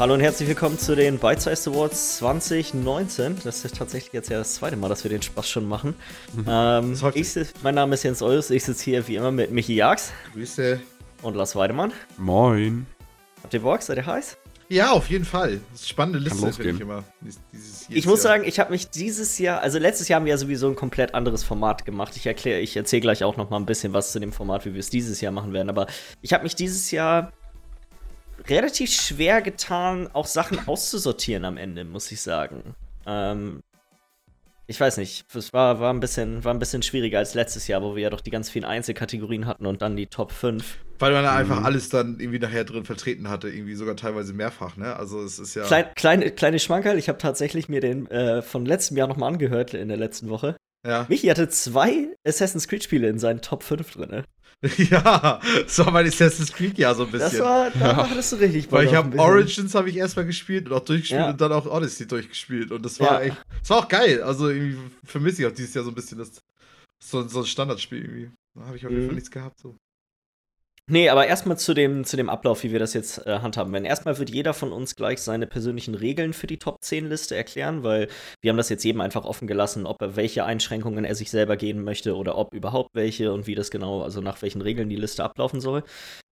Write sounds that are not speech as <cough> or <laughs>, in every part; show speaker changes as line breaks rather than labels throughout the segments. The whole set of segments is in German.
Hallo und herzlich willkommen zu den Bite Size Awards 2019. Das ist tatsächlich jetzt ja das zweite Mal, dass wir den Spaß schon machen. Mhm. Ähm, ich, mein Name ist Jens Eulus. Ich sitze hier wie immer mit Michi Jags.
Grüße.
Und Lars Weidemann.
Moin.
Habt ihr Bock? Seid ihr heiß?
Ja, auf jeden Fall. Das ist eine spannende Liste, finde ich immer.
Dieses, ich muss Jahr. sagen, ich habe mich dieses Jahr, also letztes Jahr haben wir ja sowieso ein komplett anderes Format gemacht. Ich erkläre, ich erzähle gleich auch noch mal ein bisschen was zu dem Format, wie wir es dieses Jahr machen werden. Aber ich habe mich dieses Jahr relativ schwer getan, auch Sachen auszusortieren am Ende, muss ich sagen. Ähm, ich weiß nicht, es war, war, ein bisschen, war ein bisschen schwieriger als letztes Jahr, wo wir ja doch die ganz vielen Einzelkategorien hatten und dann die Top 5.
Weil man da einfach mhm. alles dann irgendwie nachher drin vertreten hatte, irgendwie sogar teilweise mehrfach, ne? Also es ist ja.
Klein, kleine, kleine Schmankerl, ich habe tatsächlich mir den äh, von letztem Jahr nochmal angehört in der letzten Woche. Ja. Michi hatte zwei Assassin's Creed-Spiele in seinen Top 5 drin. <laughs>
ja, das war mein Assassin's Creed ja so ein bisschen.
Das war, da ja. hattest du richtig
Bock Weil ich habe Origins habe ich erstmal gespielt und auch durchgespielt ja. und dann auch Odyssey durchgespielt und das war ja. echt, das war auch geil. Also irgendwie vermisse ich auch dieses Jahr so ein bisschen das so, so ein Standardspiel irgendwie. Da habe ich auf jeden Fall mhm. nichts gehabt so.
Nee, aber erstmal zu dem, zu dem Ablauf, wie wir das jetzt äh, handhaben werden. Erstmal wird jeder von uns gleich seine persönlichen Regeln für die Top 10 Liste erklären, weil wir haben das jetzt jedem einfach offen gelassen, ob er welche Einschränkungen er sich selber gehen möchte oder ob überhaupt welche und wie das genau, also nach welchen Regeln die Liste ablaufen soll.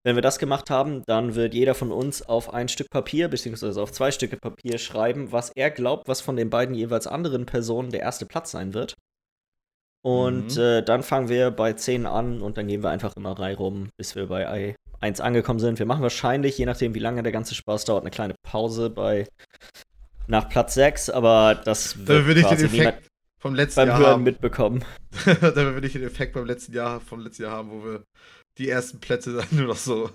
Wenn wir das gemacht haben, dann wird jeder von uns auf ein Stück Papier, beziehungsweise auf zwei Stücke Papier schreiben, was er glaubt, was von den beiden jeweils anderen Personen der erste Platz sein wird. Und mhm. äh, dann fangen wir bei 10 an und dann gehen wir einfach immer Reihe rum, bis wir bei 1 angekommen sind. Wir machen wahrscheinlich, je nachdem, wie lange der ganze Spaß dauert, eine kleine Pause bei nach Platz 6, aber das
wird da will ich den Effekt vom letzten
beim
Jahr
Hören haben. mitbekommen. <laughs>
da will ich den Effekt beim letzten Jahr vom letzten Jahr haben, wo wir die ersten Plätze dann <laughs> nur noch so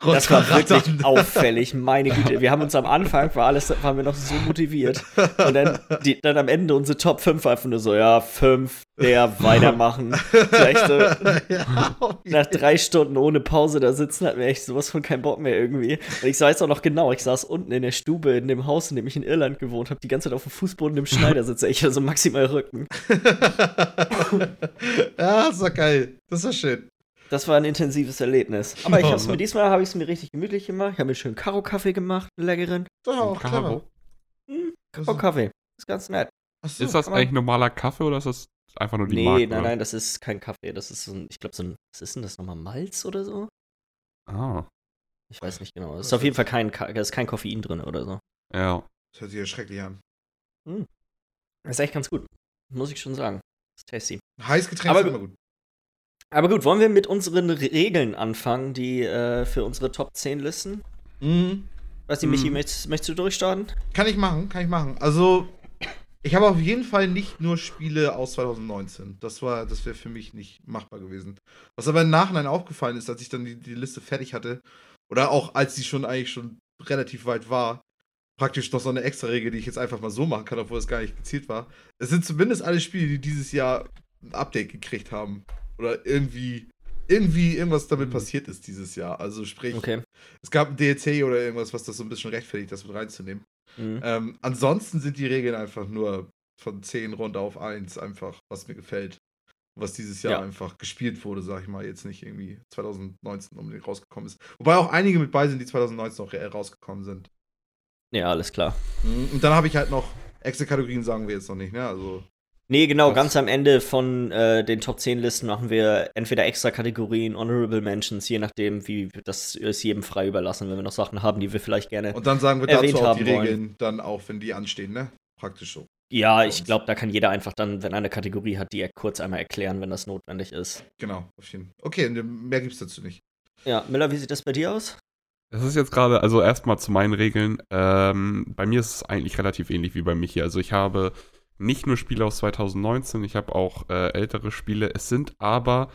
das war wirklich auffällig, meine Güte. Wir haben uns am Anfang, war alles, waren wir noch so motiviert. Und dann, die, dann am Ende unsere Top 5 einfach nur so, ja, 5, der weitermachen. Vielleicht so, <laughs> ja, nach drei Stunden ohne Pause da sitzen, hatten wir echt sowas von keinen Bock mehr irgendwie. Und ich weiß auch noch genau, ich saß unten in der Stube in dem Haus, in dem ich in Irland gewohnt habe, die ganze Zeit auf dem Fußboden im Schneidersitz. Ich hatte so maximal Rücken. <laughs>
ja, das war geil. Das war schön.
Das war ein intensives Erlebnis. Aber ich hab's mir diesmal habe ich es mir richtig gemütlich gemacht. Ich habe mir schön Karo-Kaffee gemacht, einen leckeren.
Ja, auch Karo.
Hm, Karo-Kaffee. Ist ganz nett.
So, ist das eigentlich normaler Kaffee oder ist das einfach nur die
Nee,
Marke,
nein, nein, das ist kein Kaffee. Das ist so ein, ich glaube, so ein, was ist denn das nochmal? Malz oder so?
Ah.
Ich weiß nicht genau. Es ist auf jeden Fall kein, ist kein Koffein drin oder so.
Ja.
Das hört sich ja schrecklich an.
Hm. Das ist echt ganz gut. Muss ich schon sagen. Das ist tasty.
Heiß Getränk ist immer gut.
Aber gut, wollen wir mit unseren Regeln anfangen, die äh, für unsere Top 10 Listen?
Mhm.
Weißt du, mhm. Michi, möchtest, möchtest, du durchstarten?
Kann ich machen, kann ich machen. Also, ich habe auf jeden Fall nicht nur Spiele aus 2019. Das war, das wäre für mich nicht machbar gewesen. Was aber im Nachhinein aufgefallen ist, als ich dann die, die Liste fertig hatte, oder auch als sie schon eigentlich schon relativ weit war, praktisch noch so eine extra Regel, die ich jetzt einfach mal so machen kann, obwohl es gar nicht gezielt war. Es sind zumindest alle Spiele, die dieses Jahr ein Update gekriegt haben oder irgendwie irgendwie irgendwas damit passiert ist dieses Jahr. Also sprich,
okay.
es gab ein DLC oder irgendwas, was das so ein bisschen rechtfertigt, das mit reinzunehmen. Mhm. Ähm, ansonsten sind die Regeln einfach nur von 10 runter auf 1 einfach, was mir gefällt. Was dieses Jahr ja. einfach gespielt wurde, sag ich mal, jetzt nicht irgendwie 2019 unbedingt rausgekommen ist. Wobei auch einige mit bei sind, die 2019 auch rausgekommen sind.
Ja, alles klar.
Mhm. Und dann habe ich halt noch extra Kategorien, sagen wir jetzt noch nicht, ne? Also
Nee, genau, Was? ganz am Ende von äh, den Top 10 Listen machen wir entweder extra Kategorien, Honorable Mentions, je nachdem, wie das ist jedem frei überlassen, wenn wir noch Sachen haben, die wir vielleicht gerne.
Und dann sagen wir dazu auch die Regeln, wollen. dann auch, wenn die anstehen, ne? Praktisch so.
Ja, ich glaube, da kann jeder einfach dann, wenn er eine Kategorie hat, die er kurz einmal erklären, wenn das notwendig ist.
Genau, auf jeden Fall. Okay, mehr gibt's dazu nicht.
Ja, Miller, wie sieht das bei dir aus?
Das ist jetzt gerade, also erstmal zu meinen Regeln. Ähm, bei mir ist es eigentlich relativ ähnlich wie bei Michi. Also ich habe nicht nur Spiele aus 2019, ich habe auch äh, ältere Spiele. Es sind aber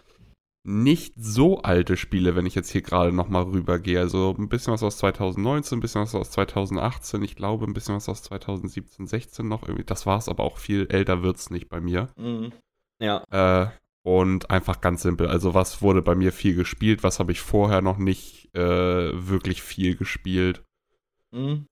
nicht so alte Spiele, wenn ich jetzt hier gerade nochmal rübergehe. Also ein bisschen was aus 2019, ein bisschen was aus 2018, ich glaube ein bisschen was aus 2017, 16 noch irgendwie. Das war es, aber auch viel älter wird es nicht bei mir.
Mhm. Ja.
Äh, und einfach ganz simpel. Also was wurde bei mir viel gespielt, was habe ich vorher noch nicht äh, wirklich viel gespielt.
Mhm.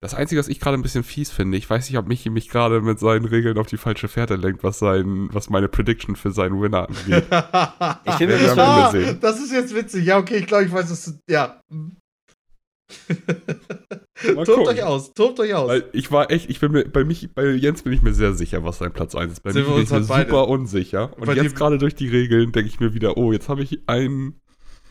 Das Einzige, was ich gerade ein bisschen fies finde, ich weiß nicht, ob Michi mich gerade mit seinen Regeln auf die falsche Fährte lenkt, was sein, was meine Prediction für seinen Winner angeht. <laughs>
ich mir
das ah, Das ist jetzt witzig. Ja, okay, ich glaube, ich weiß, dass du. Ja. Tobt
gucken.
euch aus, tobt euch aus.
Weil ich war echt, ich bin mir, bei mich, bei Jens bin ich mir sehr sicher, was sein Platz 1 ist. Bei
Sind
mir
wir
bin ich
uns
mir
halt beide.
super unsicher. Und
Bei
jetzt gerade durch die Regeln denke ich mir wieder, oh, jetzt habe ich einen.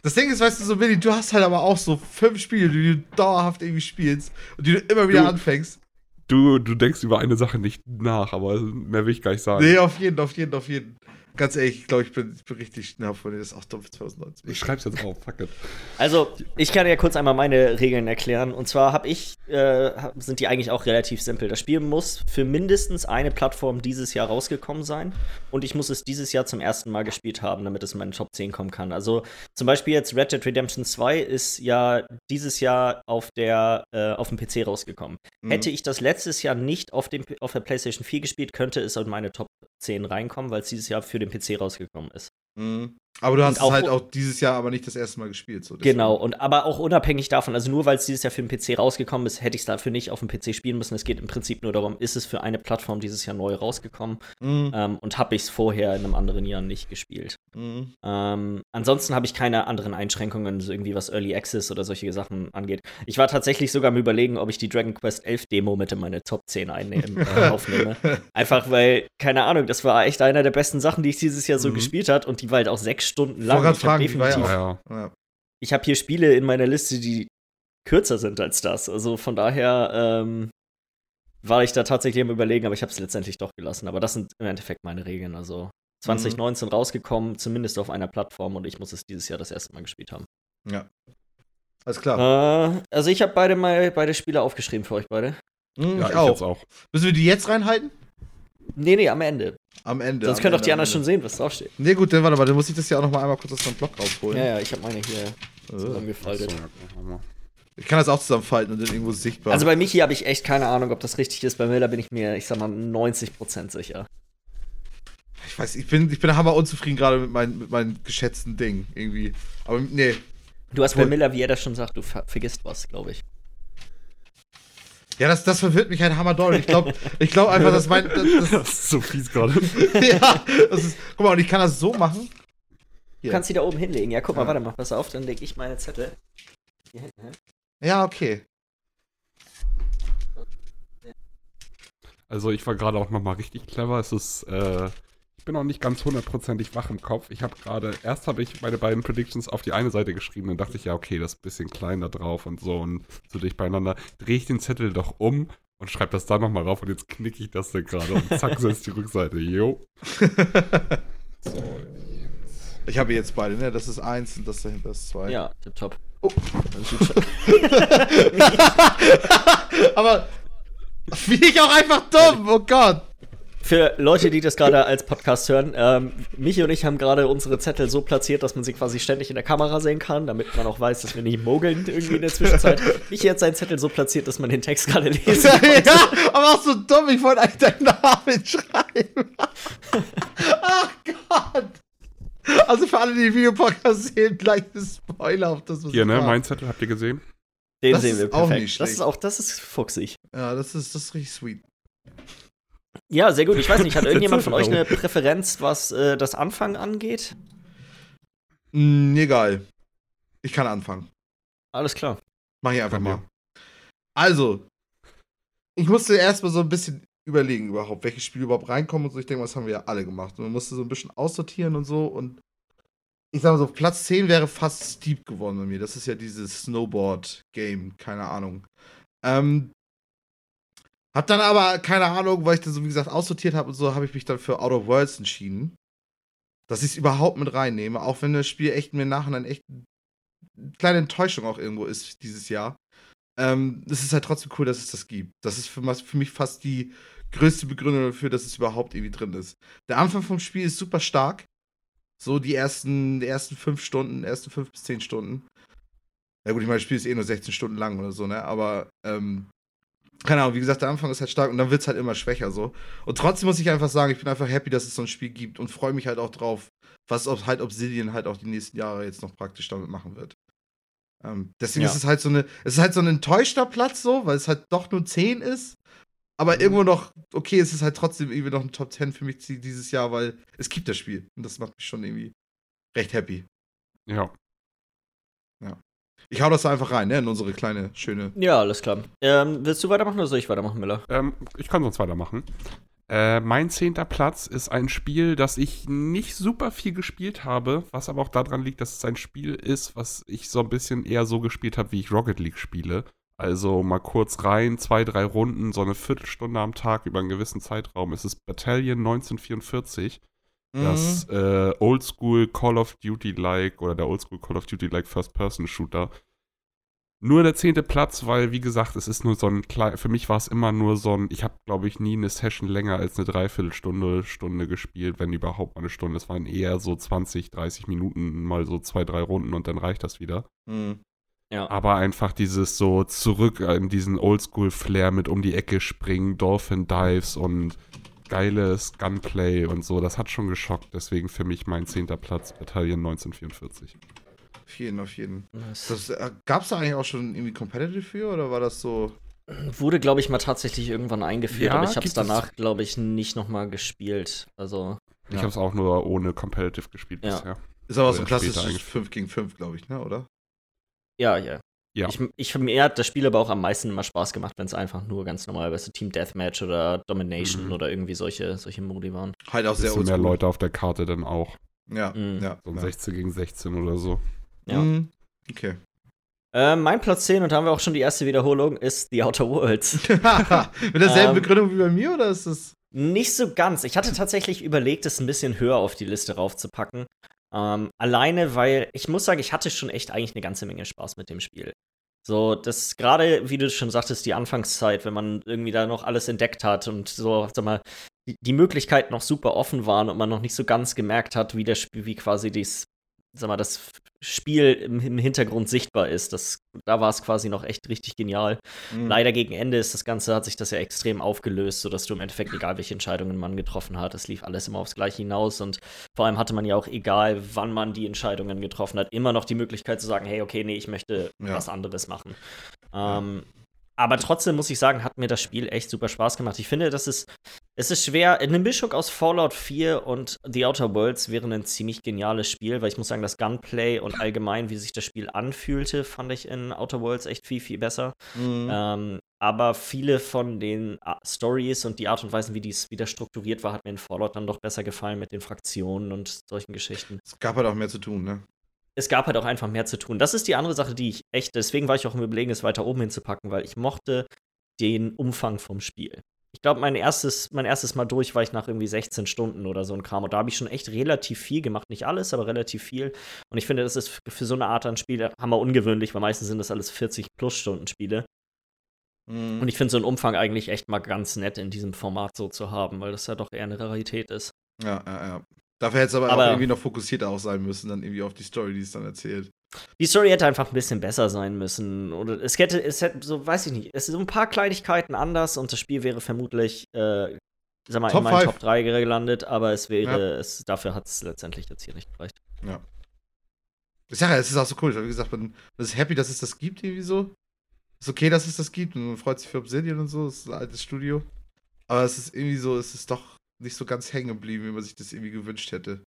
Das Ding ist, weißt du, so Willi, du hast halt aber auch so fünf Spiele, die du dauerhaft irgendwie spielst und die du immer wieder
Du-
anfängst.
Du, du denkst über eine Sache nicht nach, aber mehr will ich gar nicht sagen.
Nee, auf jeden, auf jeden, auf jeden. Ganz ehrlich, ich glaube, ich bin, ich bin richtig schnell von dir. Das ist auch dumm für 2019.
Ich schreib's jetzt auf, fuck it.
Also, ich kann ja kurz einmal meine Regeln erklären. Und zwar habe ich, äh, sind die eigentlich auch relativ simpel. Das Spiel muss für mindestens eine Plattform dieses Jahr rausgekommen sein. Und ich muss es dieses Jahr zum ersten Mal gespielt haben, damit es in meine Top 10 kommen kann. Also, zum Beispiel jetzt Red Dead Redemption 2 ist ja dieses Jahr auf, der, äh, auf dem PC rausgekommen.
Mhm.
Hätte ich das letztes Jahr nicht auf, dem, auf der PlayStation 4 gespielt, könnte es in meine Top 10 reinkommen, weil es dieses Jahr für den PC rausgekommen ist.
Mhm. Aber du hast
auch-
es halt auch dieses Jahr aber nicht das erste Mal gespielt. So. deswegen.
Genau, und aber auch unabhängig davon, also nur weil es dieses Jahr für den PC rausgekommen ist, hätte ich es dafür nicht auf dem PC spielen müssen. Es geht im Prinzip nur darum, ist es für eine Plattform dieses Jahr neu rausgekommen
Mhm.
ähm, und habe ich es vorher in einem anderen Jahr nicht gespielt.
Mhm.
Ähm, ansonsten habe ich keine anderen Einschränkungen, so irgendwie was Early Access oder solche Sachen angeht. Ich war tatsächlich sogar am überlegen, ob ich die Dragon Quest 11 Demo mit in meine Top 10 einnehmen, äh, <laughs> aufnehme. Einfach weil, keine Ahnung, das war echt einer der besten Sachen, die ich dieses Jahr so
Mhm.
gespielt hat und die war halt auch sechs Stunden
Ich
lang. Ich
fragen,
definitiv-
Ja, ja.
Ich habe hier Spiele in meiner Liste, die kürzer sind als das. Also von daher ähm, war ich da tatsächlich am überlegen, aber ich habe es letztendlich doch gelassen. Aber das sind im Endeffekt meine Regeln. Also 2019 rausgekommen, zumindest auf einer Plattform und ich muss es dieses Jahr das erste Mal gespielt haben.
ja. Alles klar.
Äh, also ich habe beide mal beide Spiele aufgeschrieben für euch beide.
Mhm,
ja
ich
ich
auch.
jetzt auch.
Müssen wir die jetzt reinhalten?
Nee, nee, am Ende.
Am Ende.
Sonst können doch die anderen schon sehen, was draufsteht.
Nee, gut, dann warte mal, dann muss ich das ja auch noch mal einmal kurz aus dem Blog rausholen.
Ja, ja, ich habe meine hier
Äh,
zusammengefaltet.
Ich kann das auch zusammenfalten und dann irgendwo sichtbar.
Also bei Michi habe ich echt keine Ahnung, ob das richtig ist. Bei Miller bin ich mir, ich sag mal, 90% sicher.
ich weiß, ich bin, ich bin hammer unzufrieden gerade mit, meinen- mit meinen geschätzten Dingen irgendwie. Aber nee.
Du hast bei. Miller, wie er das schon sagt, du ver vergisst was, glaube ich.
Ja, das, das verwirrt mich halt hammer doll. Ich glaube ich glaub einfach, dass mein. <laughs> Das,
Das ist so fies gerade. <laughs>
ja, das ist. Guck mal, und ich kann das so machen.
Du
Hier.
kannst sie da oben hinlegen. Ja, guck mal,
Ja.
warte mal, pass auf, dann lege ich meine Zettel. Hier hinten hin.
Ja, okay.
Also ich war gerade auch nochmal richtig clever. Es ist, äh, bin noch nicht ganz hundertprozentig wach im Kopf. Ich habe gerade, erst habe ich meine beiden Predictions auf die eine Seite geschrieben, dann dachte ich, ja, okay, das ist ein bisschen klein da drauf und so und so dicht beieinander. Drehe ich den Zettel doch um und schreibe das da nochmal rauf und jetzt knicke ich das dann gerade und zack, so ist die Rückseite. Jo. <laughs> So, jetzt.
Ich habe jetzt beide, ne? Das ist eins und das dahinter ist zwei.
Ja, tipptopp.
Oh. <laughs> <laughs> Aber. Wie ich auch einfach dumm, oh Gott.
Für Leute, die das gerade als Podcast hören, ähm, Michi und ich haben gerade unsere Zettel so platziert, dass man sie quasi ständig in der Kamera sehen kann, damit man auch weiß, dass wir nicht mogeln irgendwie in der Zwischenzeit. <laughs> Michi hat seinen Zettel so platziert, dass man den Text gerade lesen kann. <laughs>
ja, aber auch so dumm, ich wollte eigentlich deinen Namen schreiben. <laughs> Ach Gott. Also für alle, die den Videopodcast sehen, gleich ein Spoiler auf das, was
Hier, ne,
mache.
mein Zettel habt ihr gesehen?
Den
Das
sehen wir
auch
perfekt.
nicht
das ist auch, das ist fuchsig.
Ja, das ist, das ist richtig sweet.
Ja, sehr gut. Ich weiß nicht, hat <laughs> irgendjemand von euch eine Präferenz, was äh, das Anfangen angeht?
Mm, egal. Ich kann anfangen.
Alles klar.
Mach ich einfach mal. Also, ich musste erstmal so ein bisschen überlegen überhaupt, welche Spiele überhaupt reinkommen und so. Ich denke, das haben wir ja alle gemacht. Und man musste so ein bisschen aussortieren und so. Und ich sag mal so, Platz 10 wäre fast Steep geworden bei mir. Das ist ja dieses Snowboard-Game, keine Ahnung. Ähm, hab dann aber, keine Ahnung, weil ich das so, wie gesagt, aussortiert habe und so, habe ich mich dann für Outer Worlds entschieden. Dass ich es überhaupt mit reinnehme, auch wenn das Spiel echt mir im Nachhinein echt eine kleine Enttäuschung auch irgendwo ist dieses Jahr. Ähm, es ist halt trotzdem cool, dass es das gibt. Das ist für, für mich fast die größte Begründung dafür, dass es überhaupt irgendwie drin ist. Der Anfang vom Spiel ist super stark. So die ersten, die ersten fünf Stunden, ersten fünf bis zehn Stunden. Ja gut, ich meine, das Spiel ist eh nur 16 Stunden lang oder so, ne? Aber, ähm, keine Ahnung, wie gesagt, der Anfang ist halt stark und dann wird es halt immer schwächer so. Und trotzdem muss ich einfach sagen, ich bin einfach happy, dass es so ein Spiel gibt und freue mich halt auch drauf, was ob, halt Obsidian halt auch die nächsten Jahre jetzt noch praktisch damit machen wird. Ähm, deswegen
Ja.
ist es halt so eine, es ist halt so ein enttäuschter Platz so, weil es halt doch nur 10 ist. Aber
Mhm.
irgendwo noch, okay, es ist halt trotzdem irgendwie noch ein Top 10 für mich dieses Jahr, weil es gibt das Spiel. Und das macht mich schon irgendwie recht happy.
Ja.
Ich hau das da einfach rein, ne, in unsere kleine, schöne.
Ja, alles klar. Ähm, willst du weitermachen oder soll ich weitermachen, Miller?
Ähm, ich kann sonst weitermachen. Äh, mein zehnter Platz ist ein Spiel, das ich nicht super viel gespielt habe, was aber auch daran liegt, dass es ein Spiel ist, was ich so ein bisschen eher so gespielt habe, wie ich Rocket League spiele. Also mal kurz rein, zwei, drei Runden, so eine Viertelstunde am Tag über einen gewissen Zeitraum. Es ist Battalion 1944. Das
Mhm.
äh, Oldschool Call of Duty-like oder der Oldschool Call of Duty-like First-Person-Shooter. Nur der zehnte Platz, weil, wie gesagt, es ist nur so ein klein. Für mich war es immer nur so ein. Ich habe, glaube ich, nie eine Session länger als eine Dreiviertelstunde, Stunde gespielt, wenn überhaupt mal eine Stunde. Es waren eher so 20, 30 Minuten, mal so zwei, drei Runden und dann reicht das wieder.
Mhm.
Ja.
Aber einfach dieses so zurück in diesen Oldschool-Flair mit um die Ecke springen, Dolphin Dives und geiles Gunplay und so, das hat schon geschockt. Deswegen für mich mein zehnter Platz, Battalion 1944.
Auf jeden, auf jeden.
Das
äh, gab's da eigentlich auch schon irgendwie Competitive für oder war das so?
wurde, glaube ich, mal tatsächlich irgendwann eingeführt,
Ja,
aber ich habe es
es-
danach, glaube ich, nicht nochmal gespielt. Also,
Ich
Ja.
habe es auch nur ohne Competitive gespielt
Ja.
bisher.
Ist aber so ein klassisches
eigentlich.
5 gegen 5, glaube ich, ne, oder?
ja, ja.
Ja.
Ich, ich, mir hat das Spiel aber auch am meisten immer Spaß gemacht, wenn es einfach nur ganz normal, weißt du, Team Deathmatch oder Domination
Mhm.
oder irgendwie solche, solche Modi waren.
Halt auch sehr
Bisschen mehr. Leute auf der Karte dann auch.
Ja,
Mhm.
ja.
So ein
ja.
16 gegen 16 oder so.
Ja.
Mhm. Okay.
Äh, mein Platz 10, und da haben wir auch schon die erste Wiederholung, ist The Outer Worlds. <laughs>
Mit derselben
Ähm,
Begründung wie bei mir oder ist das?
Nicht so ganz. Ich hatte tatsächlich überlegt, es ein bisschen höher auf die Liste raufzupacken. Ähm, alleine, weil ich muss sagen, ich hatte schon echt eigentlich eine ganze Menge Spaß mit dem Spiel. So, das gerade, wie du schon sagtest, die Anfangszeit, wenn man irgendwie da noch alles entdeckt hat und so, sag mal, die, Möglichkeiten noch super offen waren und man noch nicht so ganz gemerkt hat, wie das Spiel, wie quasi dies, sag mal, das Spiel im, im Hintergrund sichtbar ist. Das, da war es quasi noch echt richtig genial.
Mhm.
Leider gegen Ende ist das Ganze, hat sich das ja extrem aufgelöst, sodass du im Endeffekt, egal welche Entscheidungen man getroffen hat, es lief alles immer aufs Gleiche hinaus und vor allem hatte man ja auch, egal wann man die Entscheidungen getroffen hat, immer noch die Möglichkeit zu sagen, hey, okay, nee, ich möchte
Ja.
was anderes machen. Ähm, aber trotzdem muss ich sagen, hat mir das Spiel echt super Spaß gemacht. Ich finde, das ist, es ist schwer, eine Mischung aus Fallout 4 und The Outer Worlds wäre ein ziemlich geniales Spiel, weil ich muss sagen, das Gunplay und allgemein, wie sich das Spiel anfühlte, fand ich in Outer Worlds echt viel, viel besser.
Mhm.
Ähm, aber viele von den äh, Stories und die Art und Weise, wie dies wieder strukturiert war, hat mir in Fallout dann doch besser gefallen mit den Fraktionen und solchen Geschichten.
Es gab halt auch mehr zu tun, ne?
Es gab halt auch einfach mehr zu tun. Das ist die andere Sache, die ich echt, deswegen war ich auch im Überlegen, es weiter oben hinzupacken, weil ich mochte den Umfang vom Spiel. Ich glaube, mein erstes, mein erstes Mal durch war ich nach irgendwie 16 Stunden oder so ein Kram. Und da habe ich schon echt relativ viel gemacht. Nicht alles, aber relativ viel. Und ich finde, das ist für so eine Art an Spiel hammer ungewöhnlich, weil meistens sind das alles 40 plus Stunden Spiele.
Mhm.
Und ich finde so einen Umfang eigentlich echt mal ganz nett in diesem Format so zu haben, weil das ja doch eher eine Rarität ist.
ja, ja, ja. Dafür hätte es aber,
Aber-
auch irgendwie noch fokussierter auch sein müssen, dann irgendwie auf die Story, die es dann erzählt.
Die Story hätte einfach ein bisschen besser sein müssen. Oder es hätte, es hätte, so weiß ich nicht, es sind so ein paar Kleinigkeiten anders und das Spiel wäre vermutlich, äh, sag mal,
Top
in meinen. Top 3 gelandet, aber es wäre,
Ja.
es, dafür hat es letztendlich jetzt hier nicht gereicht.
Ich sage ja, es ist auch so cool. Ich habe gesagt, man ist happy, dass es das gibt, irgendwie so. Ist okay, dass es das gibt und man freut sich für Obsidian und so. Es ist ein altes Studio. Aber es ist irgendwie so, es ist doch nicht so ganz hängen geblieben, wie man sich das irgendwie gewünscht hätte.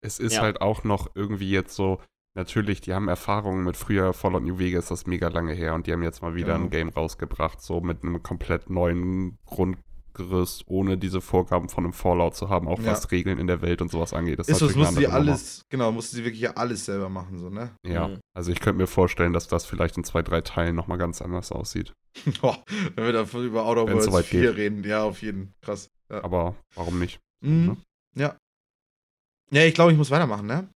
Es ist
Ja.
halt auch noch irgendwie jetzt so, natürlich, die haben Erfahrungen mit früher Fallout New Vegas, das ist mega lange her und die haben jetzt mal wieder
Genau.
ein Game rausgebracht, so mit einem komplett neuen Grundgerüst, ohne diese Vorgaben von einem Fallout zu haben, auch
Ja.
was Regeln in der Welt und sowas angeht. Das
ist
natürlich
mussten sie alles, genau, mussten sie wirklich ja alles selber machen, so, ne?
Nummer. Ja,
Mhm.
also ich könnte mir vorstellen, dass das vielleicht in zwei, drei Teilen nochmal ganz anders aussieht. <laughs>
Wenn wir davon über Outer
Wenn's
Worlds
soweit
4
geht.
reden, ja, auf jeden. Krass. Ja,
Aber warum nicht?
mhm.
ne?
ja. ja ich glaube, ich muss weitermachen, ne?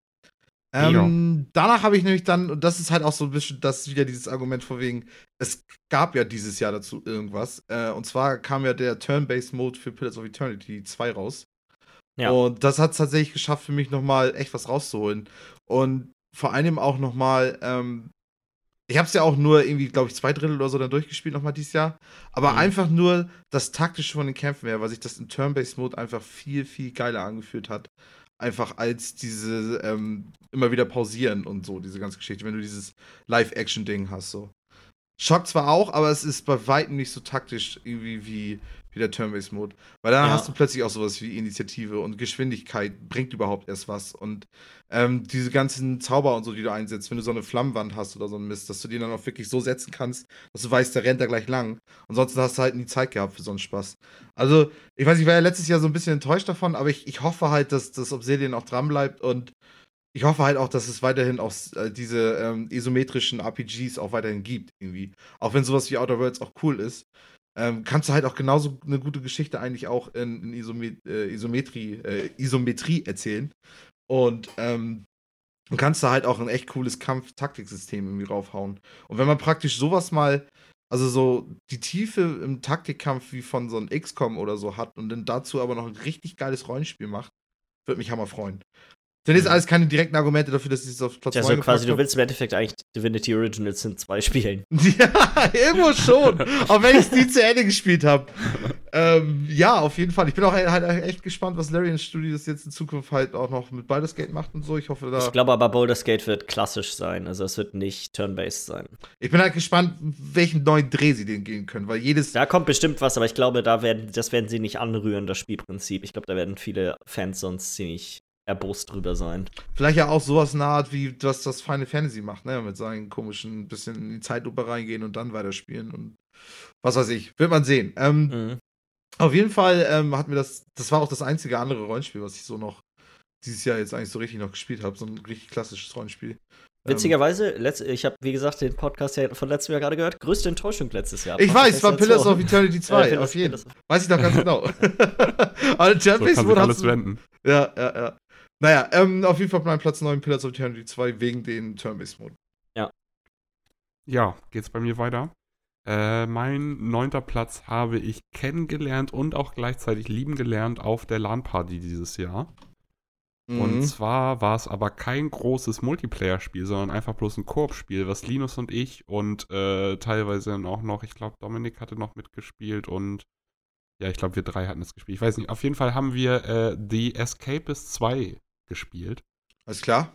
Ähm, danach habe ich nämlich dann, und das ist halt auch so ein bisschen das wieder dieses Argument von wegen, es gab ja dieses Jahr dazu irgendwas. Äh, und zwar kam ja der Turn-Based Mode für Pillars of Eternity 2 raus.
Ja.
Und das hat es tatsächlich geschafft, für mich nochmal echt was rauszuholen. Und vor allem auch nochmal, ähm, ich habe es ja auch nur irgendwie, glaube ich, zwei Drittel oder so dann durchgespielt nochmal dieses Jahr. Aber
Mhm.
einfach nur das Taktische von den Kämpfen her, weil sich das im Turn-Based Mode einfach viel, viel geiler angefühlt hat. Einfach als diese ähm, immer wieder pausieren und so, diese ganze Geschichte, wenn du dieses Live-Action-Ding hast, so. Schockt zwar auch, aber es ist bei weitem nicht so taktisch irgendwie wie, wie der Turn-Based-Mode. Weil dann
Ja.
hast du plötzlich auch sowas wie Initiative und Geschwindigkeit bringt überhaupt erst was. Und ähm, diese ganzen Zauber und so, die du einsetzt, wenn du so eine Flammenwand hast oder so ein Mist, dass du die dann auch wirklich so setzen kannst, dass du weißt, der rennt da gleich lang. Ansonsten hast du halt nie Zeit gehabt für so einen Spaß. Also, ich weiß, ich war ja letztes Jahr so ein bisschen enttäuscht davon, aber ich, ich hoffe halt, dass das Obsidian auch dran bleibt und ich hoffe halt auch, dass es weiterhin auch äh, diese ähm, isometrischen RPGs auch weiterhin gibt, irgendwie. Auch wenn sowas wie Outer Worlds auch cool ist, ähm, kannst du halt auch genauso eine gute Geschichte eigentlich auch in, in Isome äh, Isometrie, äh, Isometrie erzählen. Und ähm, kannst da halt auch ein echt cooles Kampf-Taktiksystem irgendwie raufhauen. Und wenn man praktisch sowas mal, also so die Tiefe im Taktikkampf wie von so einem XCOM oder so hat und dann dazu aber noch ein richtig geiles Rollenspiel macht, würde mich hammer freuen. Denn jetzt
Mhm.
alles keine direkten Argumente dafür, dass ich es auf Platz
Also
9
quasi, du willst im Endeffekt eigentlich Divinity Originals in zwei spielen. <laughs>
Ja, irgendwo schon. auch wenn ich es nie zu Ende gespielt habe. ähm, ja, auf jeden Fall. Ich bin auch halt echt gespannt, was Larian Studios jetzt in Zukunft halt auch noch mit Baldur's Gate macht und so. Ich hoffe, da.
Ich glaube aber, Baldur's Gate wird klassisch sein. Also es wird nicht turn-based sein.
Ich bin halt gespannt, welchen neuen Dreh sie den gehen können, weil jedes.
Da kommt bestimmt was, aber ich glaube, da werden, das werden sie nicht anrühren, das Spielprinzip. Ich glaube, da werden viele Fans sonst ziemlich erbost drüber sein.
Vielleicht ja auch sowas naht, wie was das Final Fantasy macht, ne? Mit seinen komischen bisschen in die Zeitlupe reingehen und dann weiterspielen und was weiß ich. Wird man sehen. Ähm,
Mhm.
Auf jeden Fall ähm, hat mir das, das war auch das einzige andere Rollenspiel, was ich so noch dieses Jahr jetzt eigentlich so richtig noch gespielt habe. So ein richtig klassisches Rollenspiel. Ähm,
Witzigerweise, letzt, ich habe, wie gesagt, den Podcast ja von letztem Jahr gerade gehört. Größte Enttäuschung letztes Jahr.
ich weiß, es war Pillars of Eternity <laughs> 2,
Äh,
auf jeden
Pillars-
Weiß ich doch ganz <laughs> genau. <laughs> Aber
So
Turn-Based
kann sich alles wenden.
Ja, ja, ja. Naja, ähm, auf jeden Fall mein Platz 9 Pillars of Eternity 2 wegen den Turn-Based Mode.
Ja, geht's bei mir weiter. Äh, mein neunter Platz habe ich kennengelernt und auch gleichzeitig lieben gelernt auf der LAN-Party dieses Jahr. Und
Mhm.
zwar war es aber kein großes Multiplayer-Spiel, sondern einfach bloß ein Koop-Spiel, was Linus und ich und äh, teilweise dann auch noch, ich glaube, Dominik hatte noch mitgespielt und ja, ich glaube, wir drei hatten es gespielt. Ich weiß nicht, auf jeden Fall haben wir äh, The Escapist 2 gespielt.
Alles klar?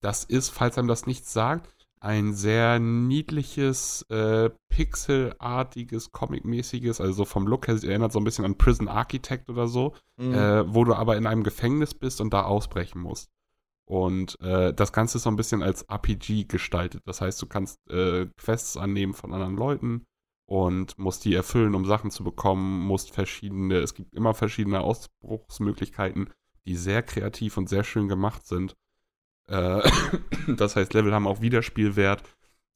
Das ist, falls einem das nichts sagt, ein sehr niedliches, äh, pixelartiges, comic-mäßiges, also so vom Look her erinnert so ein bisschen an Prison Architect oder so,
Mhm.
äh, wo du aber in einem Gefängnis bist und da ausbrechen musst. Und äh, das Ganze ist so ein bisschen als RPG gestaltet. Das heißt, du kannst äh, Quests annehmen von anderen Leuten und musst die erfüllen, um Sachen zu bekommen, musst verschiedene, es gibt immer verschiedene Ausbruchsmöglichkeiten, die sehr kreativ und sehr schön gemacht sind. Äh, <coughs> das heißt, Level haben auch Wiederspielwert.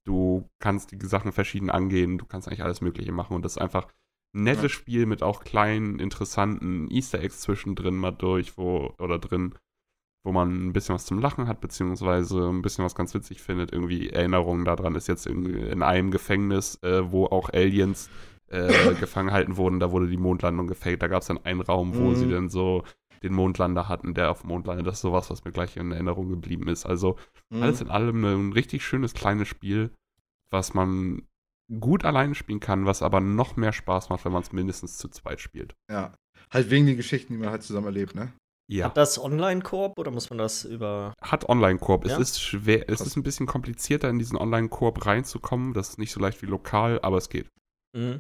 Du kannst die Sachen verschieden angehen, du kannst eigentlich alles Mögliche machen und das ist einfach ein nettes
Ja.
Spiel mit auch kleinen, interessanten Easter Eggs zwischendrin mal durch, wo, oder drin, wo man ein bisschen was zum Lachen hat, beziehungsweise ein bisschen was ganz witzig findet. Irgendwie Erinnerungen daran ist jetzt in, in einem Gefängnis, äh, wo auch Aliens äh, <coughs> gefangen halten wurden, da wurde die Mondlandung gefaked. Da gab es dann einen Raum, wo
Mhm.
sie dann so den Mondlander hatten, der auf dem Mond landet. Das ist sowas, was mir gleich in Erinnerung geblieben ist. Also
Mhm.
alles in allem ein richtig schönes kleines Spiel, was man gut alleine spielen kann, was aber noch mehr Spaß macht, wenn man es mindestens zu zweit spielt.
Ja. Halt wegen den Geschichten, die man halt zusammen erlebt, ne?
Ja.
Hat das Online-Koop oder muss man das über.
Hat Online-Koop.
Ja?
Es ist schwer, es ist ein bisschen komplizierter, in diesen Online-Koop reinzukommen. Das ist nicht so leicht wie lokal, aber es geht.
Mhm.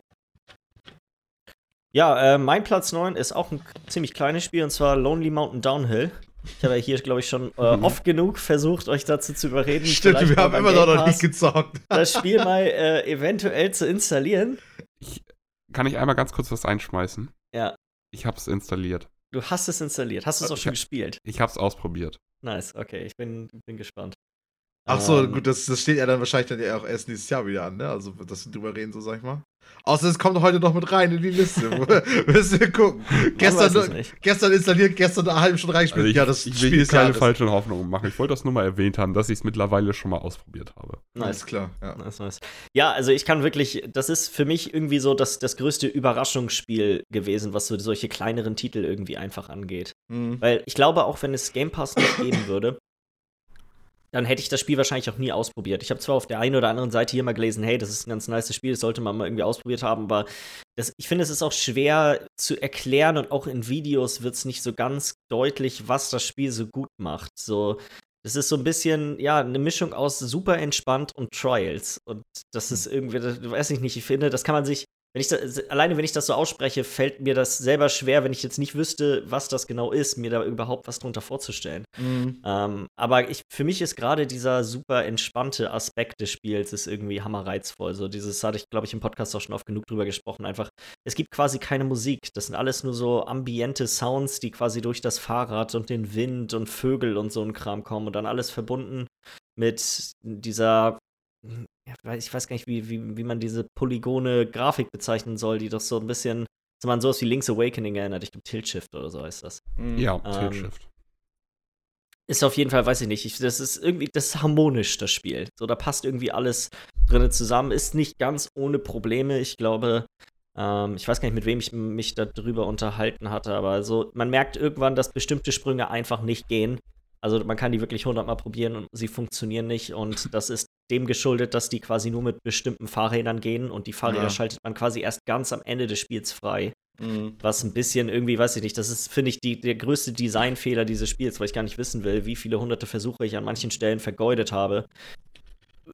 Ja, äh, mein Platz 9 ist auch ein ziemlich kleines Spiel und zwar Lonely Mountain Downhill. Ich habe ja hier, glaube ich, schon äh,
Mhm.
oft genug versucht, euch dazu zu überreden.
Stimmt,
vielleicht
wir haben immer noch
Game
noch nicht gezockt.
das <laughs> Spiel mal äh, eventuell zu installieren.
Ich, kann ich einmal ganz kurz was einschmeißen?
Ja,
Ich habe es installiert.
du hast es installiert. Hast du es auch schon
Ja.
gespielt?
Ich habe es ausprobiert.
Nice, okay, ich bin, bin gespannt.
Ach so,
Ähm,
gut, das, das steht ja dann wahrscheinlich dann ja auch erst nächstes Jahr wieder an, ne? Also, dass wir drüber reden, so sag ich mal. Außer es kommt heute noch mit rein in die Liste. <laughs> <laughs> Müssen wir gucken. Gestern, gestern installiert, gestern eine halbe Stunde reingespielt.
Also ich,
ja, das
ich will
Spiel
hier
ist
keine
ja das-
falschen Hoffnungen machen. Ich wollte das nur mal erwähnt haben, dass ich es mittlerweile schon mal ausprobiert habe.
Alles
Nice.
klar, ja.
Nice, nice. Ja, also ich kann wirklich, das ist für mich irgendwie so das, das größte Überraschungsspiel gewesen, was so solche kleineren Titel irgendwie einfach angeht.
Mhm.
Weil ich glaube, auch wenn es Game Pass nicht geben würde, dann hätte ich das Spiel wahrscheinlich auch nie ausprobiert. Ich habe zwar auf der einen oder anderen Seite hier mal gelesen, hey, das ist ein ganz nice Spiel, das sollte man mal irgendwie ausprobiert haben, aber das, ich finde, es ist auch schwer zu erklären und auch in Videos wird es nicht so ganz deutlich, was das Spiel so gut macht. So, Das ist so ein bisschen, ja, eine Mischung aus super entspannt und Trials. Und das ist irgendwie, das, weiß ich nicht, ich finde, das kann man sich wenn ich das, alleine wenn ich das so ausspreche, fällt mir das selber schwer, wenn ich jetzt nicht wüsste, was das genau ist, mir da überhaupt was drunter vorzustellen. Mhm. Ähm, aber ich, für mich ist gerade dieser super entspannte Aspekt des Spiels ist irgendwie hammerreizvoll. So dieses hatte ich, glaube ich, im Podcast auch schon oft genug drüber gesprochen. Einfach, es gibt quasi keine Musik. Das sind alles nur so ambiente Sounds, die quasi durch das Fahrrad und den Wind und Vögel und so ein Kram kommen und dann alles verbunden mit dieser ich weiß gar nicht, wie, wie, wie man diese polygone Grafik bezeichnen soll, die doch so ein bisschen, so man sowas wie Link's Awakening erinnert. Ich glaube, Tilt Shift oder so heißt das.
Mhm. Ja, ähm, Tilt Shift.
Ist auf jeden Fall, weiß ich nicht, ich, das ist irgendwie, das ist harmonisch, das Spiel. So, da passt irgendwie alles drin zusammen. Ist nicht ganz ohne Probleme. Ich glaube, ähm, ich weiß gar nicht, mit wem ich mich darüber unterhalten hatte, aber so, man merkt irgendwann, dass bestimmte Sprünge einfach nicht gehen. Also man kann die wirklich hundertmal probieren und sie funktionieren nicht. Und das ist dem geschuldet, dass die quasi nur mit bestimmten Fahrrädern gehen und die Fahrräder ja. schaltet man quasi erst ganz am Ende des Spiels frei. Mhm. Was ein bisschen irgendwie, weiß ich nicht, das ist, finde ich, die, der größte Designfehler dieses Spiels, weil ich gar nicht wissen will, wie viele hunderte Versuche ich an manchen Stellen vergeudet habe.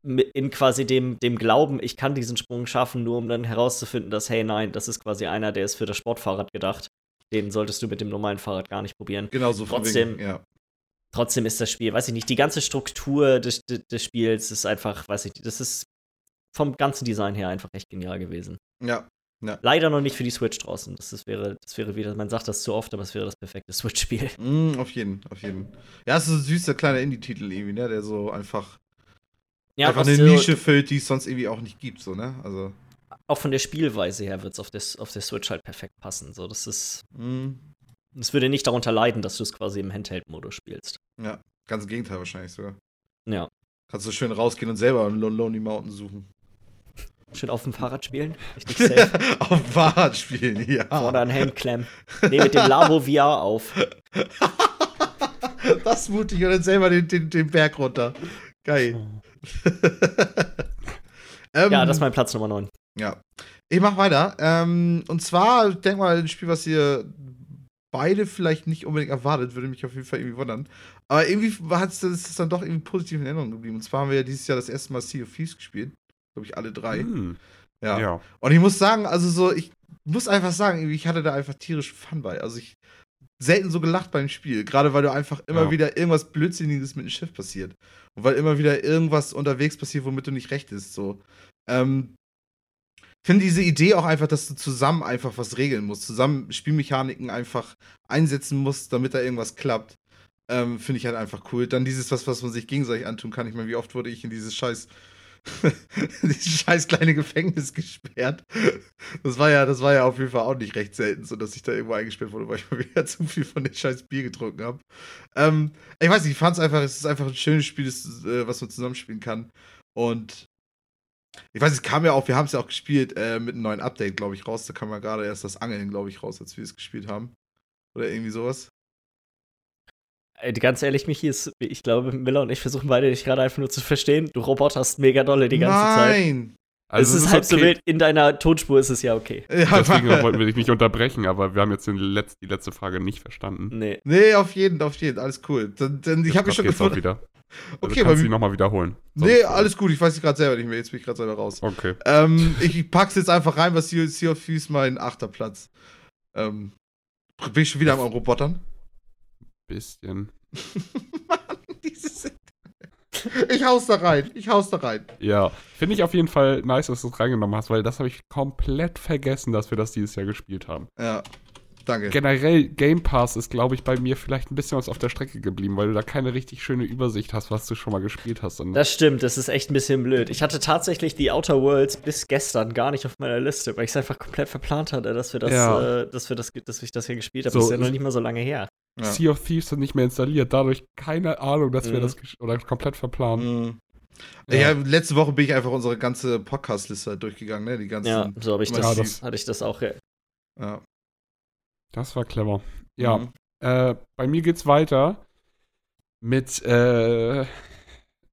In quasi dem, dem Glauben, ich kann diesen Sprung schaffen, nur um dann herauszufinden, dass, hey, nein, das ist quasi einer, der ist für das Sportfahrrad gedacht. Den solltest du mit dem normalen Fahrrad gar nicht probieren.
Genau so
Trotzdem,
wegen, ja
trotzdem ist das Spiel, weiß ich nicht, die ganze Struktur des, des Spiels ist einfach, weiß ich, das ist vom ganzen Design her einfach echt genial gewesen.
Ja. ja.
Leider noch nicht für die Switch draußen. Das, ist, wäre, das wäre wieder, man sagt das zu oft, aber es wäre das perfekte Switch-Spiel. <laughs>
Mm, auf jeden, auf jeden. Ja, es ist ein süßer kleiner Indie-Titel irgendwie, ne? Der so einfach, ja, einfach eine Nische füllt, die es sonst irgendwie auch nicht gibt, so, ne? Also.
Auch von der Spielweise her wird es auf, auf der Switch halt perfekt passen. So, das ist. Mm. Es würde nicht darunter leiden, dass du es quasi im Handheld-Modus spielst.
Ja, ganz im Gegenteil wahrscheinlich sogar.
Ja.
Kannst du schön rausgehen und selber einen Lonely Mountain suchen.
Schön auf dem Fahrrad spielen.
Richtig <laughs> safe. auf dem Fahrrad spielen, ja.
Vorne an Helm klemmen. Nee, mit dem Labo VR auf. <laughs>
das ist mutig und dann selber den, den, den Berg runter. Geil. <laughs>
ähm, ja, das ist mein Platz Nummer 9.
Ja. Ich mach weiter. Ähm, und zwar, denk mal, ein Spiel, was ihr beide vielleicht nicht unbedingt erwartet, würde mich auf jeden Fall irgendwie wundern. Aber irgendwie hat es das dann doch irgendwie positiv in Erinnerung geblieben. Und zwar haben wir ja dieses Jahr das erste Mal Sea of Thieves gespielt. Glaube ich, alle drei. Mm. Ja. ja. Und ich muss sagen, also so, ich muss einfach sagen, ich hatte da einfach tierisch Fun bei. Also ich selten so gelacht beim Spiel. Gerade weil du einfach immer ja. wieder irgendwas Blödsinniges mit dem Schiff passiert. Und weil immer wieder irgendwas unterwegs passiert, womit du nicht recht ist. So. Ähm, finde diese Idee auch einfach, dass du zusammen einfach was regeln musst, zusammen Spielmechaniken einfach einsetzen musst, damit da irgendwas klappt. Ähm, finde ich halt einfach cool. Dann dieses, was, was man sich gegenseitig antun kann. Ich meine, wie oft wurde ich in dieses scheiß, <laughs> dieses scheiß kleine Gefängnis gesperrt? Das war ja, das war ja auf jeden Fall auch nicht recht selten, so dass ich da irgendwo eingesperrt wurde, weil ich mal wieder <laughs> zu viel von dem scheiß Bier getrunken habe. Ähm, ich weiß nicht, ich fand es einfach, es ist einfach ein schönes Spiel, das, äh, was man zusammenspielen kann. Und ich weiß, es kam ja auch, wir haben es ja auch gespielt äh, mit einem neuen Update, glaube ich, raus. Da kam ja gerade erst das Angeln, glaube ich, raus, als wir es gespielt haben. Oder irgendwie sowas.
Ganz ehrlich, Michi, ist, ich glaube, Miller und ich versuchen beide dich gerade einfach nur zu verstehen. Du roboterst mega dolle die ganze
Nein.
Zeit.
Nein!
Also es ist, halb okay. so wild, in deiner Tonspur ist es ja okay. <laughs>
Ja, Deswegen wollten wir dich nicht unterbrechen, aber wir haben jetzt Letz-, die letzte Frage nicht verstanden.
Nee. Nee, auf jeden, auf jeden, alles cool. Dann, dann, ich habe mich schon
gefragt.
Also okay,
kannst du nochmal wiederholen.
Nee, äh, alles gut, ich weiß es gerade selber nicht mehr. Jetzt bin ich gerade selber raus.
Okay.
Ähm, ich pack's jetzt einfach rein, was Sea, sea of Thieves mein achter Platz. Ähm, bin ich schon wieder am Robotern?
Bisschen. <laughs>
Mann, dieses. Ich hau's da rein, ich hau's da rein.
Ja, finde ich auf jeden Fall nice, dass du es reingenommen hast, weil das habe ich komplett vergessen, dass wir das dieses Jahr gespielt haben.
Ja, Danke.
Generell, Game Pass ist, glaube ich, bei mir vielleicht ein bisschen was auf der Strecke geblieben, weil du da keine richtig schöne Übersicht hast, was du schon mal gespielt hast.
Und das stimmt, das ist echt ein bisschen blöd. Ich hatte tatsächlich die Outer Worlds bis gestern gar nicht auf meiner Liste, weil ich es einfach komplett verplant hatte, dass wir das, ja. äh, dass wir das, dass ich das hier gespielt habe. So, das ist ja noch nicht mal so lange her.
Ja. Sea of Thieves sind nicht mehr installiert, dadurch keine Ahnung, dass mhm. wir das oder komplett verplanen.
Mhm. Ja. ja. letzte Woche bin ich einfach unsere ganze Podcast-Liste durchgegangen, ne? Die ganzen.
Ja, so habe ich das, das, hatte ich das auch.
Ja. Das war clever. Ja. Mhm. Äh, bei mir geht's weiter mit äh,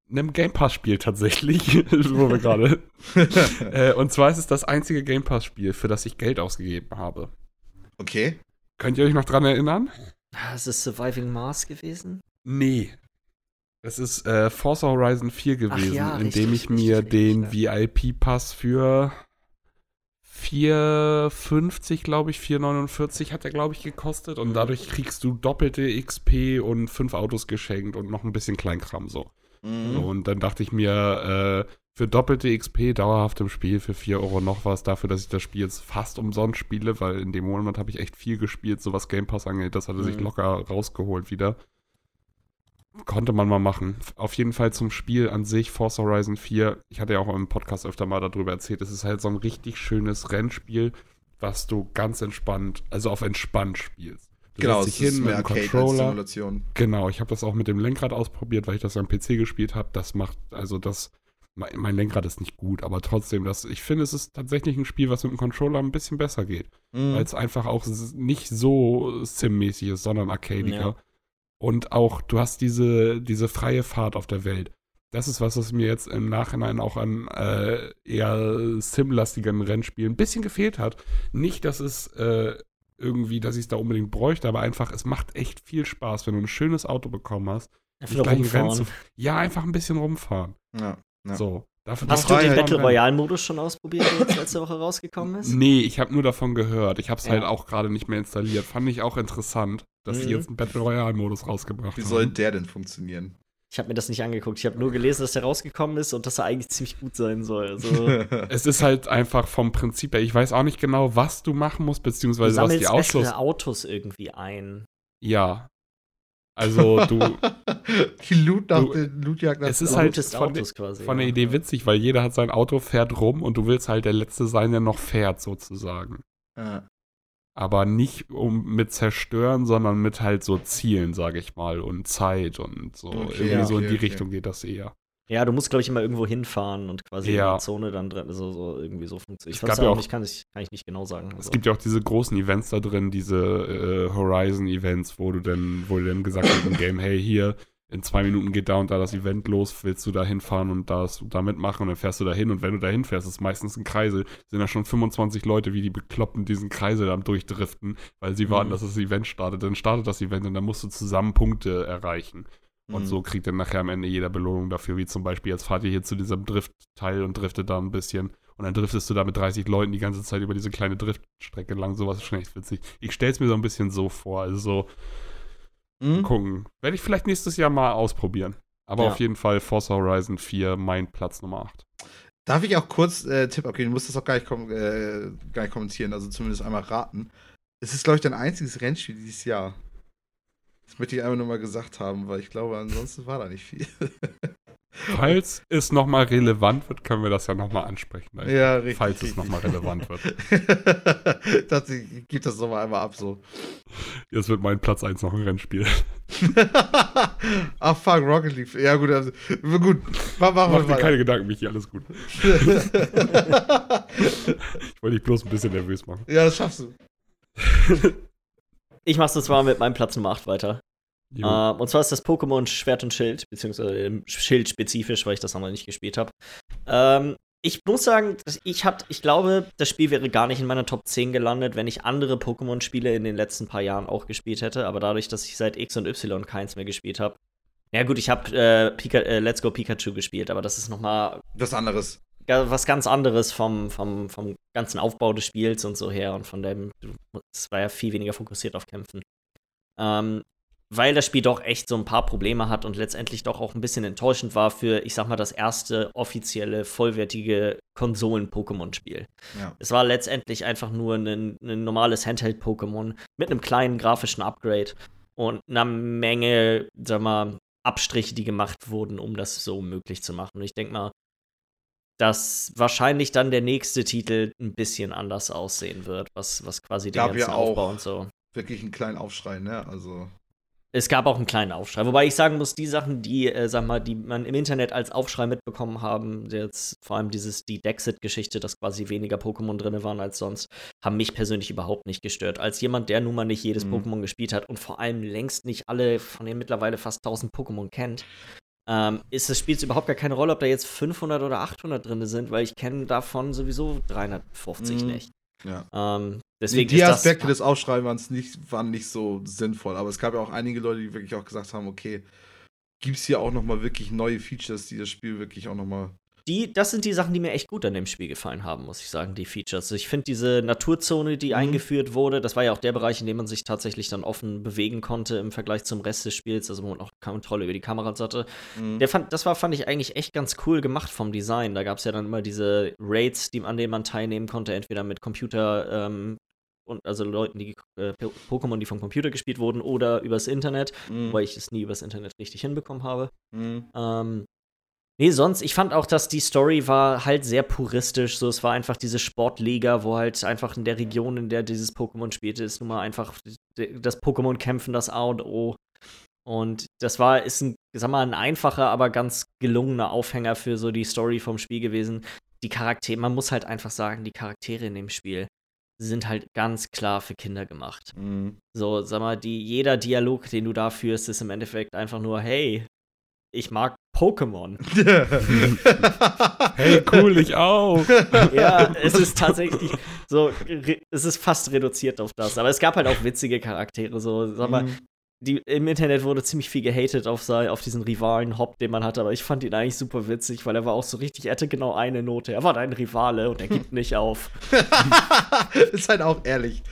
einem Game Pass-Spiel tatsächlich, <laughs> wo wir gerade. <laughs> äh, und zwar ist es das einzige Game Pass-Spiel, für das ich Geld ausgegeben habe.
Okay.
Könnt ihr euch noch dran erinnern?
Ah, ist es Surviving Mars gewesen?
Nee. Es ist äh, Forza Horizon 4 gewesen,
ja,
in
richtig,
dem ich mir
richtig,
den
richtig,
VIP-Pass für 4,50, glaube ich, 4,49 hat er, glaube ich, gekostet. Und dadurch kriegst du doppelte XP und fünf Autos geschenkt und noch ein bisschen Kleinkram so.
Mhm.
So, und dann dachte ich mir, äh, für doppelte XP dauerhaft im Spiel für 4 Euro noch was, dafür, dass ich das Spiel jetzt fast umsonst spiele, weil in dem Monat habe ich echt viel gespielt, so was Game Pass angeht. Das hatte sich
Mhm.
locker rausgeholt wieder. Konnte man mal machen. Auf jeden Fall zum Spiel an sich, Forza Horizon 4. Ich hatte ja auch im Podcast öfter mal darüber erzählt. Es ist halt so ein richtig schönes Rennspiel, was du ganz entspannt, also auf entspannt spielst. Du
Genau,
setzt dich
ist
hin mit dem Controller.
Simulation.
Genau, ich habe das auch mit dem Lenkrad ausprobiert, weil ich das am PC gespielt habe. Das macht, also das, mein, mein Lenkrad ist nicht gut, aber trotzdem, das, ich finde, es ist tatsächlich ein Spiel, was mit dem Controller ein bisschen besser geht.
Mhm.
Weil es einfach auch nicht so sim-mäßig ist, sondern arcadiger.
Ja.
Und auch, du hast diese, diese freie Fahrt auf der Welt. Das ist was, was mir jetzt im Nachhinein auch an äh, eher sim-lastigeren Rennspielen ein bisschen gefehlt hat. Nicht, dass es äh, irgendwie, dass ich es da unbedingt bräuchte, aber einfach, es macht echt viel Spaß, wenn du ein schönes Auto bekommen hast.
Einfach
gleich ein Rennen
rumfahren.
zu- Ja, einfach ein bisschen rumfahren.
ja. Ja.
So. Dafür
Hast du den Battle. Royale-Modus schon ausprobiert, der jetzt letzte Woche rausgekommen ist?
Nee, ich habe nur davon gehört. Ich habe es
Ja.
halt auch gerade nicht mehr installiert. Fand ich auch interessant, dass die
Mhm.
jetzt einen Battle Royale-Modus rausgebracht
Wie
haben.
soll der denn funktionieren?
Ich habe mir das nicht angeguckt. Ich habe nur gelesen, dass der rausgekommen ist und dass er eigentlich ziemlich gut sein soll. Also, <laughs>
Es ist halt einfach vom Prinzip her, ich weiß auch nicht genau, was du machen musst,
du
beziehungsweise was
sammelst
die Ausschluss.
Autos irgendwie ein.
Ja. Also du, <laughs>
die Loot nach
Du-
den Lootjagd nach
es ist halt von,
Autos quasi.
von der
ja.
Idee witzig, weil jeder hat sein Auto, fährt rum und du willst halt der Letzte sein, der noch fährt, sozusagen.
Ja.
Aber nicht um mit zerstören, sondern mit halt so Zielen, sage ich mal, und Zeit und so.
Okay,
Irgendwie
ja,
so in die
okay.
Richtung geht das eher.
Ja, du musst, glaube ich, immer irgendwo hinfahren und quasi
Ja.
in der Zone dann drin, so, so irgendwie so funktioniert. Ich weiß
ja
auch nicht, kann ich, kann ich nicht genau sagen.
Es
Also.
gibt ja auch diese großen Events da drin, diese äh, Horizon-Events, wo du dann, wo dir dann gesagt wird im <laughs> Game, hey, hier, in zwei Minuten geht da und da das Event los, willst du da hinfahren und das da mitmachen und dann fährst du da hin und wenn du da hinfährst, ist meistens ein Kreisel, sind da schon 25 Leute, wie die Bekloppten diesen Kreisel am durchdriften, weil sie warten,
Mhm.
dass das Event startet. Dann startet das Event und dann musst du zusammen Punkte erreichen. Und
Mhm.
so kriegt dann nachher am Ende jeder Belohnung dafür, wie zum Beispiel, jetzt fahrt ihr hier zu diesem Driftteil und driftet da ein bisschen. Und dann driftest du da mit 30 Leuten die ganze Zeit über diese kleine Driftstrecke lang. Sowas ist schon echt witzig. Ich stell's mir so ein bisschen so vor. Also so,
Mhm.
gucken. Werde ich vielleicht nächstes Jahr mal ausprobieren. Aber
Ja.
auf jeden Fall Forza Horizon 4, mein Platz Nummer 8.
Darf ich auch kurz äh, Tipp abgeben? Du musst das auch gar nicht, kom äh, gar nicht kommentieren, also zumindest einmal raten. Es ist, glaube ich, dein einziges Rennspiel dieses Jahr. Das möchte ich einfach nur mal gesagt haben, weil ich glaube, ansonsten war da nicht viel. <laughs>
Falls es nochmal relevant wird, können wir das ja nochmal ansprechen.
ja, richtig.
Falls es nochmal relevant wird. <laughs>
das, ich gebe das nochmal einmal ab so.
Jetzt wird mein Platz 1 noch ein Rennspiel.
Ach, <laughs> fuck, Rocket League. Ja, gut, also, gut. Mach,
Mach
wir
dir keine Gedanken, Michi, alles gut. Ich wollte dich bloß ein bisschen nervös machen.
ja, das schaffst du.
Ich mache zwar mit meinem Platz Nummer 8 weiter. Ähm, und zwar ist das Pokémon Schwert und Schild, beziehungsweise ähm, Schild spezifisch, weil ich das noch nicht gespielt habe. Ähm, ich muss sagen, ich, hab, ich glaube, das Spiel wäre gar nicht in meiner Top 10 gelandet, wenn ich andere Pokémon-Spiele in den letzten paar Jahren auch gespielt hätte. Aber dadurch, dass ich seit X und Y keins mehr gespielt habe. Ja, gut, ich habe äh, äh, Let's Go Pikachu gespielt, aber das ist noch mal
Was anderes.
Was ganz anderes vom, vom, vom ganzen Aufbau des Spiels und so her und von dem, es war ja viel weniger fokussiert auf Kämpfen. Ähm, weil das Spiel doch echt so ein paar Probleme hat und letztendlich doch auch ein bisschen enttäuschend war für, ich sag mal, das erste offizielle, vollwertige Konsolen-Pokémon-Spiel.
Ja.
Es war letztendlich einfach nur ein, ein normales Handheld-Pokémon mit einem kleinen grafischen Upgrade und einer Menge, sag mal, Abstriche, die gemacht wurden, um das so möglich zu machen. Und ich denke mal, dass wahrscheinlich dann der nächste Titel ein bisschen anders aussehen wird, was, was quasi den
ja
ganzen
auch.
Aufbau und so.
Wirklich einen kleinen Aufschrei, ne? Also.
Es gab auch einen kleinen Aufschrei. Wobei ich sagen muss, die Sachen, die, äh, sag mal, die man im Internet als Aufschrei mitbekommen haben, jetzt vor allem dieses, die Dexit-Geschichte, dass quasi weniger Pokémon drin waren als sonst, haben mich persönlich überhaupt nicht gestört. Als jemand, der nun mal nicht jedes
Mhm.
Pokémon gespielt hat und vor allem längst nicht alle von den mittlerweile fast 1000 Pokémon kennt, ähm, ist es spielt überhaupt gar keine Rolle, ob da jetzt 500 oder 800 drin sind, weil ich kenne davon sowieso 350
Mhm.
nicht.
Ja.
Ähm, deswegen
die
ist
Aspekte
das,
des Aufschreibens nicht, waren nicht so sinnvoll, aber es gab ja auch einige Leute, die wirklich auch gesagt haben, okay, gibt es hier auch noch mal wirklich neue Features, die das Spiel wirklich auch noch mal
die, das sind die Sachen, die mir echt gut an dem Spiel gefallen haben, muss ich sagen, die Features. Ich finde diese Naturzone, die mhm. eingeführt wurde, das war ja auch der Bereich, in dem man sich tatsächlich dann offen bewegen konnte im Vergleich zum Rest des Spiels, also wo man auch Kontrolle über die Kameras hatte. Mhm. Der fand, das war, fand ich eigentlich echt ganz cool gemacht vom Design. Da gab es ja dann immer diese Raids, die, an denen man teilnehmen konnte, entweder mit Computer ähm, und also Leuten, die äh, Pokémon, die vom Computer gespielt wurden, oder übers Internet, mhm. weil ich es nie übers Internet richtig hinbekommen habe. Mhm. Ähm, Nee, sonst, ich fand auch, dass die Story war halt sehr puristisch. So, es war einfach diese Sportliga, wo halt einfach in der Region, in der dieses Pokémon spielte, ist nun mal einfach das Pokémon-Kämpfen das A und O. Und das war, ist ein, sag mal, ein einfacher, aber ganz gelungener Aufhänger für so die Story vom Spiel gewesen. Die Charaktere, man muss halt einfach sagen, die Charaktere in dem Spiel sind halt ganz klar für Kinder gemacht. Mhm. So, sag mal, die, jeder Dialog, den du da führst, ist im Endeffekt einfach nur, hey, ich mag Pokémon.
hey, cool, ich auch. <laughs>
ja, es ist tatsächlich so, es ist fast reduziert auf das. Aber es gab halt auch witzige Charaktere. So, sag mal, mhm. die, im Internet wurde ziemlich viel gehatet auf, auf diesen Rivalen Hop, den man hatte, aber ich fand ihn eigentlich super witzig, weil er war auch so richtig, er hatte genau eine Note. Er war dein Rivale und er gibt nicht auf. <laughs>
ist halt auch ehrlich.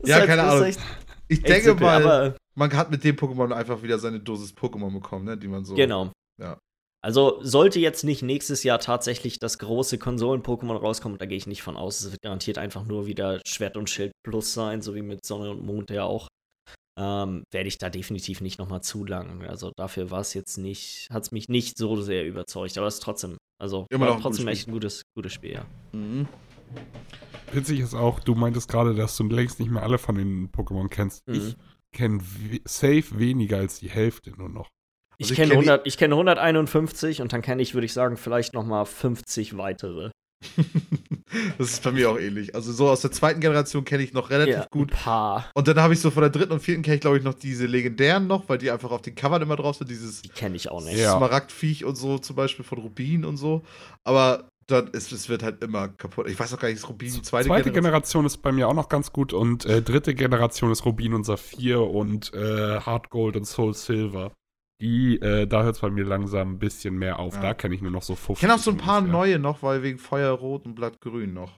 Ist ja, halt, keine Ahnung. Echt, ich denke mal, man hat mit dem Pokémon einfach wieder seine Dosis Pokémon bekommen, ne, die man so.
Genau.
Ja.
Also sollte jetzt nicht nächstes Jahr tatsächlich das große Konsolen-Pokémon rauskommen, da gehe ich nicht von aus. Es wird garantiert einfach nur wieder Schwert und Schild Plus sein, so wie mit Sonne und Mond ja auch. Ähm, werde ich da definitiv nicht noch mal zu lang. Also dafür war es jetzt nicht, hat es mich nicht so sehr überzeugt. Aber es ist trotzdem, also
Immer noch
trotzdem echt ein gutes, gutes Spiel, ja. Mhm.
Witzig ist auch, du meintest gerade, dass du längst nicht mehr alle von den Pokémon kennst. Mhm. Ich kenne safe weniger als die Hälfte nur noch.
Also ich, kenne kenn 100, ich kenne 151 und dann kenne ich, würde ich sagen, vielleicht noch mal 50 weitere. <laughs>
das ist bei mir auch ähnlich. Also so aus der zweiten Generation kenne ich noch relativ ja, gut.
Ein paar.
Und dann habe ich so von der dritten und vierten kenne ich, glaube ich, noch diese legendären noch, weil die einfach auf den Covern immer drauf sind. Dieses
die kenne ich auch nicht.
Smaragdviech und so, zum Beispiel von Rubin und so. Aber dann ist, es wird halt immer kaputt. Ich weiß auch gar nicht, ist Rubin die
zweite, zweite Generation? Generation ist bei mir auch noch ganz gut und äh, dritte Generation ist Rubin und Saphir und äh, Hard Gold und Soul Silver. Die, äh, da hört es bei mir langsam ein bisschen mehr auf. Ja. Da kenne ich nur noch so 50.
Ich kenne auch so ein paar ungefähr. neue noch, weil wegen Feuerrot und Blattgrün noch.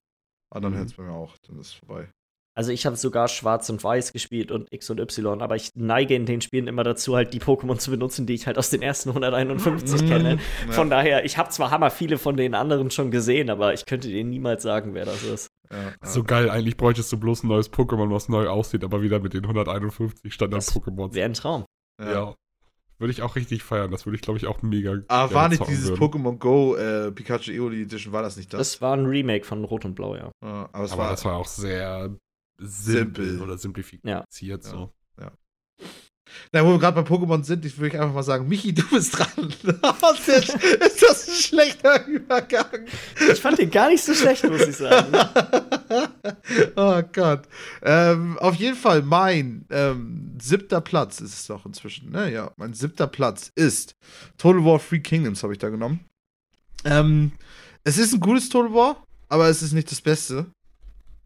Aber dann mhm. hört es bei mir auch, dann ist es vorbei.
Also ich habe sogar Schwarz und Weiß gespielt und X und Y, aber ich neige in den Spielen immer dazu, halt die Pokémon zu benutzen, die ich halt aus den ersten 151 <laughs> mhm. kenne. Ja. Von daher, ich habe zwar hammer viele von den anderen schon gesehen, aber ich könnte dir niemals sagen, wer das ist.
Ja, ja. So geil, eigentlich bräuchtest du bloß ein neues Pokémon, was neu aussieht, aber wieder mit den 151 Standard-Pokémon.
Wäre ein Traum.
ja. Würde ich auch richtig feiern. Das würde ich, glaube ich, auch mega.
Aber war nicht dieses Pokémon Go äh, Pikachu Eoli Edition, war das nicht das?
Das war ein Remake von Rot und Blau, ja.
ja aber, aber war, das war auch sehr simpel, simpel. oder simplifiziert ja. so.
Ja. Na, wo wir gerade bei Pokémon sind, ich würde einfach mal sagen, Michi, du bist dran. <laughs> ist das ein schlechter Übergang?
Ich fand den gar nicht so schlecht, muss ich sagen. <laughs>
oh Gott. Ähm, auf jeden Fall, mein ähm, siebter Platz ist es doch inzwischen. Ne? Ja, mein siebter Platz ist Total War Free Kingdoms, habe ich da genommen. Ähm, es ist ein gutes Total War, aber es ist nicht das Beste.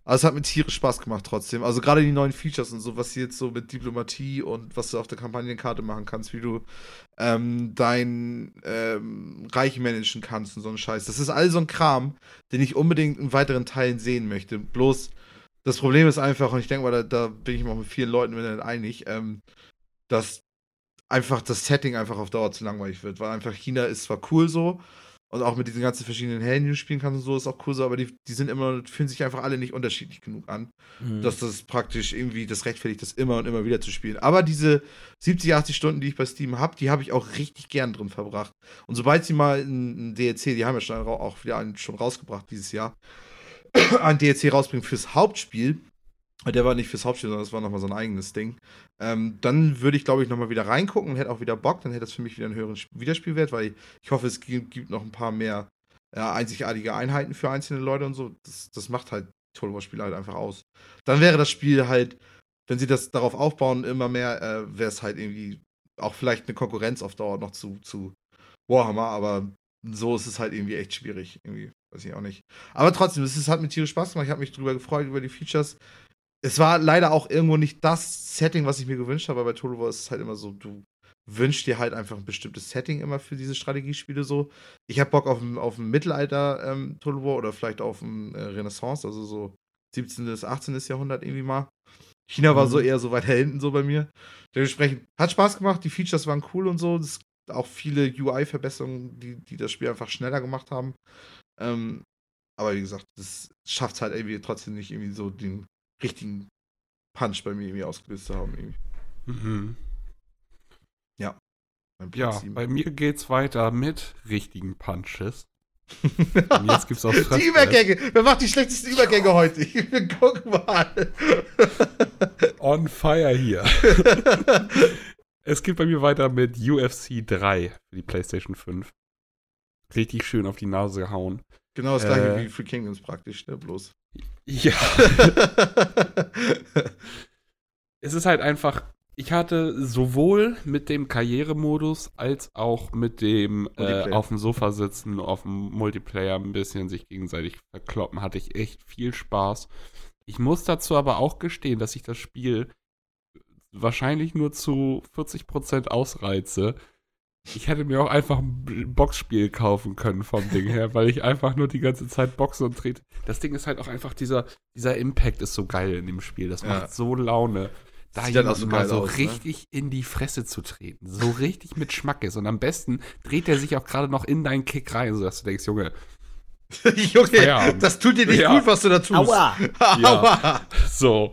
Aber es hat mir tierisch Spaß gemacht trotzdem. Also gerade die neuen Features und so, was sie jetzt so mit Diplomatie und was du auf der Kampagnenkarte machen kannst, wie du ähm, dein ähm, Reich managen kannst und so ein Scheiß. Das ist all so ein Kram, den ich unbedingt in weiteren Teilen sehen möchte. Bloß das Problem ist einfach, und ich denke mal, da, da, bin ich auch mit vielen Leuten einig, ähm, dass einfach das Setting einfach auf Dauer zu langweilig wird. Weil einfach China ist zwar cool so, und auch mit diesen ganzen verschiedenen Helden, die du spielen kannst und so, ist auch cool so, aber die, die sind immer, fühlen sich einfach alle nicht unterschiedlich genug an, mhm. dass das praktisch irgendwie das rechtfertigt, das immer und immer wieder zu spielen. Aber diese 70, 80 Stunden, die ich bei Steam habe, die habe ich auch richtig gern drin verbracht. Und sobald sie mal ein DLC, die haben ja schon auch wieder einen schon rausgebracht dieses Jahr, <clears throat> ein DLC rausbringen fürs Hauptspiel, der war nicht fürs Hauptspiel, sondern das war nochmal so ein eigenes Ding. Ähm, dann würde ich, glaube ich, nochmal wieder reingucken und hätte auch wieder Bock. Dann hätte das für mich wieder einen höheren Wiederspielwert, weil ich hoffe, es gibt noch ein paar mehr ja, einzigartige Einheiten für einzelne Leute und so. Das, das macht halt Total War-Spiele halt einfach aus. Dann wäre das Spiel halt, wenn sie das darauf aufbauen, immer mehr, äh, wäre es halt irgendwie auch vielleicht eine Konkurrenz auf Dauer noch zu, zu Warhammer, aber so ist es halt irgendwie echt schwierig. Irgendwie, weiß ich auch nicht. Aber trotzdem, es hat mir tierisch Spaß gemacht. Ich habe mich drüber gefreut, über die Features es war leider auch irgendwo nicht das Setting, was ich mir gewünscht habe, aber bei Total War ist es halt immer so, du wünsch dir halt einfach ein bestimmtes Setting immer für diese Strategiespiele so. Ich habe Bock auf ein, auf ein Mittelalter ähm, Total War oder vielleicht auf ein äh, Renaissance, also so 17. bis 18. Jahrhundert irgendwie mal. China war so
Mhm.
eher so weit hinten so bei mir. Dementsprechend hat Spaß gemacht, die Features waren cool und so. Das auch viele UI-Verbesserungen, die, die das Spiel einfach schneller gemacht haben. Ähm, aber wie gesagt, das schafft halt irgendwie trotzdem nicht irgendwie so den richtigen Punch bei mir irgendwie ausgelöst zu haben. Irgendwie.
Mhm. Ja,
Prinzip.
bei mir geht's weiter mit richtigen Punches. <laughs> Und jetzt gibt's auch
die. Übergänge! Wer macht die schlechtesten Übergänge heute? Ich will gucken mal. <laughs>
On fire hier. <laughs> es geht bei mir weiter mit UFC 3 für die PlayStation 5. Richtig schön auf die Nase gehauen.
Genau das gleiche
Äh.
wie Free Kingdoms praktisch, ne? Bloß.
Ja. <laughs> es ist halt einfach, ich hatte sowohl mit dem Karrieremodus als auch mit dem äh, auf dem Sofa sitzen, auf dem Multiplayer ein bisschen sich gegenseitig verkloppen, hatte ich echt viel Spaß. Ich muss dazu aber auch gestehen, dass ich das Spiel wahrscheinlich nur zu 40% ausreize. Ich hätte mir auch einfach ein Boxspiel kaufen können vom Ding her, weil ich einfach nur die ganze Zeit boxe und trete. Das Ding ist halt auch einfach dieser, dieser Impact ist so geil in dem Spiel. Das
Ja.
macht so Laune. Da
auch
jemand
so
mal so
aus, ne?
richtig in die Fresse zu treten. So richtig mit Schmackes. Und am besten dreht er sich auch gerade noch in deinen Kick rein, sodass du denkst, Junge, <laughs>
Junge,
Feierabend.
das tut dir nicht
Ja.
gut, was du da tust.
Aua! <laughs>
Aua!
so.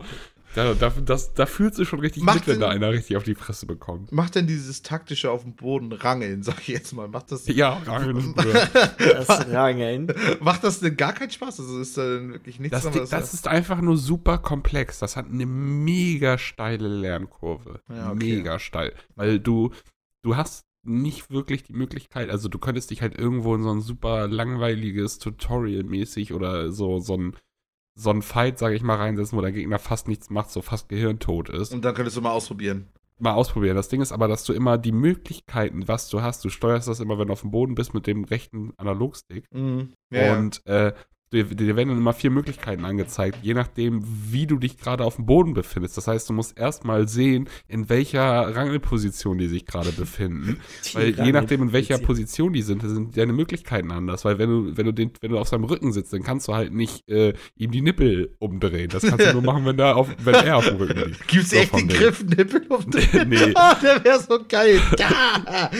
Da, da, das, da fühlt sich schon richtig
Macht
mit, wenn da einer richtig auf die Fresse bekommt.
Macht denn dieses taktische auf dem Boden rangeln, sag ich jetzt mal, macht das,
Ja, Rangeln.
Das Rangeln.
macht das denn gar keinen Spaß? Also ist da denn wirklich nichts
Das,
was
das ist einfach nur super komplex. Das hat eine mega steile Lernkurve.
Ja, okay.
Mega steil. Weil du, du hast nicht wirklich die Möglichkeit, also du könntest dich halt irgendwo in so ein super langweiliges Tutorial mäßig oder so, so ein, so ein Fight, sage ich mal, reinsetzen, wo der Gegner fast nichts macht, so fast gehirntot ist.
Und dann könntest du mal ausprobieren.
mal ausprobieren. Das Ding ist aber, dass du immer die Möglichkeiten, was du hast, du steuerst das immer, wenn du auf dem Boden bist, mit dem rechten Analogstick.
Mhm. Ja,
Und äh, dir, dir werden dann immer vier Möglichkeiten angezeigt, je nachdem, wie du dich gerade auf dem Boden befindest. Das heißt, du musst erstmal sehen, in welcher Rangelposition die sich gerade befinden. <laughs> Weil je nachdem, in welcher Position die sind, sind deine Möglichkeiten anders. Weil wenn du, wenn du den, wenn du auf seinem Rücken sitzt, dann kannst du halt nicht äh, ihm die Nippel umdrehen. Das kannst du nur machen, wenn, er auf, wenn er auf dem Rücken liegt. <laughs>
Gibt's
So
echt den. Griff Nippel <laughs> den
Nee.
Ah, der wäre so geil. Ja.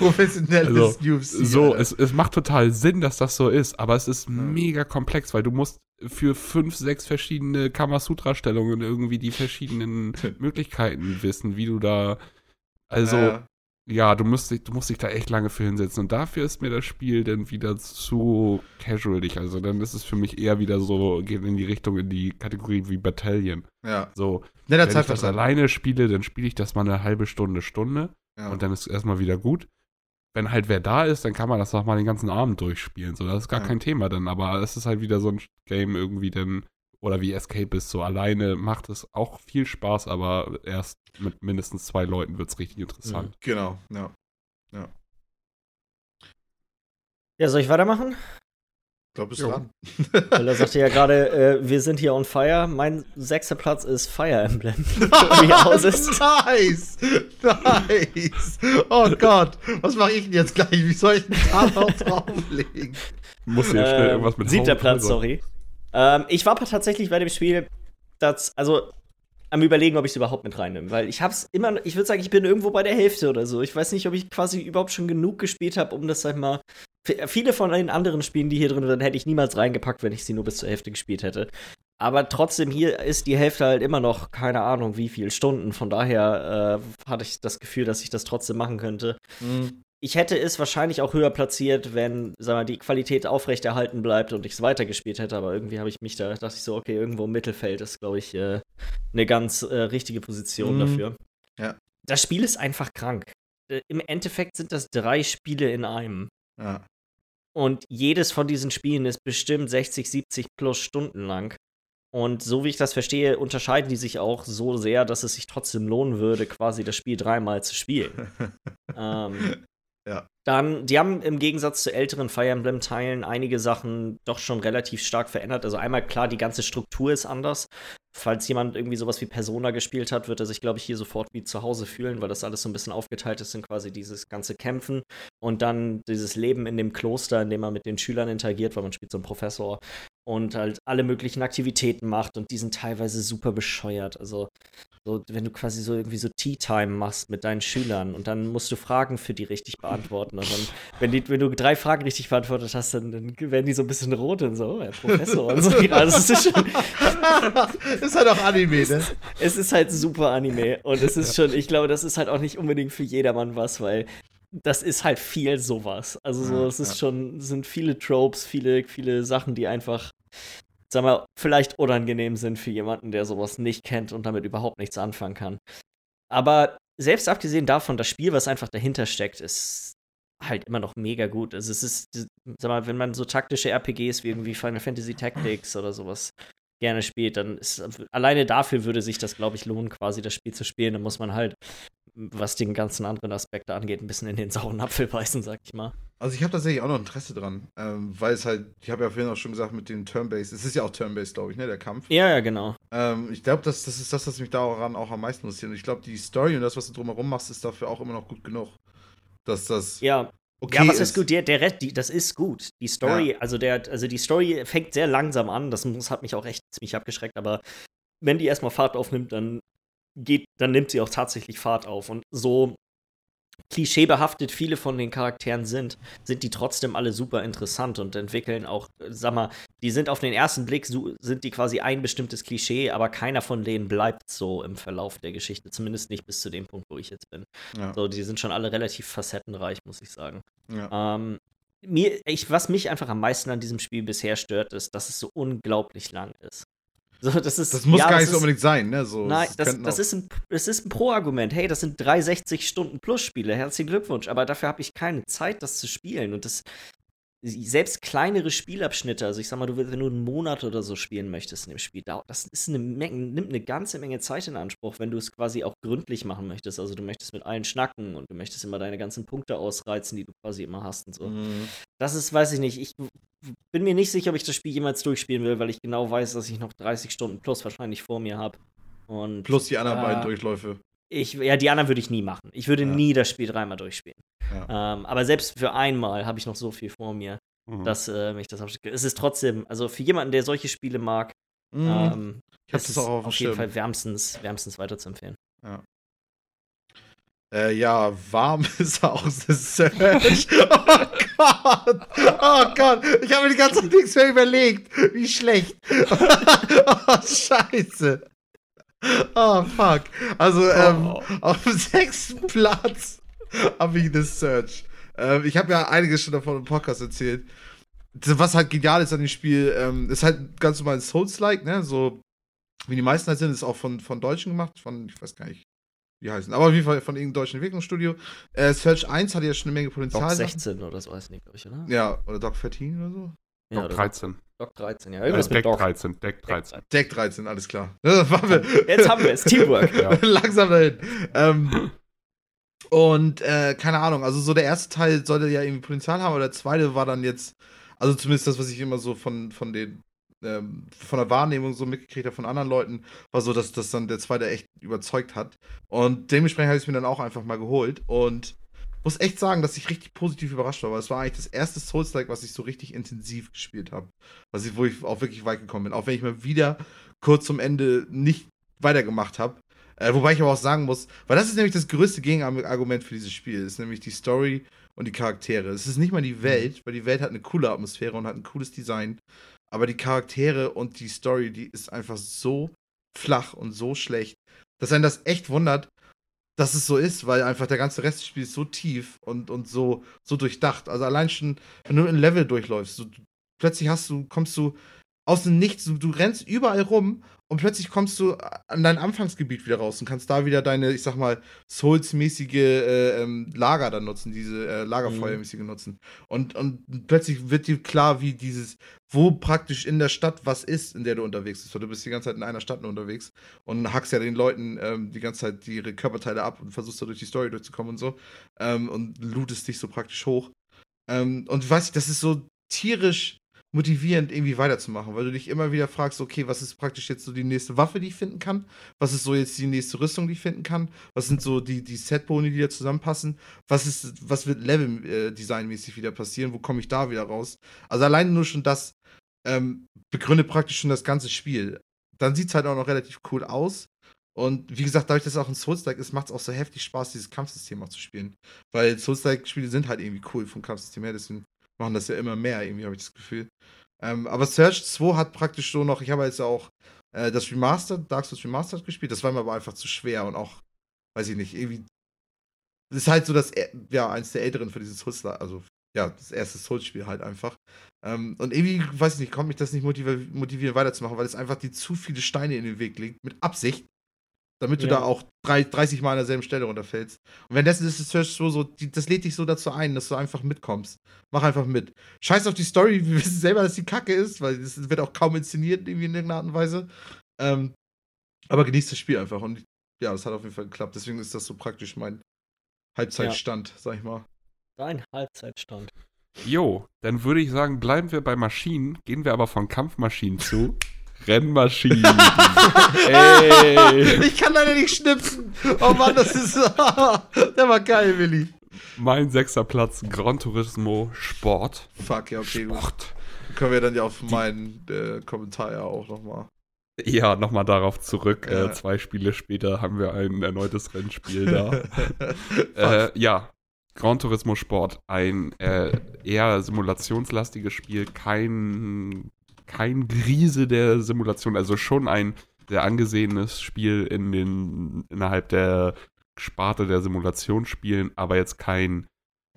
Professionelles
Also,
UFC.
So,
Alter.
es, es macht total Sinn, dass das so ist, aber es ist mega komplex, weil du musst für fünf, sechs verschiedene Kamasutra-Stellungen irgendwie die verschiedenen <laughs> Möglichkeiten wissen, wie du da. Also,
Ja.
ja, du musst, dich, du musst dich da echt lange für hinsetzen. Und dafür ist mir das Spiel dann wieder zu casualig. Also, dann ist es für mich eher wieder so, geht in die Richtung, in die Kategorie wie Battalion.
ja.
So,
Netter
wenn ich das
Zeitvertreib.
alleine spiele, dann spiele ich das mal eine halbe Stunde, Stunde.
Ja.
Und dann ist erstmal wieder gut. Wenn halt wer da ist, dann kann man das auch mal den ganzen Abend durchspielen. So, das ist gar
Ja.
kein Thema dann. Aber es ist halt wieder so ein Game irgendwie dann, oder wie Escape ist, so alleine macht es auch viel Spaß, aber erst mit mindestens zwei Leuten wird es richtig interessant.
Genau, ja.
Ja, soll ich weitermachen?
Ich glaube, bist
Jo.
dran.
Weil er sagte ja gerade, äh, wir sind hier on fire. Mein sechster Platz ist Fire Emblem. <laughs> Wie aus ist.
nice! Nice! Oh Gott, was mache ich denn jetzt gleich? Wie soll ich denn da noch <laughs> drauflegen?
Muss ja schnell
Ähm,
irgendwas mit
Siebter
Home-
Platz, sorry. Ähm, ich war tatsächlich bei dem Spiel, das, also am überlegen, ob ich es überhaupt mit reinnehme. Weil ich hab's immer, ich würde sagen, ich bin irgendwo bei der Hälfte oder so. Ich weiß nicht, ob ich quasi überhaupt schon genug gespielt habe, um das, sag ich mal. Viele von den anderen Spielen, die hier drin sind, hätte ich niemals reingepackt, wenn ich sie nur bis zur Hälfte gespielt hätte. Aber trotzdem, hier ist die Hälfte halt immer noch, keine Ahnung, wie viele Stunden. Von daher äh, hatte ich das Gefühl, dass ich das trotzdem machen könnte ich hätte es wahrscheinlich auch höher platziert, wenn sag mal, die Qualität aufrechterhalten bleibt und ich es weitergespielt hätte, aber irgendwie habe ich mich da, dachte ich so, okay, irgendwo im Mittelfeld ist, glaube ich, äh, eine ganz äh, richtige Position
Mhm.
dafür.
Ja.
Das Spiel ist einfach krank. Äh, Im Endeffekt sind das drei Spiele in einem.
Ja.
Und jedes von diesen Spielen ist bestimmt 60, 70 plus Stunden lang. Und so wie ich das verstehe, unterscheiden die sich auch so sehr, dass es sich trotzdem lohnen würde, quasi das Spiel dreimal zu spielen. <laughs> ähm,
Ja.
Dann, die haben im Gegensatz zu älteren Fire Emblem-Teilen einige Sachen doch schon relativ stark verändert. Also einmal klar, die ganze Struktur ist anders. Falls jemand irgendwie sowas wie Persona gespielt hat, wird er sich, glaube ich, hier sofort wie zu Hause fühlen, weil das alles so ein bisschen aufgeteilt ist in quasi dieses ganze Kämpfen und dann dieses Leben in dem Kloster, in dem man mit den Schülern interagiert, weil man spielt so einen Professor und halt alle möglichen Aktivitäten macht und die sind teilweise super bescheuert. Also so, wenn du quasi so irgendwie so Tea Time machst mit deinen Schülern und dann musst du Fragen für die richtig beantworten. Und dann, wenn, die, wenn du drei Fragen richtig beantwortet hast, dann, dann werden die so ein bisschen rot und so, oh, Herr Professor und so. Also es ist schon. <laughs>
ist halt auch Anime, ne?
Es ist halt super Anime. Und es ist schon, ich glaube, das ist halt auch nicht unbedingt für jedermann was, weil das ist halt viel sowas. Also so, es ist schon, sind viele Tropes, viele, viele Sachen, die einfach sag mal, vielleicht unangenehm sind für jemanden, der sowas nicht kennt und damit überhaupt nichts anfangen kann. Aber selbst abgesehen davon, das Spiel, was einfach dahinter steckt, ist halt immer noch mega gut. Also es ist, sag mal, wenn man so taktische RPGs wie irgendwie Final Fantasy Tactics oder sowas gerne spielt, dann ist alleine dafür würde sich das, glaube ich, lohnen, quasi das Spiel zu spielen. Dann muss man halt, was den ganzen anderen Aspekte angeht, ein bisschen in den sauren Apfel beißen, sag ich mal.
Also ich habe tatsächlich auch noch Interesse dran, ähm, weil es halt, ich habe ja vorhin auch schon gesagt, mit dem Turn-Based, es ist ja auch Turn-Based, glaube ich, ne, der Kampf.
Ja, ja, genau.
Ähm, ich glaube, das, das ist das, was mich daran auch am meisten interessiert. Und ich glaube, die Story und das, was du drumherum machst, ist dafür auch immer noch gut genug. Dass das.
Ja, Okay ja, was ist, ist gut? Der, der die, das ist gut. Die Story, ja. also der, also die Story fängt sehr langsam an. Das, das hat mich auch echt ziemlich abgeschreckt. Aber wenn die erstmal Fahrt aufnimmt, dann geht, dann nimmt sie auch tatsächlich Fahrt auf. Und so klischeebehaftet viele von den Charakteren sind, sind die trotzdem alle super interessant und entwickeln auch, sag mal, die sind auf den ersten Blick, sind die quasi ein bestimmtes Klischee, aber keiner von denen bleibt so im Verlauf der Geschichte, zumindest nicht bis zu dem Punkt, wo ich jetzt bin. Ja. So, die sind schon alle relativ facettenreich, muss ich sagen. Ja. Ähm, mir, ich, was mich einfach am meisten an diesem Spiel bisher stört, ist, dass es so unglaublich lang ist. <laughs>
So, das, ist, das muss ja, gar nicht so unbedingt sein, ne? So,
nein, das, das, ist ein, das ist ein Pro-Argument. Hey, das sind drei 60 Stunden plus Spiele. Herzlichen Glückwunsch. Aber dafür habe ich keine Zeit, das zu spielen. Und das, selbst kleinere Spielabschnitte, also ich sag mal, du willst, wenn du einen Monat oder so spielen möchtest in dem Spiel, das ist eine Menge, nimmt eine ganze Menge Zeit in Anspruch, wenn du es quasi auch gründlich machen möchtest. Also du möchtest mit allen schnacken und du möchtest immer deine ganzen Punkte ausreizen, die du quasi immer hast und so. Mhm. Das ist, weiß ich nicht, ich bin mir nicht sicher, ob ich das Spiel jemals durchspielen will, weil ich genau weiß, dass ich noch 30 Stunden plus wahrscheinlich vor mir habe.
plus die anderen äh, beiden Durchläufe.
Ich, ja, die anderen würde ich nie machen. Ich würde ja. nie das Spiel dreimal durchspielen. Ja. Ähm, aber selbst für einmal habe ich noch so viel vor mir, mhm. dass äh, mich das. Es ist trotzdem, also für jemanden, der solche Spiele mag, mhm. ähm, ich ist es auch auf, auf jeden Fall wärmstens, wärmstens weiterzuempfehlen.
Ja. Äh, ja, warm <laughs> ist auch The Search. <laughs> Oh Gott! Oh Gott! Ich habe mir die ganze Zeit nichts mehr überlegt. Wie schlecht. <laughs> oh, scheiße. Oh, fuck. Also, ähm, oh. auf dem sechsten Platz habe ich The Search. Ähm, ich habe ja einiges schon davon im Podcast erzählt. Was halt genial ist an dem Spiel, ähm, ist halt ganz normal Souls-like, ne? So, wie die meisten halt sind, ist auch von, von Deutschen gemacht, von, ich weiß gar nicht, wie heißen, aber auf jeden Fall von irgendeinem deutschen Entwicklungsstudio. Äh, Search 1 hat ja schon eine Menge Potenzial. Doc
16 oder so heißt nicht, glaube ich, oder?
Ja, oder Doc 14 oder so.
Ja, Doc 13.
Doc 13, ja.
Irgendwas Deck 13, Deck 13.
Deck 13, alles klar. <laughs>
Jetzt haben wir es, Teamwork. <laughs>
Ja. <laughs> Langsam dahin. Ähm, und äh, keine Ahnung, also so der erste Teil sollte ja irgendwie Potenzial haben, aber der zweite war dann jetzt, also zumindest das, was ich immer so von, von den ähm, von der Wahrnehmung so mitgekriegt habe von anderen Leuten, war so, dass das dann der zweite echt überzeugt hat. Und dementsprechend habe ich es mir dann auch einfach mal geholt und muss echt sagen, dass ich richtig positiv überrascht war, weil es war eigentlich das erste Souls-like, was ich so richtig intensiv gespielt habe. Was ich, wo ich auch wirklich weit gekommen bin. Auch wenn ich mal wieder kurz zum Ende nicht weitergemacht habe. Äh, wobei ich aber auch sagen muss, weil das ist nämlich das größte Gegenargument für dieses Spiel, ist nämlich die Story und die Charaktere. Es ist nicht mal die mhm. Welt, weil die Welt hat eine coole Atmosphäre und hat ein cooles Design. Aber die Charaktere und die Story, die ist einfach so flach und so schlecht, dass einen das echt wundert, dass es so ist, weil einfach der ganze Rest des Spiels so tief und, und so, so durchdacht. Also allein schon, wenn du ein Level durchläufst, so, plötzlich hast du, kommst du aus dem Nichts. Du, du rennst überall rum und plötzlich kommst du an dein Anfangsgebiet wieder raus und kannst da wieder deine, ich sag mal, Souls-mäßige äh, ähm, Lager dann nutzen, diese äh, Lagerfeuermäßige mhm. nutzen. Und, und plötzlich wird dir klar, wie dieses, wo praktisch in der Stadt was ist, in der du unterwegs bist. Weil du bist die ganze Zeit in einer Stadt nur unterwegs und hackst ja den Leuten ähm, die ganze Zeit ihre Körperteile ab und versuchst da durch die Story durchzukommen und so. Ähm, und lootest dich so praktisch hoch. Ähm, und weiß ich, das ist so tierisch motivierend, irgendwie weiterzumachen, weil du dich immer wieder fragst, okay, was ist praktisch jetzt so die nächste Waffe, die ich finden kann? Was ist so jetzt die nächste Rüstung, die ich finden kann? Was sind so die, die Setboni, die da zusammenpassen? Was ist, was wird Level-Design-mäßig wieder passieren? Wo komme ich da wieder raus? Also allein nur schon das ähm, begründet praktisch schon das ganze Spiel. Dann sieht es halt auch noch relativ cool aus. Und wie gesagt, dadurch, dass es auch ein Souls-like ist, macht es auch so heftig Spaß, dieses Kampfsystem auch zu spielen. Weil Souls-like-Spiele sind halt irgendwie cool vom Kampfsystem her, deswegen machen das ja immer mehr, irgendwie habe ich das Gefühl. Ähm, aber Search 2 hat praktisch so noch, ich habe jetzt auch äh, das Remastered, Dark Souls Remastered gespielt, das war mir aber einfach zu schwer und auch, weiß ich nicht, irgendwie. Das ist halt so das, ja, eins der älteren für dieses Souls, also ja, das erste Souls-Spiel halt einfach. Ähm, und irgendwie, weiß ich nicht, konnte mich das nicht motivieren weiterzumachen, weil es einfach die zu viele Steine in den Weg legt, mit Absicht damit du ja. da auch drei, 30 Mal an derselben Stelle runterfällst. Und währenddessen ist das Search so, so die, das lädt dich so dazu ein, dass du einfach mitkommst. Mach einfach mit. Scheiß auf die Story, <laughs> wir wissen selber, dass die Kacke ist, weil es wird auch kaum inszeniert, irgendwie in irgendeiner Art und Weise. Ähm, aber genießt das Spiel einfach. Und ja, das hat auf jeden Fall geklappt. Deswegen ist das so praktisch mein Halbzeitstand, ja. sag ich mal.
Dein Halbzeitstand.
Jo, dann würde ich sagen, bleiben wir bei Maschinen, gehen wir aber von Kampfmaschinen zu <laughs> Rennmaschinen. <laughs>
Ey. Ich kann leider nicht schnipsen. Oh Mann, das ist. <laughs> der war geil, Willi.
Mein sechster Platz, Gran Turismo Sport.
Fuck, ja, okay. Sport. Gut. Können wir dann ja auf meinen äh, Kommentar ja auch nochmal.
Ja, nochmal darauf zurück. Äh, ja. Äh, zwei Spiele später haben wir ein erneutes Rennspiel da. <laughs> äh, ja, Gran Turismo Sport, ein äh, eher simulationslastiges Spiel, kein kein Grise der Simulation, also schon ein sehr angesehenes Spiel in den, innerhalb der Sparte der Simulationsspielen, aber jetzt kein,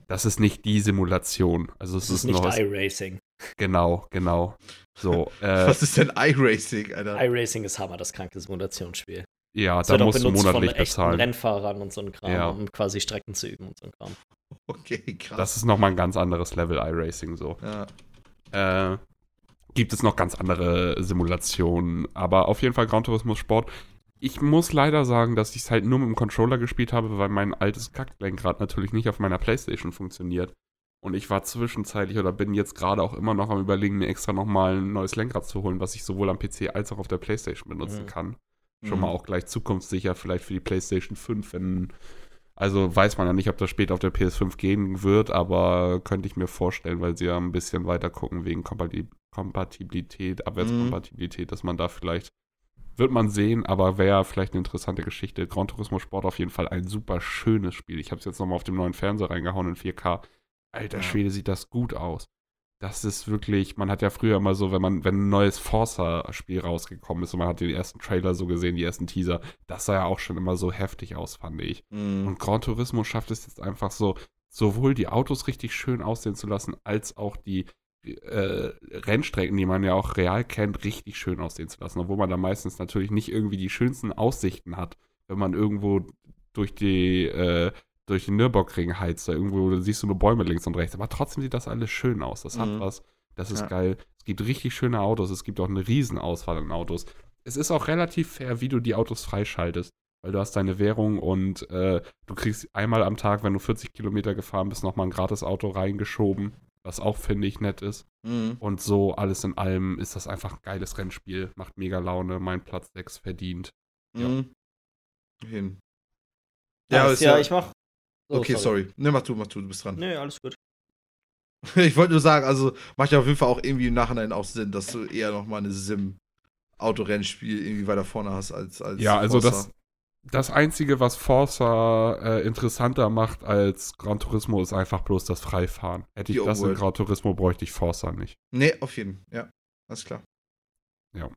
das ist nicht die Simulation. Also es das ist, ist
nicht iRacing.
Genau, genau. So, <laughs>
äh, Was ist denn iRacing, Alter?
iRacing ist Hammer, das kranke Simulationsspiel.
Ja, das da musst du monatlich von bezahlen.
Rennfahrern und so ein Kram, ja. um quasi Strecken zu üben und so ein Kram.
Okay, krass.
Das ist nochmal ein ganz anderes Level iRacing so. Ja. Äh, gibt es noch ganz andere Simulationen. Aber auf jeden Fall Gran Turismo Sport. Ich muss leider sagen, dass ich es halt nur mit dem Controller gespielt habe, weil mein altes Kacklenkrad natürlich nicht auf meiner Playstation funktioniert. Und ich war zwischenzeitlich oder bin jetzt gerade auch immer noch am überlegen, mir extra nochmal ein neues Lenkrad zu holen, was ich sowohl am PC als auch auf der Playstation benutzen mhm. kann. Schon mhm. mal auch gleich zukunftssicher, vielleicht für die Playstation 5, wenn also weiß man ja nicht, ob das später auf der PS5 gehen wird, aber könnte ich mir vorstellen, weil sie ja ein bisschen weiter gucken wegen Kompatibilität, Abwärtskompatibilität, mhm. dass man da vielleicht, wird man sehen, aber wäre vielleicht eine interessante Geschichte. Gran Turismo Sport auf jeden Fall ein super schönes Spiel. Ich habe es jetzt nochmal auf dem neuen Fernseher reingehauen in 4K. Alter Schwede, sieht das gut aus das ist wirklich, man hat ja früher immer so, wenn man, wenn ein neues Forza-Spiel rausgekommen ist und man hat den ersten Trailer so gesehen, die ersten Teaser, das sah ja auch schon immer so heftig aus, fand ich. Mm. Und Gran Turismo schafft es jetzt einfach so, sowohl die Autos richtig schön aussehen zu lassen, als auch die äh, Rennstrecken, die man ja auch real kennt, richtig schön aussehen zu lassen. Obwohl man da meistens natürlich nicht irgendwie die schönsten Aussichten hat, wenn man irgendwo durch die äh, durch den Nürburgring heizt, da irgendwo siehst du nur Bäume links und rechts. Aber trotzdem sieht das alles schön aus. Das mhm. hat was. Das ist ja. geil. Es gibt richtig schöne Autos. Es gibt auch eine Riesenauswahl an Autos. Es ist auch relativ fair, wie du die Autos freischaltest. Weil du hast deine Währung und äh, du kriegst einmal am Tag, wenn du 40 Kilometer gefahren bist, nochmal ein gratis Auto reingeschoben. Was auch, finde ich, nett ist. Mhm. Und so alles in allem ist das einfach ein geiles Rennspiel. Macht mega Laune. Mein Platz 6 verdient.
Mhm. Ja. Hin.
Ja, ja, ja, ich mach
Oh, okay, sorry. sorry. Ne, mach du, mach du, du bist dran.
Nee, alles gut. <laughs>
ich wollte nur sagen, also macht ja auf jeden Fall auch irgendwie im Nachhinein auch Sinn, dass du eher nochmal eine Sim-Autorennspiel irgendwie weiter vorne hast als, als
Ja, also das, das Einzige, was Forza äh, interessanter macht als Gran Turismo, ist einfach bloß das Freifahren. Hätte ich Die das in Gran Turismo, bräuchte ich Forza nicht.
Nee, auf jeden Fall. Ja, alles klar.
Ja.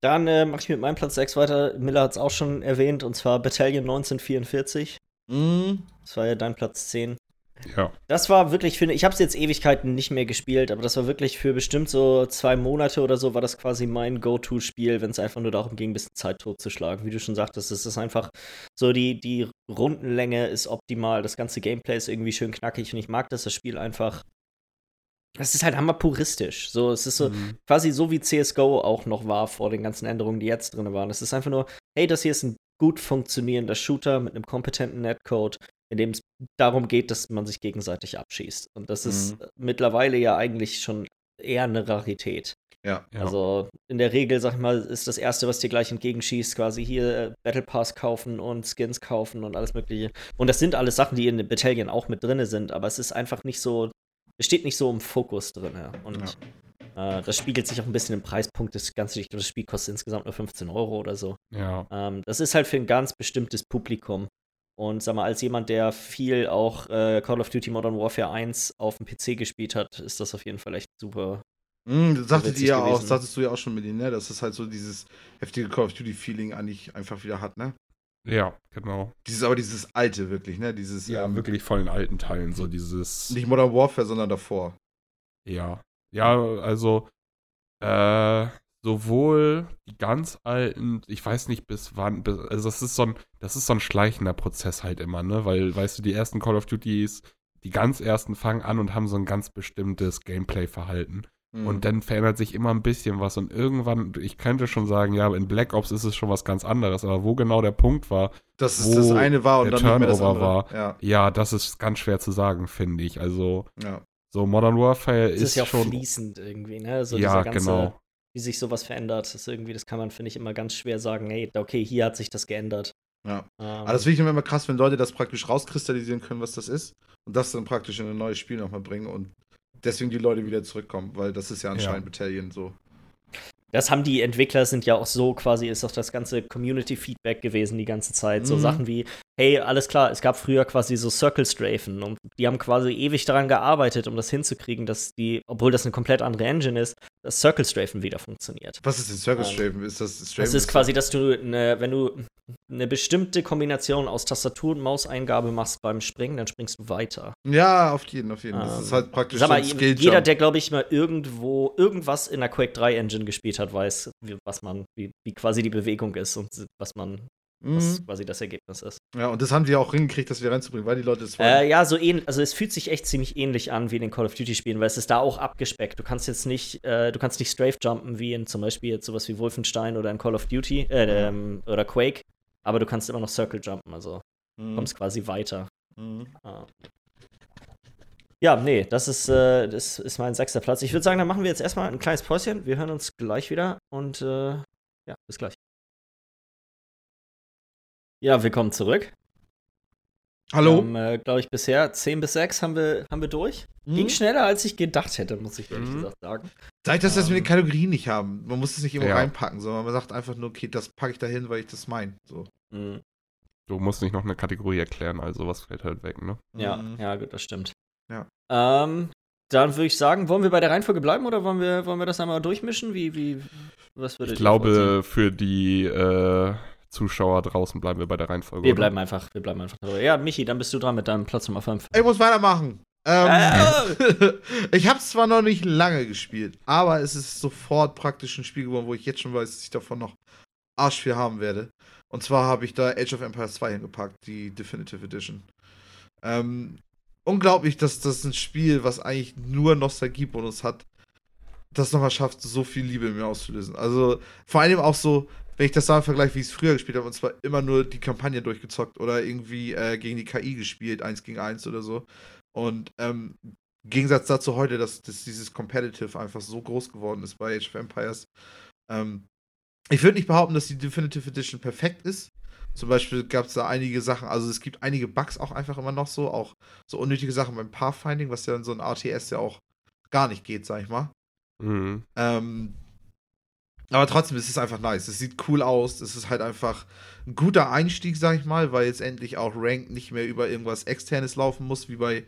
Dann äh, mache ich mit meinem Platz 6 weiter. Miller hat es auch schon erwähnt, und zwar Battalion 1944.
Mhm.
Das war ja dein Platz 10.
Ja.
Das war wirklich, finde ich, habe es jetzt Ewigkeiten nicht mehr gespielt, aber das war wirklich für bestimmt so zwei Monate oder so, war das quasi mein Go-To-Spiel, wenn es einfach nur darum ging, ein bisschen Zeit totzuschlagen. Wie du schon sagtest, es ist einfach so, die, die Rundenlänge ist optimal, das ganze Gameplay ist irgendwie schön knackig und ich mag das, das Spiel einfach. Es ist halt hammer puristisch. So, es ist so
Mhm.
quasi so wie CSGO auch noch war vor den ganzen Änderungen, die jetzt drin waren. Es ist einfach nur, hey, das hier ist ein gut funktionierender Shooter mit einem kompetenten Netcode, in dem es darum geht, dass man sich gegenseitig abschießt. Und das ist äh, mittlerweile ja eigentlich schon eher eine Rarität.
Ja.
Ja.
Also in der Regel, sag ich mal, ist das Erste, was dir gleich entgegenschießt, quasi hier äh, Battle Pass kaufen und Skins kaufen und alles Mögliche. Und das sind alles Sachen, die in den Battalion auch mit drin sind, aber es ist einfach nicht so, es steht nicht so im Fokus drin. Und äh, das spiegelt sich auch ein bisschen im Preispunkt des Ganzen. Ich glaube, das Spiel kostet insgesamt nur 15 Euro oder so.
ja.
Ähm, das ist halt für ein ganz bestimmtes Publikum. Und sag mal, als jemand, der viel auch äh, Call of Duty Modern Warfare 1 auf dem PC gespielt hat, ist das auf jeden Fall echt super.
Mhm, das sagtet ihr ja auch, sagtest du ja auch schon mit ihnen, ne? Dass es halt so dieses heftige Call of Duty-Feeling eigentlich einfach wieder hat, ne?
Ja, genau.
Dieses, aber dieses alte wirklich, ne? Dieses,
Ja,
ähm,
wirklich von den alten Teilen, so dieses.
Nicht Modern Warfare, sondern davor.
Ja. Ja, also äh, sowohl die ganz alten, ich weiß nicht bis wann, bis, also das ist so ein, das ist so ein schleichender Prozess halt immer, ne? Weil, weißt du, die ersten Call of Duties, die ganz ersten fangen an und haben so ein ganz bestimmtes Gameplay-Verhalten.
Mhm.
Und dann verändert sich immer ein bisschen was und irgendwann, ich könnte schon sagen, ja, in Black Ops ist es schon was ganz anderes, aber wo genau der Punkt war,
dass es das eine war und
der
dann
Turnover
andere. Ja,
ja, das ist ganz schwer zu sagen, finde ich. Also,
ja.
So Modern Warfare
Es
ist,
ist ja auch
schon.
fließend irgendwie, ne? So
ja,
dieser ganze,
genau.
wie sich sowas verändert, ist irgendwie, das kann man, finde ich, immer ganz schwer sagen, hey, okay, hier hat sich das geändert.
ja.
Ähm,
Aber das finde ich immer krass, wenn Leute das praktisch rauskristallisieren können, was das ist. Und das dann praktisch in ein neues Spiel nochmal bringen und deswegen die Leute wieder zurückkommen, weil das ist ja anscheinend Battalion so.
Das haben die Entwickler sind ja auch so quasi, ist auch das ganze Community-Feedback gewesen die ganze Zeit. So
Mhm.
Sachen wie, hey, alles klar, es gab früher quasi so Circle-Strafen und die haben quasi ewig daran gearbeitet, um das hinzukriegen, dass die, obwohl das eine komplett andere Engine ist, das Circle-Strafen wieder funktioniert.
Was ist denn Circus
Ähm?
Ist das Strafen?
Das ist quasi, dass du, eine, wenn du eine bestimmte Kombination aus Tastatur- und Mauseingabe machst beim Springen, dann springst du weiter.
Ja, auf jeden, auf jeden. Das
Ähm,
ist halt praktisch
Sag
so
mal,
skill
jeder, der, glaube ich, mal irgendwo irgendwas in der Quake 3 Engine gespielt hat, weiß, wie, was man, wie, wie quasi die Bewegung ist und was man, was
mhm.
quasi das Ergebnis ist.
Ja, und das haben die auch hingekriegt, das wieder reinzubringen, weil die Leute das wollen.
Äh, ja, so ähnlich, also es fühlt sich echt ziemlich ähnlich an wie in den Call of Duty Spielen, weil es ist da auch abgespeckt. Du kannst jetzt nicht, äh, du kannst nicht Strafe jumpen wie in zum Beispiel jetzt sowas wie Wolfenstein oder in Call of Duty äh, ähm, oder Quake, aber du kannst immer noch Circle jumpen, also
Mhm.
kommst quasi weiter.
Mhm.
Ah. Ja, nee, das ist, äh, das ist mein sechster Platz. Ich würde sagen, dann machen wir jetzt erstmal ein kleines Päuschen. Wir hören uns gleich wieder und äh, ja, bis gleich. Ja, willkommen zurück.
Hallo?
Wir haben, äh, glaube ich, bisher 10 bis 6 haben wir, haben wir durch. Ging
Mhm.
schneller, als ich gedacht hätte, muss ich ehrlich
Mhm.
gesagt sagen.
Dass wir das mit den
Ähm.
Kategorien nicht haben. Man muss es nicht immer
Ja.
reinpacken, sondern man sagt einfach nur, okay, das packe ich da hin, weil ich das meine. So.
Mhm.
Du musst nicht noch eine Kategorie erklären, also was fällt halt weg, ne?
Ja,
Mhm.
ja, gut, das stimmt.
Ja.
Ähm, dann würde ich sagen, wollen wir bei der Reihenfolge bleiben oder wollen wir, wollen wir das einmal durchmischen? Wie, wie, was würdet
Ich glaube, für die äh, Zuschauer draußen bleiben wir bei der Reihenfolge.
Wir
oder?
bleiben einfach, wir bleiben einfach. Ja, Michi, dann bist du dran mit deinem Platz Nummer 5.
Ich muss weitermachen. Ähm,
Äh. <laughs>
ich habe es zwar noch nicht lange gespielt, aber es ist sofort praktisch ein Spiel geworden, wo ich jetzt schon weiß, dass ich davon noch Arsch viel haben werde. Und zwar habe ich da Age of Empires 2 hingepackt, die Definitive Edition. Ähm, unglaublich, dass das ein Spiel, was eigentlich nur Nostalgiebonus hat, das nochmal schafft, so viel Liebe in mir auszulösen. Also vor allem auch so, wenn ich das da vergleiche, wie ich es früher gespielt habe, und zwar immer nur die Kampagne durchgezockt oder irgendwie äh, gegen die KI gespielt, eins gegen eins oder so. Und ähm, im Gegensatz dazu heute, dass, dass dieses Competitive einfach so groß geworden ist bei Age of Empires. Ähm, ich würde nicht behaupten, dass die Definitive Edition perfekt ist. Zum Beispiel gab es da einige Sachen, also es gibt einige Bugs auch einfach immer noch so, auch so unnötige Sachen beim Pathfinding, was ja in so einem RTS ja auch gar nicht geht, sag ich mal.
Mhm.
Ähm, aber trotzdem ist es einfach nice. Es sieht cool aus. Es ist halt einfach ein guter Einstieg, sag ich mal, weil jetzt endlich auch Rank nicht mehr über irgendwas Externes laufen muss, wie bei,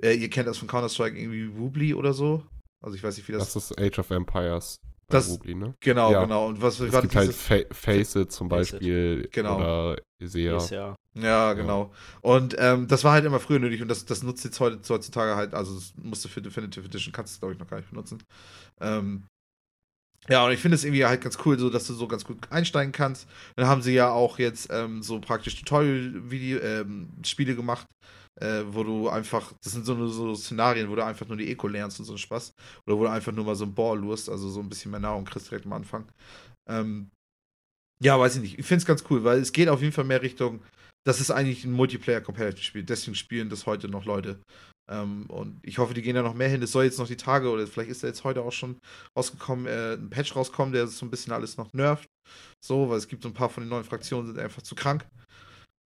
äh, ihr kennt das von Counter-Strike, irgendwie Woobly oder so. Also ich weiß nicht, wie das.
Das ist Age of Empires
Das-
Rubli, ne?
Genau,
Ja.
genau. Und was wir
Es
gerade
gibt halt Fa Faceit zum
Faceit.
Beispiel
Genau.
oder Isea.
Ja.
Ja, genau. Und ähm, das war halt immer früher nötig und das, das nutzt jetzt heute, heutzutage halt, also das musst du für Definitive Edition, kannst du es glaube ich noch gar nicht benutzen. Ähm, ja, und ich finde es irgendwie halt ganz cool, so dass du so ganz gut einsteigen kannst. Dann haben sie ja auch jetzt ähm, so praktisch Tutorial-Video-Spiele gemacht, äh, wo du einfach, das sind so, so Szenarien, wo du einfach nur die Eco lernst und so einen Spaß. Oder wo du einfach nur mal so ein Ball lurst, also so ein bisschen mehr Nahrung kriegst direkt am Anfang. Ähm, ja, weiß ich nicht. Ich finde es ganz cool, weil es geht auf jeden Fall mehr Richtung, das ist eigentlich ein Multiplayer-Competitive-Spiel. Deswegen spielen das heute noch Leute. Ähm, und ich hoffe, die gehen da noch mehr hin. Es soll jetzt noch die Tage, oder vielleicht ist da jetzt heute auch schon rausgekommen, äh, ein Patch rauskommen, der so ein bisschen alles noch nervt. So, weil es gibt so ein paar von den neuen Fraktionen, sind einfach zu krank.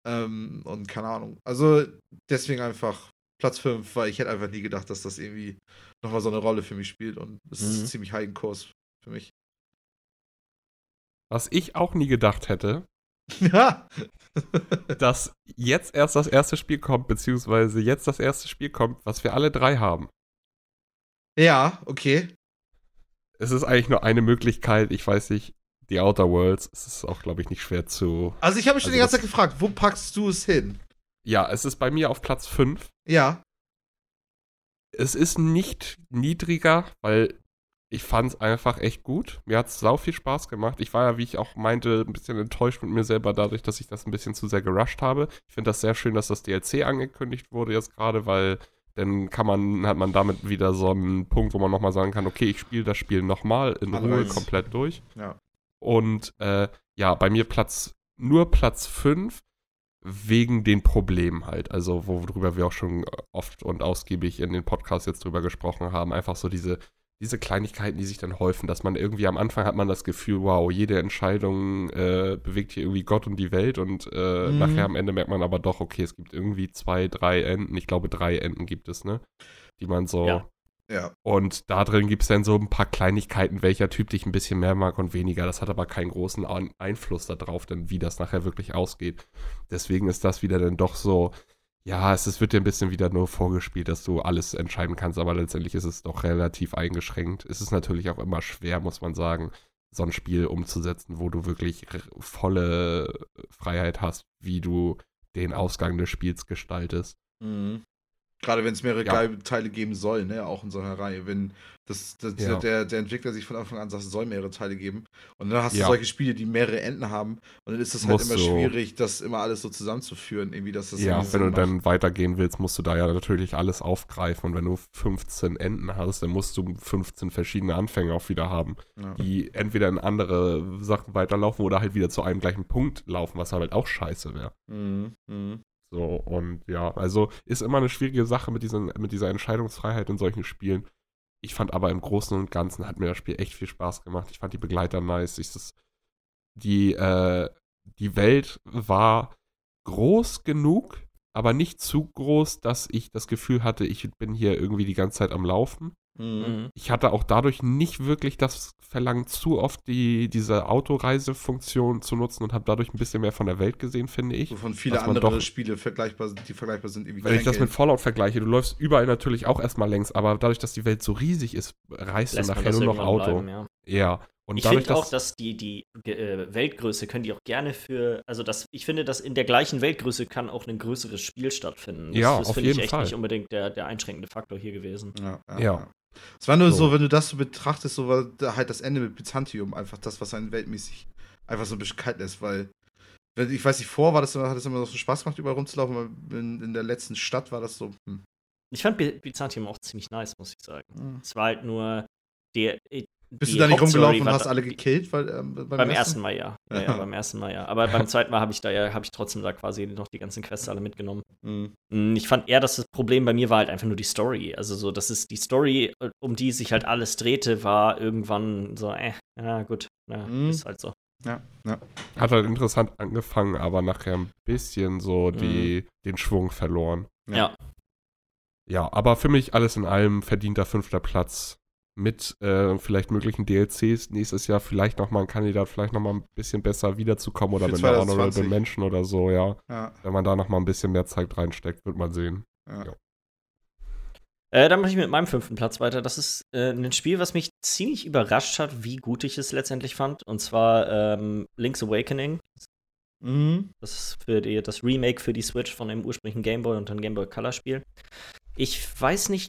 Ähm, und keine Ahnung. Also deswegen einfach Platz 5, weil ich hätte einfach nie gedacht, dass das irgendwie nochmal so eine Rolle für mich spielt. Und es ist
Mhm.
ziemlich high Kurs für mich.
Was ich auch nie gedacht hätte,
ja. <laughs>
dass jetzt erst das erste Spiel kommt, beziehungsweise jetzt das erste Spiel kommt, was wir alle drei haben.
ja, okay.
Es ist eigentlich nur eine Möglichkeit, ich weiß nicht, die Outer Worlds. Es ist auch, glaube ich, nicht schwer zu.
Also ich habe mich schon
Also
die ganze Zeit gefragt, wo packst du es hin?
Ja, es ist bei mir auf Platz 5.
Ja.
Es ist nicht niedriger, weil ich fand es einfach echt gut. Mir hat es sau viel Spaß gemacht. Ich war ja, wie ich auch meinte, ein bisschen enttäuscht mit mir selber dadurch, dass ich das ein bisschen zu sehr gerusht habe. Ich finde das sehr schön, dass das DLC angekündigt wurde jetzt gerade, weil dann kann man, hat man damit wieder so einen Punkt, wo man nochmal sagen kann, okay, ich spiele das Spiel nochmal in Ruhe komplett durch.
Ja.
Und äh, ja, bei mir Platz, nur Platz 5 wegen den Problemen halt. Also, worüber wir auch schon oft und ausgiebig in den Podcasts jetzt drüber gesprochen haben. Einfach so diese, diese Kleinigkeiten, die sich dann häufen, dass man irgendwie am Anfang hat man das Gefühl, wow, jede Entscheidung äh, bewegt hier irgendwie Gott und die Welt und äh,
Mhm.
nachher am Ende merkt man aber doch, okay, es gibt irgendwie zwei, drei Enden. Ich glaube, drei Enden gibt es, ne? Die man so.
Ja.
Ja.
Und da drin gibt es dann so ein paar Kleinigkeiten, welcher Typ dich ein bisschen mehr mag und weniger. Das hat aber keinen großen Einfluss darauf, denn wie das nachher wirklich ausgeht. Deswegen ist das wieder dann doch so, ja, es ist, wird dir ein bisschen wieder nur vorgespielt, dass du alles entscheiden kannst, aber letztendlich ist es doch relativ eingeschränkt. Es ist natürlich auch immer schwer, muss man sagen, so ein Spiel umzusetzen, wo du wirklich volle Freiheit hast, wie du den Ausgang des Spiels gestaltest.
Mhm. Gerade wenn es mehrere
Ja.
Teile geben soll, ne, auch in so einer Reihe. Wenn das, das
Ja.
der, der Entwickler sich von Anfang an sagt, es soll mehrere Teile geben. Und dann hast du
Ja.
solche Spiele, die mehrere Enden haben. Und dann ist es halt
Muss
immer
so.
schwierig, das immer alles so zusammenzuführen. Irgendwie, dass das
Ja, wenn du
macht.
dann weitergehen willst, musst du da ja natürlich alles aufgreifen. Und wenn du 15 Enden hast, dann musst du 15 verschiedene Anfänge auch wieder haben,
Ja.
die entweder in andere Sachen weiterlaufen oder halt wieder zu einem gleichen Punkt laufen, was halt auch scheiße wäre.
Mhm. Mhm.
So, und ja, also ist immer eine schwierige Sache mit, diesen, mit dieser Entscheidungsfreiheit in solchen Spielen. Ich fand aber im Großen und Ganzen hat mir das Spiel echt viel Spaß gemacht. Ich fand die Begleiter nice. Ich, das, die, äh, die Welt war groß genug, aber nicht zu groß, dass ich das Gefühl hatte, ich bin hier irgendwie die ganze Zeit am Laufen.
Mhm.
Mhm.
Ich hatte auch dadurch nicht wirklich das Verlangen, zu oft die, diese Autoreisefunktion zu nutzen und habe dadurch ein bisschen mehr von der Welt gesehen, finde ich.
Wovon viele andere
doch-
Spiele vergleichbar sind, die vergleichbar sind. Irgendwie
Wenn ich das mit Fallout vergleiche, du läufst überall natürlich auch erstmal längs, aber dadurch, dass die Welt so riesig ist, reist
Lässt
du
man
nachher nur noch Auto.
bleiben, ja.
Ja. Und
Ich finde auch,
dass,
dass die, die äh, Weltgröße können die auch gerne für, also das, ich finde, dass in der gleichen Weltgröße kann auch ein größeres Spiel stattfinden. Das,
Ja,
das finde ich echt
Fall.
nicht unbedingt der, der einschränkende Faktor hier gewesen.
Ja, ja,
Ja.
Es war nur so.
So.
wenn du das so betrachtest, so war da halt das Ende mit Byzantium einfach das, was einen weltmäßig einfach so ein bisschen kalt lässt, weil ich weiß nicht, vor war das immer, hat es immer noch so Spaß gemacht, überall rumzulaufen, aber in, in der letzten Stadt war das so. Hm.
Ich fand By- Byzantium auch ziemlich nice, muss ich sagen. Es war halt nur der.
Bist du da nicht rumgelaufen und hast alle gekillt? Weil, ähm, beim,
Beim ersten Mal ja. Ja, ja,
Ja.
beim ersten Mal ja. Aber beim zweiten Mal habe ich da ja, habe ich trotzdem da quasi noch die ganzen Quests alle mitgenommen.
Mhm.
Mm, Ich fand eher, dass das Problem bei mir war halt einfach nur die Story. Also so, das ist die Story, äh, um die sich halt alles drehte, war irgendwann so, äh, ja gut, ja,
Mhm.
ist halt so.
Ja, ja.
hat halt interessant angefangen, aber nachher ein bisschen so die, den Schwung verloren.
Ja.
Ja.
Ja, aber für mich alles in allem verdienter fünfter Platz. Mit äh, vielleicht möglichen DLCs nächstes Jahr, vielleicht nochmal ein Kandidat, vielleicht nochmal ein bisschen besser wiederzukommen oder
Für
mit einer Honorable
2020.
Mention oder so, ja.
Ja,
Wenn man da nochmal ein bisschen mehr Zeit reinsteckt, wird man sehen.
ja.
Ja.
Äh, dann mache ich mit meinem fünften Platz weiter. Das ist äh, ein Spiel, was mich ziemlich überrascht hat, wie gut ich es letztendlich fand. Und zwar ähm, Link's Awakening.
Mhm.
Das ist für die, das Remake für die Switch von dem ursprünglichen Game Boy und dann Game Boy Color Spiel. Ich weiß nicht,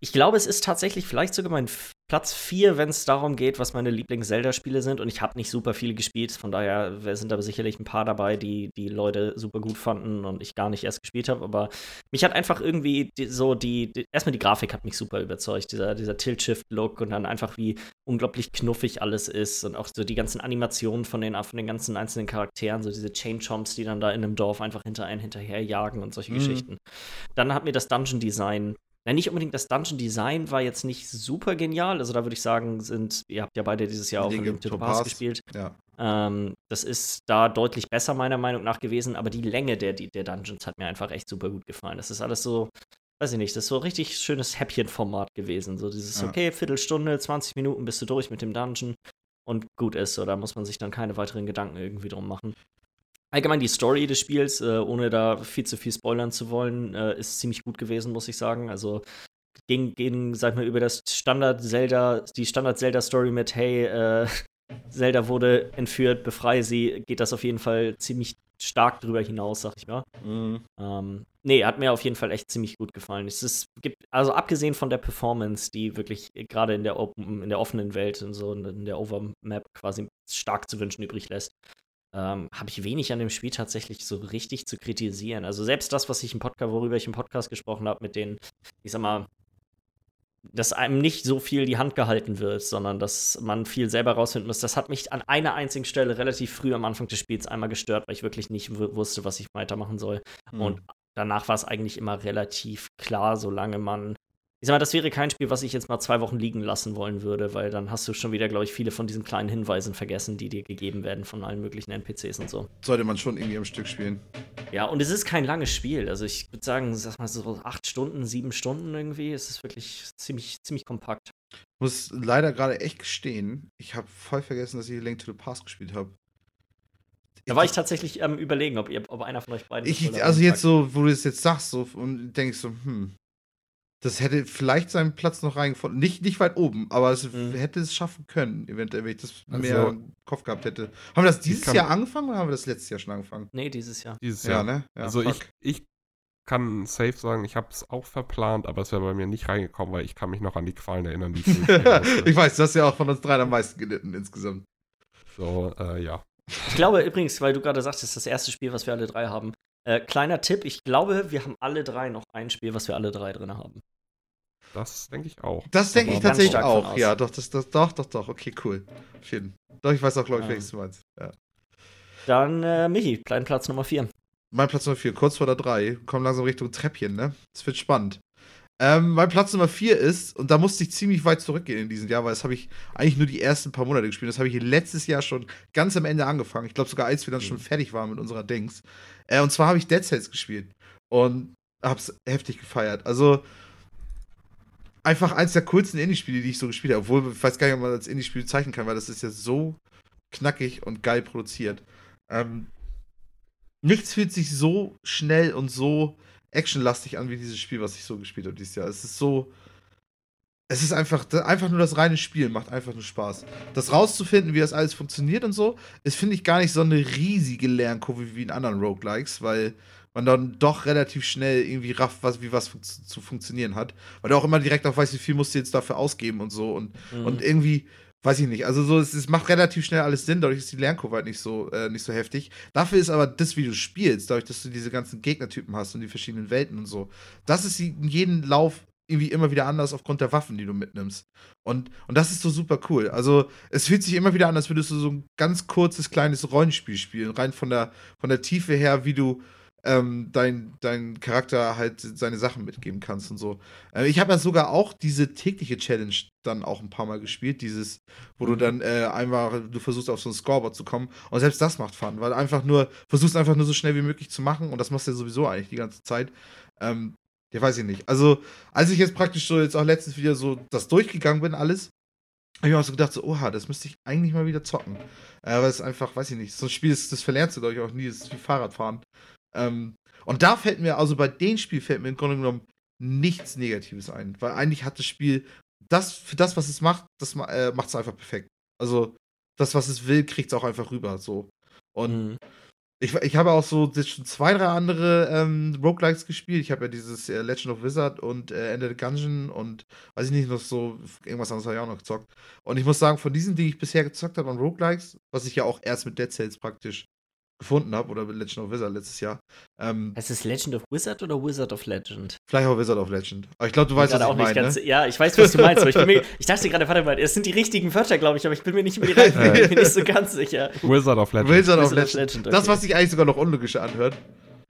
ich glaube, es ist tatsächlich vielleicht sogar mein Platz 4, wenn es darum geht, was meine Lieblings-Zelda-Spiele sind. Und ich habe nicht super viele gespielt, von daher sind aber sicherlich ein paar dabei, die die Leute super gut fanden und ich gar nicht erst gespielt habe. Aber mich hat einfach irgendwie die, so die, die, erstmal die Grafik hat mich super überzeugt, dieser, dieser Tilt-Shift-Look und dann einfach wie unglaublich knuffig alles ist und auch so die ganzen Animationen von den, von den ganzen einzelnen Charakteren, so diese Chain-Chomps, die dann da in einem Dorf einfach hinter einen hinterherjagen und solche mhm. Geschichten. Dann hat mir das Dungeon-Design na, nicht unbedingt das Dungeon Design war jetzt nicht super genial. Also da würde ich sagen, sind, ihr habt ja beide dieses Jahr auch in the Past gespielt.
Ja.
Ähm, das ist da deutlich besser, meiner Meinung nach, gewesen, aber die Länge der, der Dungeons hat mir einfach echt super gut gefallen. Das ist alles so, weiß ich nicht, das ist so richtig schönes Häppchenformat gewesen. So dieses, ja. okay, Viertelstunde, 20 Minuten bist du durch mit dem Dungeon und gut ist. So, da muss man sich dann keine weiteren Gedanken irgendwie drum machen. Allgemein die Story des Spiels, äh, ohne da viel zu viel spoilern zu wollen, äh, ist ziemlich gut gewesen, muss ich sagen. Also ging, ging sag mal, über das Standard-Zelda, die Standard-Zelda-Story mit, hey, äh, <laughs> Zelda wurde entführt, befreie sie, geht das auf jeden Fall ziemlich stark drüber hinaus, sag ich mal. Mhm. Ähm, nee, hat mir auf jeden Fall echt ziemlich gut gefallen. Es ist, gibt, also abgesehen von der Performance, die wirklich gerade in der, in der offenen Welt und so in der Overmap quasi stark zu wünschen übrig lässt, ähm, habe ich wenig an dem Spiel tatsächlich so richtig zu kritisieren. Also selbst das, was ich im Podcast, worüber ich im Podcast gesprochen habe, mit den, ich sag mal, dass einem nicht so viel die Hand gehalten wird, sondern dass man viel selber rausfinden muss. Das hat mich an einer einzigen Stelle relativ früh am Anfang des Spiels einmal gestört, weil ich wirklich nicht wusste, was ich weitermachen soll. Mhm. Und danach war es eigentlich immer relativ klar, solange man ich sag mal, das wäre kein Spiel, was ich jetzt mal zwei Wochen liegen lassen wollen würde, weil dann hast du schon wieder, glaube ich, viele von diesen kleinen Hinweisen vergessen, die dir gegeben werden von allen möglichen NPCs und so.
Sollte man schon irgendwie am Stück spielen.
Ja, und es ist kein langes Spiel. Also ich würde sagen, sag mal so acht Stunden, sieben Stunden irgendwie. Es ist wirklich ziemlich, ziemlich kompakt.
Ich muss leider gerade echt gestehen, ich habe voll vergessen, dass ich Link to the Past gespielt habe.
Da war ich tatsächlich am ähm, überlegen, ob, ihr, ob einer von euch beiden.
Ich, also jetzt so, wo du es jetzt sagst, so und denkst so, hm, das hätte vielleicht seinen Platz noch reingefunden. Nicht, nicht weit oben, aber es mhm. hätte es schaffen können, eventuell, wenn ich das also, mehr im Kopf gehabt hätte. Haben wir das dieses Jahr angefangen oder haben wir das letztes Jahr schon angefangen?
Nee, dieses Jahr.
Dieses Jahr, ja, ne? Ja, also ich, ich kann safe sagen, ich habe es auch verplant, aber es wäre bei mir nicht reingekommen, weil ich kann mich noch an die Qualen erinnern, die ich <laughs>
Ich weiß, du hast ja auch von uns drei am meisten gelitten insgesamt.
So, äh, ja.
Ich glaube übrigens, weil du gerade sagst, das ist das erste Spiel, was wir alle drei haben. Äh, kleiner Tipp, ich glaube, wir haben alle drei noch ein Spiel, was wir alle drei drin haben.
Das denke ich auch.
Das denke ich tatsächlich auch. Ja, doch, das, das, doch, doch, doch. Okay, cool. Schön. Doch, ich weiß auch, glaube ich, ja. welches du meinst. Ja.
Dann, äh, Michi, kleinen Platz Nummer 4.
Mein Platz Nummer 4, kurz vor der 3. Kommen langsam Richtung Treppchen, ne? Es wird spannend. Ähm, mein Platz Nummer 4 ist, und da musste ich ziemlich weit zurückgehen in diesem Jahr, weil das habe ich eigentlich nur die ersten paar Monate gespielt. Das habe ich letztes Jahr schon ganz am Ende angefangen. Ich glaube sogar, als wir dann mhm. schon fertig waren mit unserer Dings. Äh, und zwar habe ich Dead Cells gespielt. Und habe es heftig gefeiert. Also, einfach eins der coolsten Indie-Spiele, die ich so gespielt habe. Obwohl, ich weiß gar nicht, ob man das als Indie-Spiel zeichnen kann, weil das ist ja so knackig und geil produziert. Ähm, nichts fühlt sich so schnell und so actionlastig an wie dieses Spiel, was ich so gespielt habe dieses Jahr. Es ist so. Es ist einfach, einfach nur das reine Spiel, macht einfach nur Spaß. Das rauszufinden, wie das alles funktioniert und so, ist, finde ich, gar nicht so eine riesige Lernkurve wie in anderen Roguelikes, weil man dann doch relativ schnell irgendwie rafft, was, wie was fun zu funktionieren hat. Weil du auch immer direkt auch weißt, wie viel musst du jetzt dafür ausgeben und so. Und, mhm. und irgendwie, weiß ich nicht. Also so, es, es, macht relativ schnell alles Sinn, dadurch ist die Lernkurve halt nicht so, äh, nicht so heftig. Dafür ist aber das, wie du spielst, dadurch, dass du diese ganzen Gegnertypen hast und die verschiedenen Welten und so, das ist in jedem Lauf irgendwie immer wieder anders aufgrund der Waffen, die du mitnimmst. Und, und das ist so super cool. Also, es fühlt sich immer wieder an, als würdest du so ein ganz kurzes, kleines Rollenspiel spielen. Rein von der, von der Tiefe her, wie du, ähm, dein, dein Charakter halt seine Sachen mitgeben kannst und so. Äh, ich habe ja sogar auch diese tägliche Challenge dann auch ein paar Mal gespielt, dieses, wo du mhm. dann äh, einfach, du versuchst auf so ein Scoreboard zu kommen und selbst das macht Fun, weil einfach nur, versuchst einfach nur so schnell wie möglich zu machen und das machst du ja sowieso eigentlich die ganze Zeit. Ähm, ja, weiß ich nicht. Also, als ich jetzt praktisch so jetzt auch letztens wieder so das durchgegangen bin, alles, habe ich mir auch so gedacht, so, oha, das müsste ich eigentlich mal wieder zocken. Äh, weil es einfach, weiß ich nicht, so ein Spiel, das, das verlernst du, glaube ich, auch nie, das ist wie Fahrradfahren. Ähm, und da fällt mir, also bei dem Spiel fällt mir im Grunde genommen nichts Negatives ein. Weil eigentlich hat das Spiel das, für das, was es macht, das äh, macht es einfach perfekt. Also, das, was es will, kriegt es auch einfach rüber. So. Und mhm. ich, ich habe auch so schon zwei, drei andere ähm, Roguelikes gespielt. Ich habe ja dieses äh, Legend of Wizard und äh, Ende the Gungeon und weiß ich nicht, noch so, irgendwas anderes habe ich auch noch gezockt. Und ich muss sagen, von diesen, die ich bisher gezockt habe an Roguelikes, was ich ja auch erst mit Dead Cells praktisch gefunden habe, oder Legend of Wizard letztes Jahr.
Ähm, heißt es Legend of Wizard oder Wizard of Legend?
Vielleicht auch Wizard of Legend. Aber ich glaube, du weißt, was ich meine. Ganz,
ne? Ja, ich weiß, was du meinst. ich, mir, <laughs> ich, dachte gerade, warte mal, es sind die richtigen Wörter, glaube ich, aber ich bin mir nicht mehr <laughs> bin nicht so ganz sicher.
Wizard of Legend.
Wizard of Legend. Legend okay. Das, was sich eigentlich sogar noch unlogischer anhört.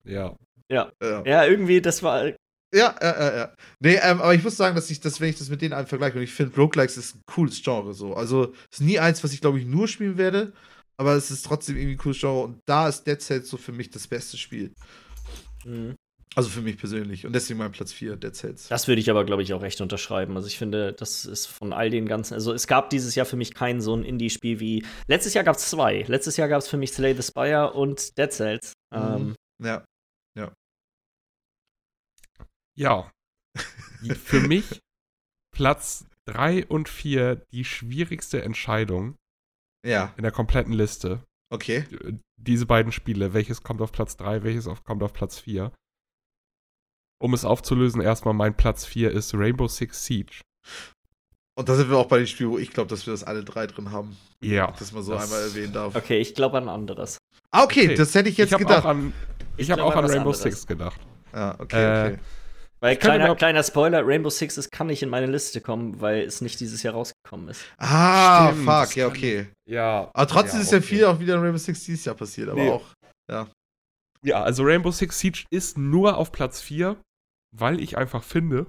Ja.
Ja. Ja, ja irgendwie, das war.
Ja, ja, ja, ja. Nee, ähm, aber ich muss sagen, dass ich das, wenn ich das mit denen einem vergleiche, und ich finde, Roguelikes ist ein cooles Genre so. Also, es ist nie eins, was ich, glaube ich, nur spielen werde, aber es ist trotzdem irgendwie ein cooles Genre und da ist Dead Cells so für mich das beste Spiel. Mhm. Also für mich persönlich. Und deswegen mein Platz 4, Dead Cells.
Das würde ich aber, glaube ich, auch recht unterschreiben. Also ich finde, das ist von all den ganzen. Also es gab dieses Jahr für mich kein so ein Indie-Spiel wie. Letztes Jahr gab es zwei. Letztes Jahr gab es für mich Slay the Spire und Dead Cells. Mhm. Ähm,
ja. Ja.
Ja. für mich Platz 3 und 4 die schwierigste Entscheidung.
Ja.
In der kompletten Liste.
Okay.
Diese beiden Spiele, welches kommt auf Platz 3, welches kommt auf Platz 4. Um es aufzulösen, erstmal mein Platz 4 ist Rainbow Six Siege.
Und da sind wir auch bei den Spielen, wo ich glaube, dass wir das alle drei drin haben.
Ja.
Dass man so das einmal erwähnen darf.
Okay, ich glaube an anderes.
Ah, okay, okay, das hätte ich jetzt
ich
gedacht.
An, ich, ich habe auch an Rainbow anderes. Six gedacht.
Ja, ah, okay, äh, okay.
Weil kleiner, kleiner Spoiler, Rainbow Six ist, kann nicht in meine Liste kommen, weil es nicht dieses Jahr rausgekommen ist.
Ah, Stimmt, fuck, ja, okay.
Ja.
Aber trotzdem ja, ist ja viel auch wieder in Rainbow Six dieses Jahr passiert, aber nee. auch, ja.
Ja, also Rainbow Six Siege ist nur auf Platz 4, weil ich einfach finde,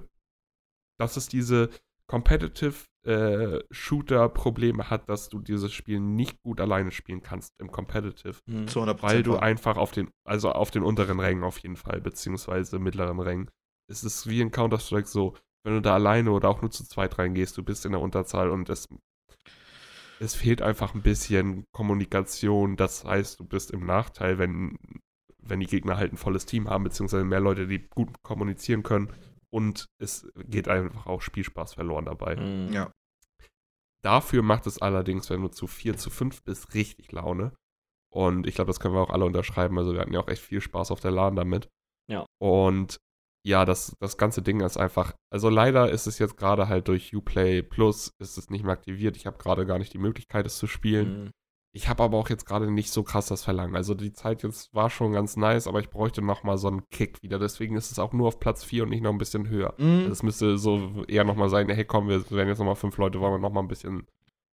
dass es diese Competitive äh, Shooter-Probleme hat, dass du dieses Spiel nicht gut alleine spielen kannst im Competitive.
Mhm.
Weil du einfach auf den, also auf den unteren Rängen auf jeden Fall, beziehungsweise mittleren Rängen, es ist wie in Counter-Strike so, wenn du da alleine oder auch nur zu zweit reingehst, du bist in der Unterzahl und es, es fehlt einfach ein bisschen Kommunikation. Das heißt, du bist im Nachteil, wenn, wenn die Gegner halt ein volles Team haben, beziehungsweise mehr Leute, die gut kommunizieren können. Und es geht einfach auch Spielspaß verloren dabei.
Mhm. Ja.
Dafür macht es allerdings, wenn du zu 4 zu 5 bist, richtig Laune. Und ich glaube, das können wir auch alle unterschreiben. Also wir hatten ja auch echt viel Spaß auf der LAN damit.
Ja.
Und ja, das, das ganze Ding ist einfach, also leider ist es jetzt gerade halt durch Uplay Plus ist es nicht mehr aktiviert. Ich habe gerade gar nicht die Möglichkeit, es zu spielen. Mhm. Ich habe aber auch jetzt gerade nicht so krass das Verlangen. Also die Zeit jetzt war schon ganz nice, aber ich bräuchte noch mal so einen Kick wieder. Deswegen ist es auch nur auf Platz 4 und nicht noch ein bisschen höher. Mhm. Es müsste so eher noch mal sein, hey komm, wir werden jetzt noch mal fünf Leute, wollen wir noch mal ein bisschen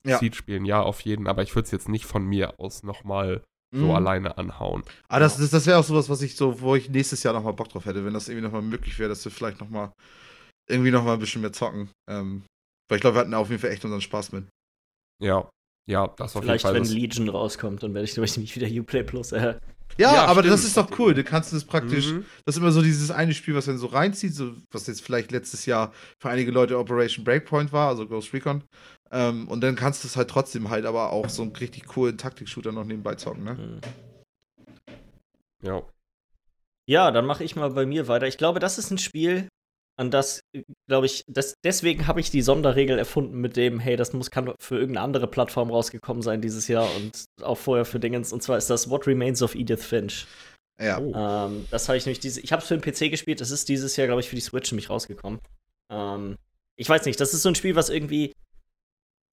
ja. Seed spielen. Ja, auf jeden, aber ich würde es jetzt nicht von mir aus noch mal so mhm. alleine anhauen.
Ah, das, das, das wäre auch sowas, was ich so, wo ich nächstes Jahr nochmal Bock drauf hätte, wenn das irgendwie nochmal möglich wäre, dass wir vielleicht nochmal irgendwie nochmal ein bisschen mehr zocken. Ähm, weil ich glaube, wir hatten auf jeden Fall echt unseren Spaß mit.
Ja, ja, das
auf Vielleicht, jeden Fall. Vielleicht, wenn Legion rauskommt, dann werde ich nämlich wieder Uplay Plus. Äh.
Ja, ja, aber stimmt. das ist doch cool. Du kannst das praktisch. Mhm. Das ist immer so dieses eine Spiel, was dann so reinzieht, so, was jetzt vielleicht letztes Jahr für einige Leute Operation Breakpoint war, also Ghost Recon. Ähm, und dann kannst du es halt trotzdem halt aber auch so einen richtig coolen Taktik-Shooter noch nebenbei zocken, ne? Mhm.
Ja.
Ja, dann mache ich mal bei mir weiter. Ich glaube, das ist ein Spiel, an das, glaube ich, das, deswegen habe ich die Sonderregel erfunden mit dem, hey, das muss kann für irgendeine andere Plattform rausgekommen sein dieses Jahr und auch vorher für Dingens. Und zwar ist das What Remains of Edith Finch.
Ja.
Oh. Ähm, das habe ich nämlich diese, ich habe es für den PC gespielt. Das ist dieses Jahr, glaube ich, für die Switch nämlich rausgekommen. Ähm, ich weiß nicht, das ist so ein Spiel, was irgendwie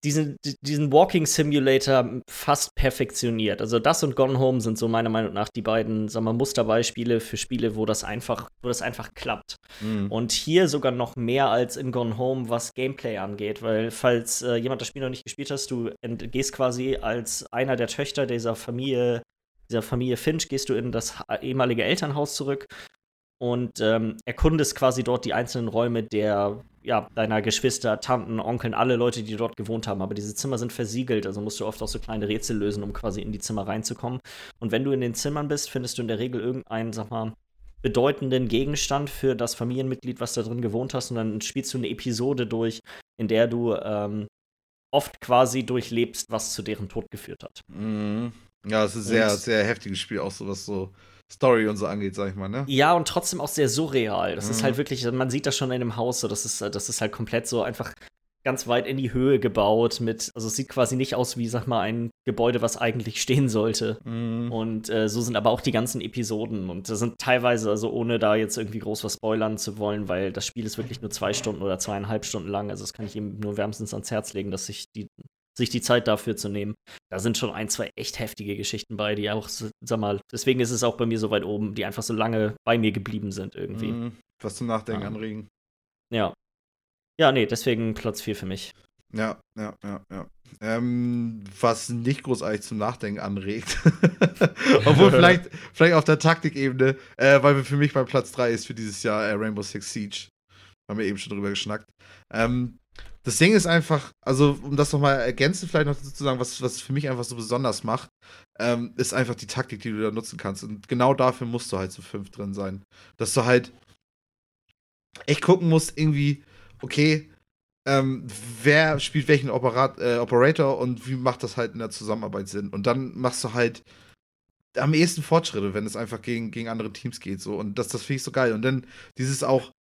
diesen, diesen Walking Simulator fast perfektioniert. Also das und Gone Home sind so meiner Meinung nach die beiden, sagen wir, Musterbeispiele für Spiele, wo das einfach, wo das einfach klappt. Mhm. Und hier sogar noch mehr als in Gone Home, was Gameplay angeht, weil falls äh, jemand das Spiel noch nicht gespielt hast, du gehst quasi als einer der Töchter dieser Familie, dieser Familie Finch, gehst du in das ehemalige Elternhaus zurück und ähm, erkundest quasi dort die einzelnen Räume der, ja, deiner Geschwister, Tanten, Onkeln, alle Leute, die dort gewohnt haben. Aber diese Zimmer sind versiegelt, also musst du oft auch so kleine Rätsel lösen, um quasi in die Zimmer reinzukommen. Und wenn du in den Zimmern bist, findest du in der Regel irgendeinen, sag mal, bedeutenden Gegenstand für das Familienmitglied, was da drin gewohnt hast. Und dann spielst du eine Episode durch, in der du ähm, oft quasi durchlebst, was zu deren Tod geführt hat.
Mhm. Ja, es ist ein sehr, sehr heftiges Spiel, auch so was so Story und so angeht, sag ich mal, ne?
Ja, und trotzdem auch sehr surreal. Das
Mhm.
ist halt wirklich, man sieht das schon in dem Haus, so, das ist, das ist halt komplett so einfach ganz weit in die Höhe gebaut mit, also es sieht quasi nicht aus wie, sag mal, ein Gebäude, was eigentlich stehen sollte.
Mhm.
Und äh, so sind aber auch die ganzen Episoden. Und das sind teilweise, also ohne da jetzt irgendwie groß was spoilern zu wollen, weil das Spiel ist wirklich nur zwei Stunden oder zweieinhalb Stunden lang. Also das kann ich ihm nur wärmstens ans Herz legen, dass sich die, sich die Zeit dafür zu nehmen. Da sind schon ein, zwei echt heftige Geschichten bei, die auch, sag mal, deswegen ist es auch bei mir so weit oben, die einfach so lange bei mir geblieben sind irgendwie.
Mhm. Was zum Nachdenken
Ja.
anregen.
Ja. Ja, nee, deswegen Platz 4 für mich.
Ja, ja, ja, ja. Ähm, was nicht großartig zum Nachdenken anregt. <laughs> Obwohl <laughs> vielleicht, vielleicht auf der Taktikebene, äh, weil für mich mein Platz 3 ist für dieses Jahr äh, Rainbow Six Siege. Haben wir eben schon drüber geschnackt. Ähm, das Ding ist einfach, also um das nochmal ergänzend vielleicht noch zu sagen, was, was für mich einfach so besonders macht, ähm, ist einfach die Taktik, die du da nutzen kannst. Und genau dafür musst du halt so fünf drin sein. Dass du halt echt gucken musst, irgendwie, okay, ähm, wer spielt welchen Operat äh, Operator und wie macht das halt in der Zusammenarbeit Sinn? Und dann machst du halt am ehesten Fortschritte, wenn es einfach gegen, gegen andere Teams geht. So. Und das, das finde ich so geil. Und dann dieses auch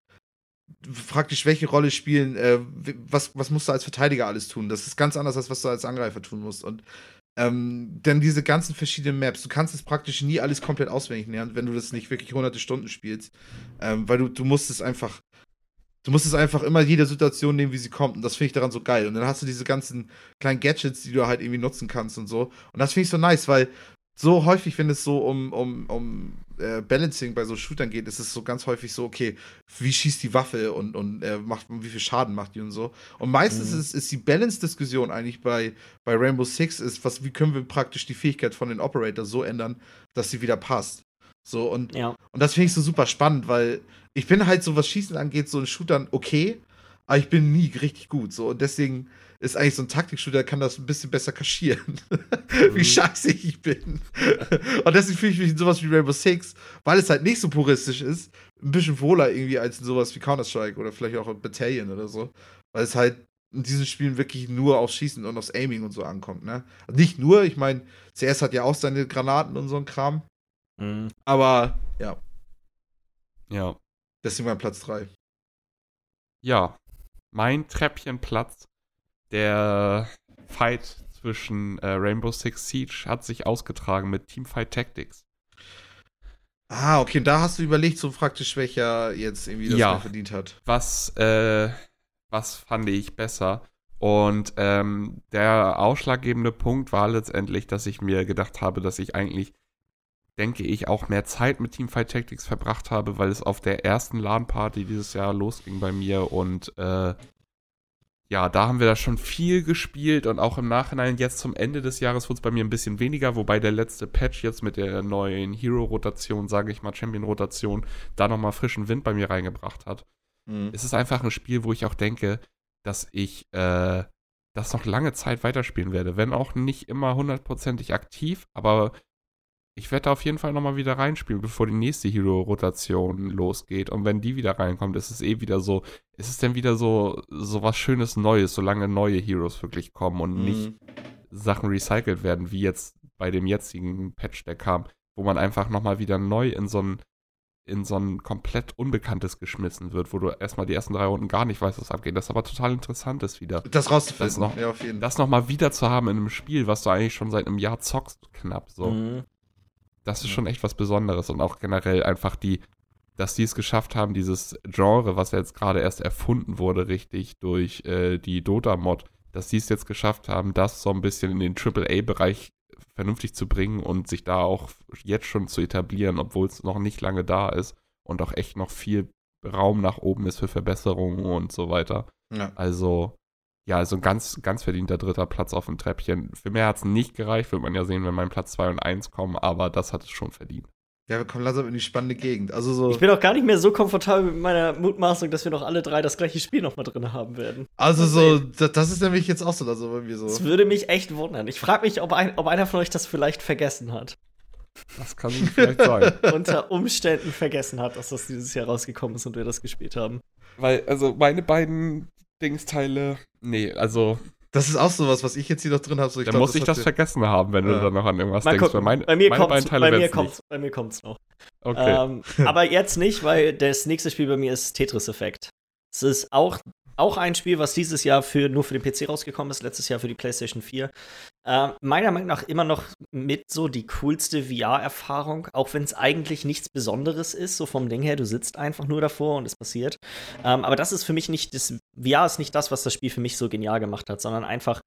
praktisch, welche Rolle spielen, äh, was, was musst du als Verteidiger alles tun? Das ist ganz anders, als was du als Angreifer tun musst. Und ähm, dann diese ganzen verschiedenen Maps. Du kannst es praktisch nie alles komplett auswendig lernen, wenn du das nicht wirklich hunderte Stunden spielst. Ähm, weil du, du musst es einfach Du musst es einfach immer jede Situation nehmen, wie sie kommt. Und das finde ich daran so geil. Und dann hast du diese ganzen kleinen Gadgets, die du halt irgendwie nutzen kannst und so. Und das finde ich so nice, weil so häufig, wenn es so um, um, um äh, Balancing bei so Shootern geht, ist es so ganz häufig so, okay, wie schießt die Waffe und, und äh, macht, wie viel Schaden macht die und so. Und meistens
Mhm.
ist, ist die Balance-Diskussion eigentlich bei, bei Rainbow Six, ist, was, wie können wir praktisch die Fähigkeit von den Operators so ändern, dass sie wieder passt. So, und
Ja.
und das finde ich so super spannend, weil ich bin halt so, was Schießen angeht, so in Shootern okay, aber ich bin nie richtig gut. So, und deswegen ist eigentlich so ein Taktik-Shooter, kann das ein bisschen besser kaschieren, <laughs> wie
Mhm.
scheiße ich bin. und deswegen fühle ich mich in sowas wie Rainbow Six, weil es halt nicht so puristisch ist, ein bisschen wohler irgendwie als in sowas wie Counter-Strike oder vielleicht auch in Battalion oder so. Weil es halt in diesen Spielen wirklich nur aufs Schießen und aufs Aiming und so ankommt, ne? Also nicht nur, ich meine, CS hat ja auch seine Granaten und so ein Kram,
Mhm.
aber ja,
Ja.
deswegen mein Platz 3.
Ja. Mein Treppchenplatz, der Fight zwischen äh, Rainbow Six Siege hat sich ausgetragen mit Teamfight Tactics.
Ah, okay, da hast du überlegt, so praktisch, welcher jetzt irgendwie das
Ja.
verdient hat.
Was, äh, was fand ich besser? Und ähm, der ausschlaggebende Punkt war letztendlich, dass ich mir gedacht habe, dass ich eigentlich, denke ich, auch mehr Zeit mit Teamfight Tactics verbracht habe, weil es auf der ersten LAN-Party dieses Jahr losging bei mir und äh, ja, da haben wir da schon viel gespielt und auch im Nachhinein jetzt zum Ende des Jahres wurde es bei mir ein bisschen weniger, wobei der letzte Patch jetzt mit der neuen Hero-Rotation, sage ich mal, Champion-Rotation, da nochmal frischen Wind bei mir reingebracht hat
Mhm.
es ist einfach ein Spiel, wo ich auch denke, dass ich äh, das noch lange Zeit weiterspielen werde. Wenn auch nicht immer hundertprozentig aktiv, aber ich werde da auf jeden Fall nochmal wieder reinspielen, bevor die nächste Hero-Rotation losgeht. Und wenn die wieder reinkommt, ist es eh wieder so, ist es denn wieder so, so was Schönes Neues, solange neue Heroes wirklich kommen und nicht
Mhm.
Sachen recycelt werden, wie jetzt bei dem jetzigen Patch, der kam, wo man einfach nochmal wieder neu in so ein in so ein komplett Unbekanntes geschmissen wird, wo du erstmal die ersten drei Runden gar nicht weißt, was abgeht. Das aber total interessant ist wieder.
Das rauszufinden,
Das noch-
ja, auf jeden Fall.
Das nochmal wieder zu haben in einem Spiel, was du eigentlich schon seit einem Jahr zockst, knapp so.
Mhm.
Das ist
Ja.
schon echt was Besonderes und auch generell einfach die, dass die es geschafft haben, dieses Genre, was ja jetzt gerade erst erfunden wurde, richtig durch äh, die Dota-Mod, dass die es jetzt geschafft haben, das so ein bisschen in den AAA-Bereich vernünftig zu bringen und sich da auch jetzt schon zu etablieren, obwohl es noch nicht lange da ist und auch echt noch viel Raum nach oben ist für Verbesserungen und so weiter.
Ja.
Also, ja, also ein ganz, ganz verdienter dritter Platz auf dem Treppchen. Für mehr hat es nicht gereicht, wird man ja sehen, wenn mein Platz 2 und 1 kommen, aber das hat es schon verdient.
ja, wir kommen langsam in die spannende Gegend. Also so,
Ich bin auch gar nicht mehr so komfortabel mit meiner Mutmaßung, dass wir noch alle drei das gleiche Spiel noch mal drin haben werden.
also so, das, ist nämlich jetzt auch so, also mir so.
Das würde mich echt wundern. Ich frage mich, ob, ein, ob einer von euch das vielleicht vergessen hat.
Das kann vielleicht sein. <laughs>
Unter Umständen vergessen hat, dass das dieses Jahr rausgekommen ist und wir das gespielt haben.
Weil, also meine beiden Dingsteile, nee, also
Das ist auch sowas, was ich jetzt hier noch drin habe. So, ich
da
glaub,
muss ich das vergessen haben, wenn
Ja.
du dann noch an irgendwas
Mal
denkst.
gucken.
Weil meine,
bei mir
meine
kommt's,
beiden Teile
bei mir kommt's,
nicht.
bei mir kommt's noch.
Okay.
Ähm, <laughs> aber jetzt nicht, weil das nächste Spiel bei mir ist Tetris Effect. Es ist auch, auch ein Spiel, was dieses Jahr für, nur für den PC rausgekommen ist, letztes Jahr für die PlayStation 4. Äh, meiner Meinung nach immer noch mit so die coolste VR-Erfahrung, auch wenn es eigentlich nichts Besonderes ist, so vom Ding her, du sitzt einfach nur davor und es passiert. Ähm, aber das ist für mich nicht, das VR ist nicht das, was das Spiel für mich so genial gemacht hat, sondern einfach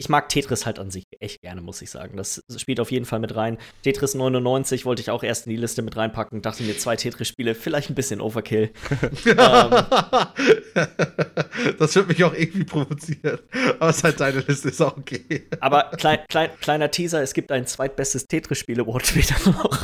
ich mag Tetris halt an sich echt gerne, muss ich sagen. Das spielt auf jeden Fall mit rein. Tetris 99 wollte ich auch erst in die Liste mit reinpacken. Dachte mir, zwei Tetris-Spiele, vielleicht ein bisschen Overkill. ähm, <laughs>
das wird mich auch irgendwie provozieren. Aber es ist halt deine Liste, ist auch okay. <laughs>
aber klein, klein, kleiner Teaser: Es gibt ein zweitbestes Tetris-Spiel-Award später noch. <laughs>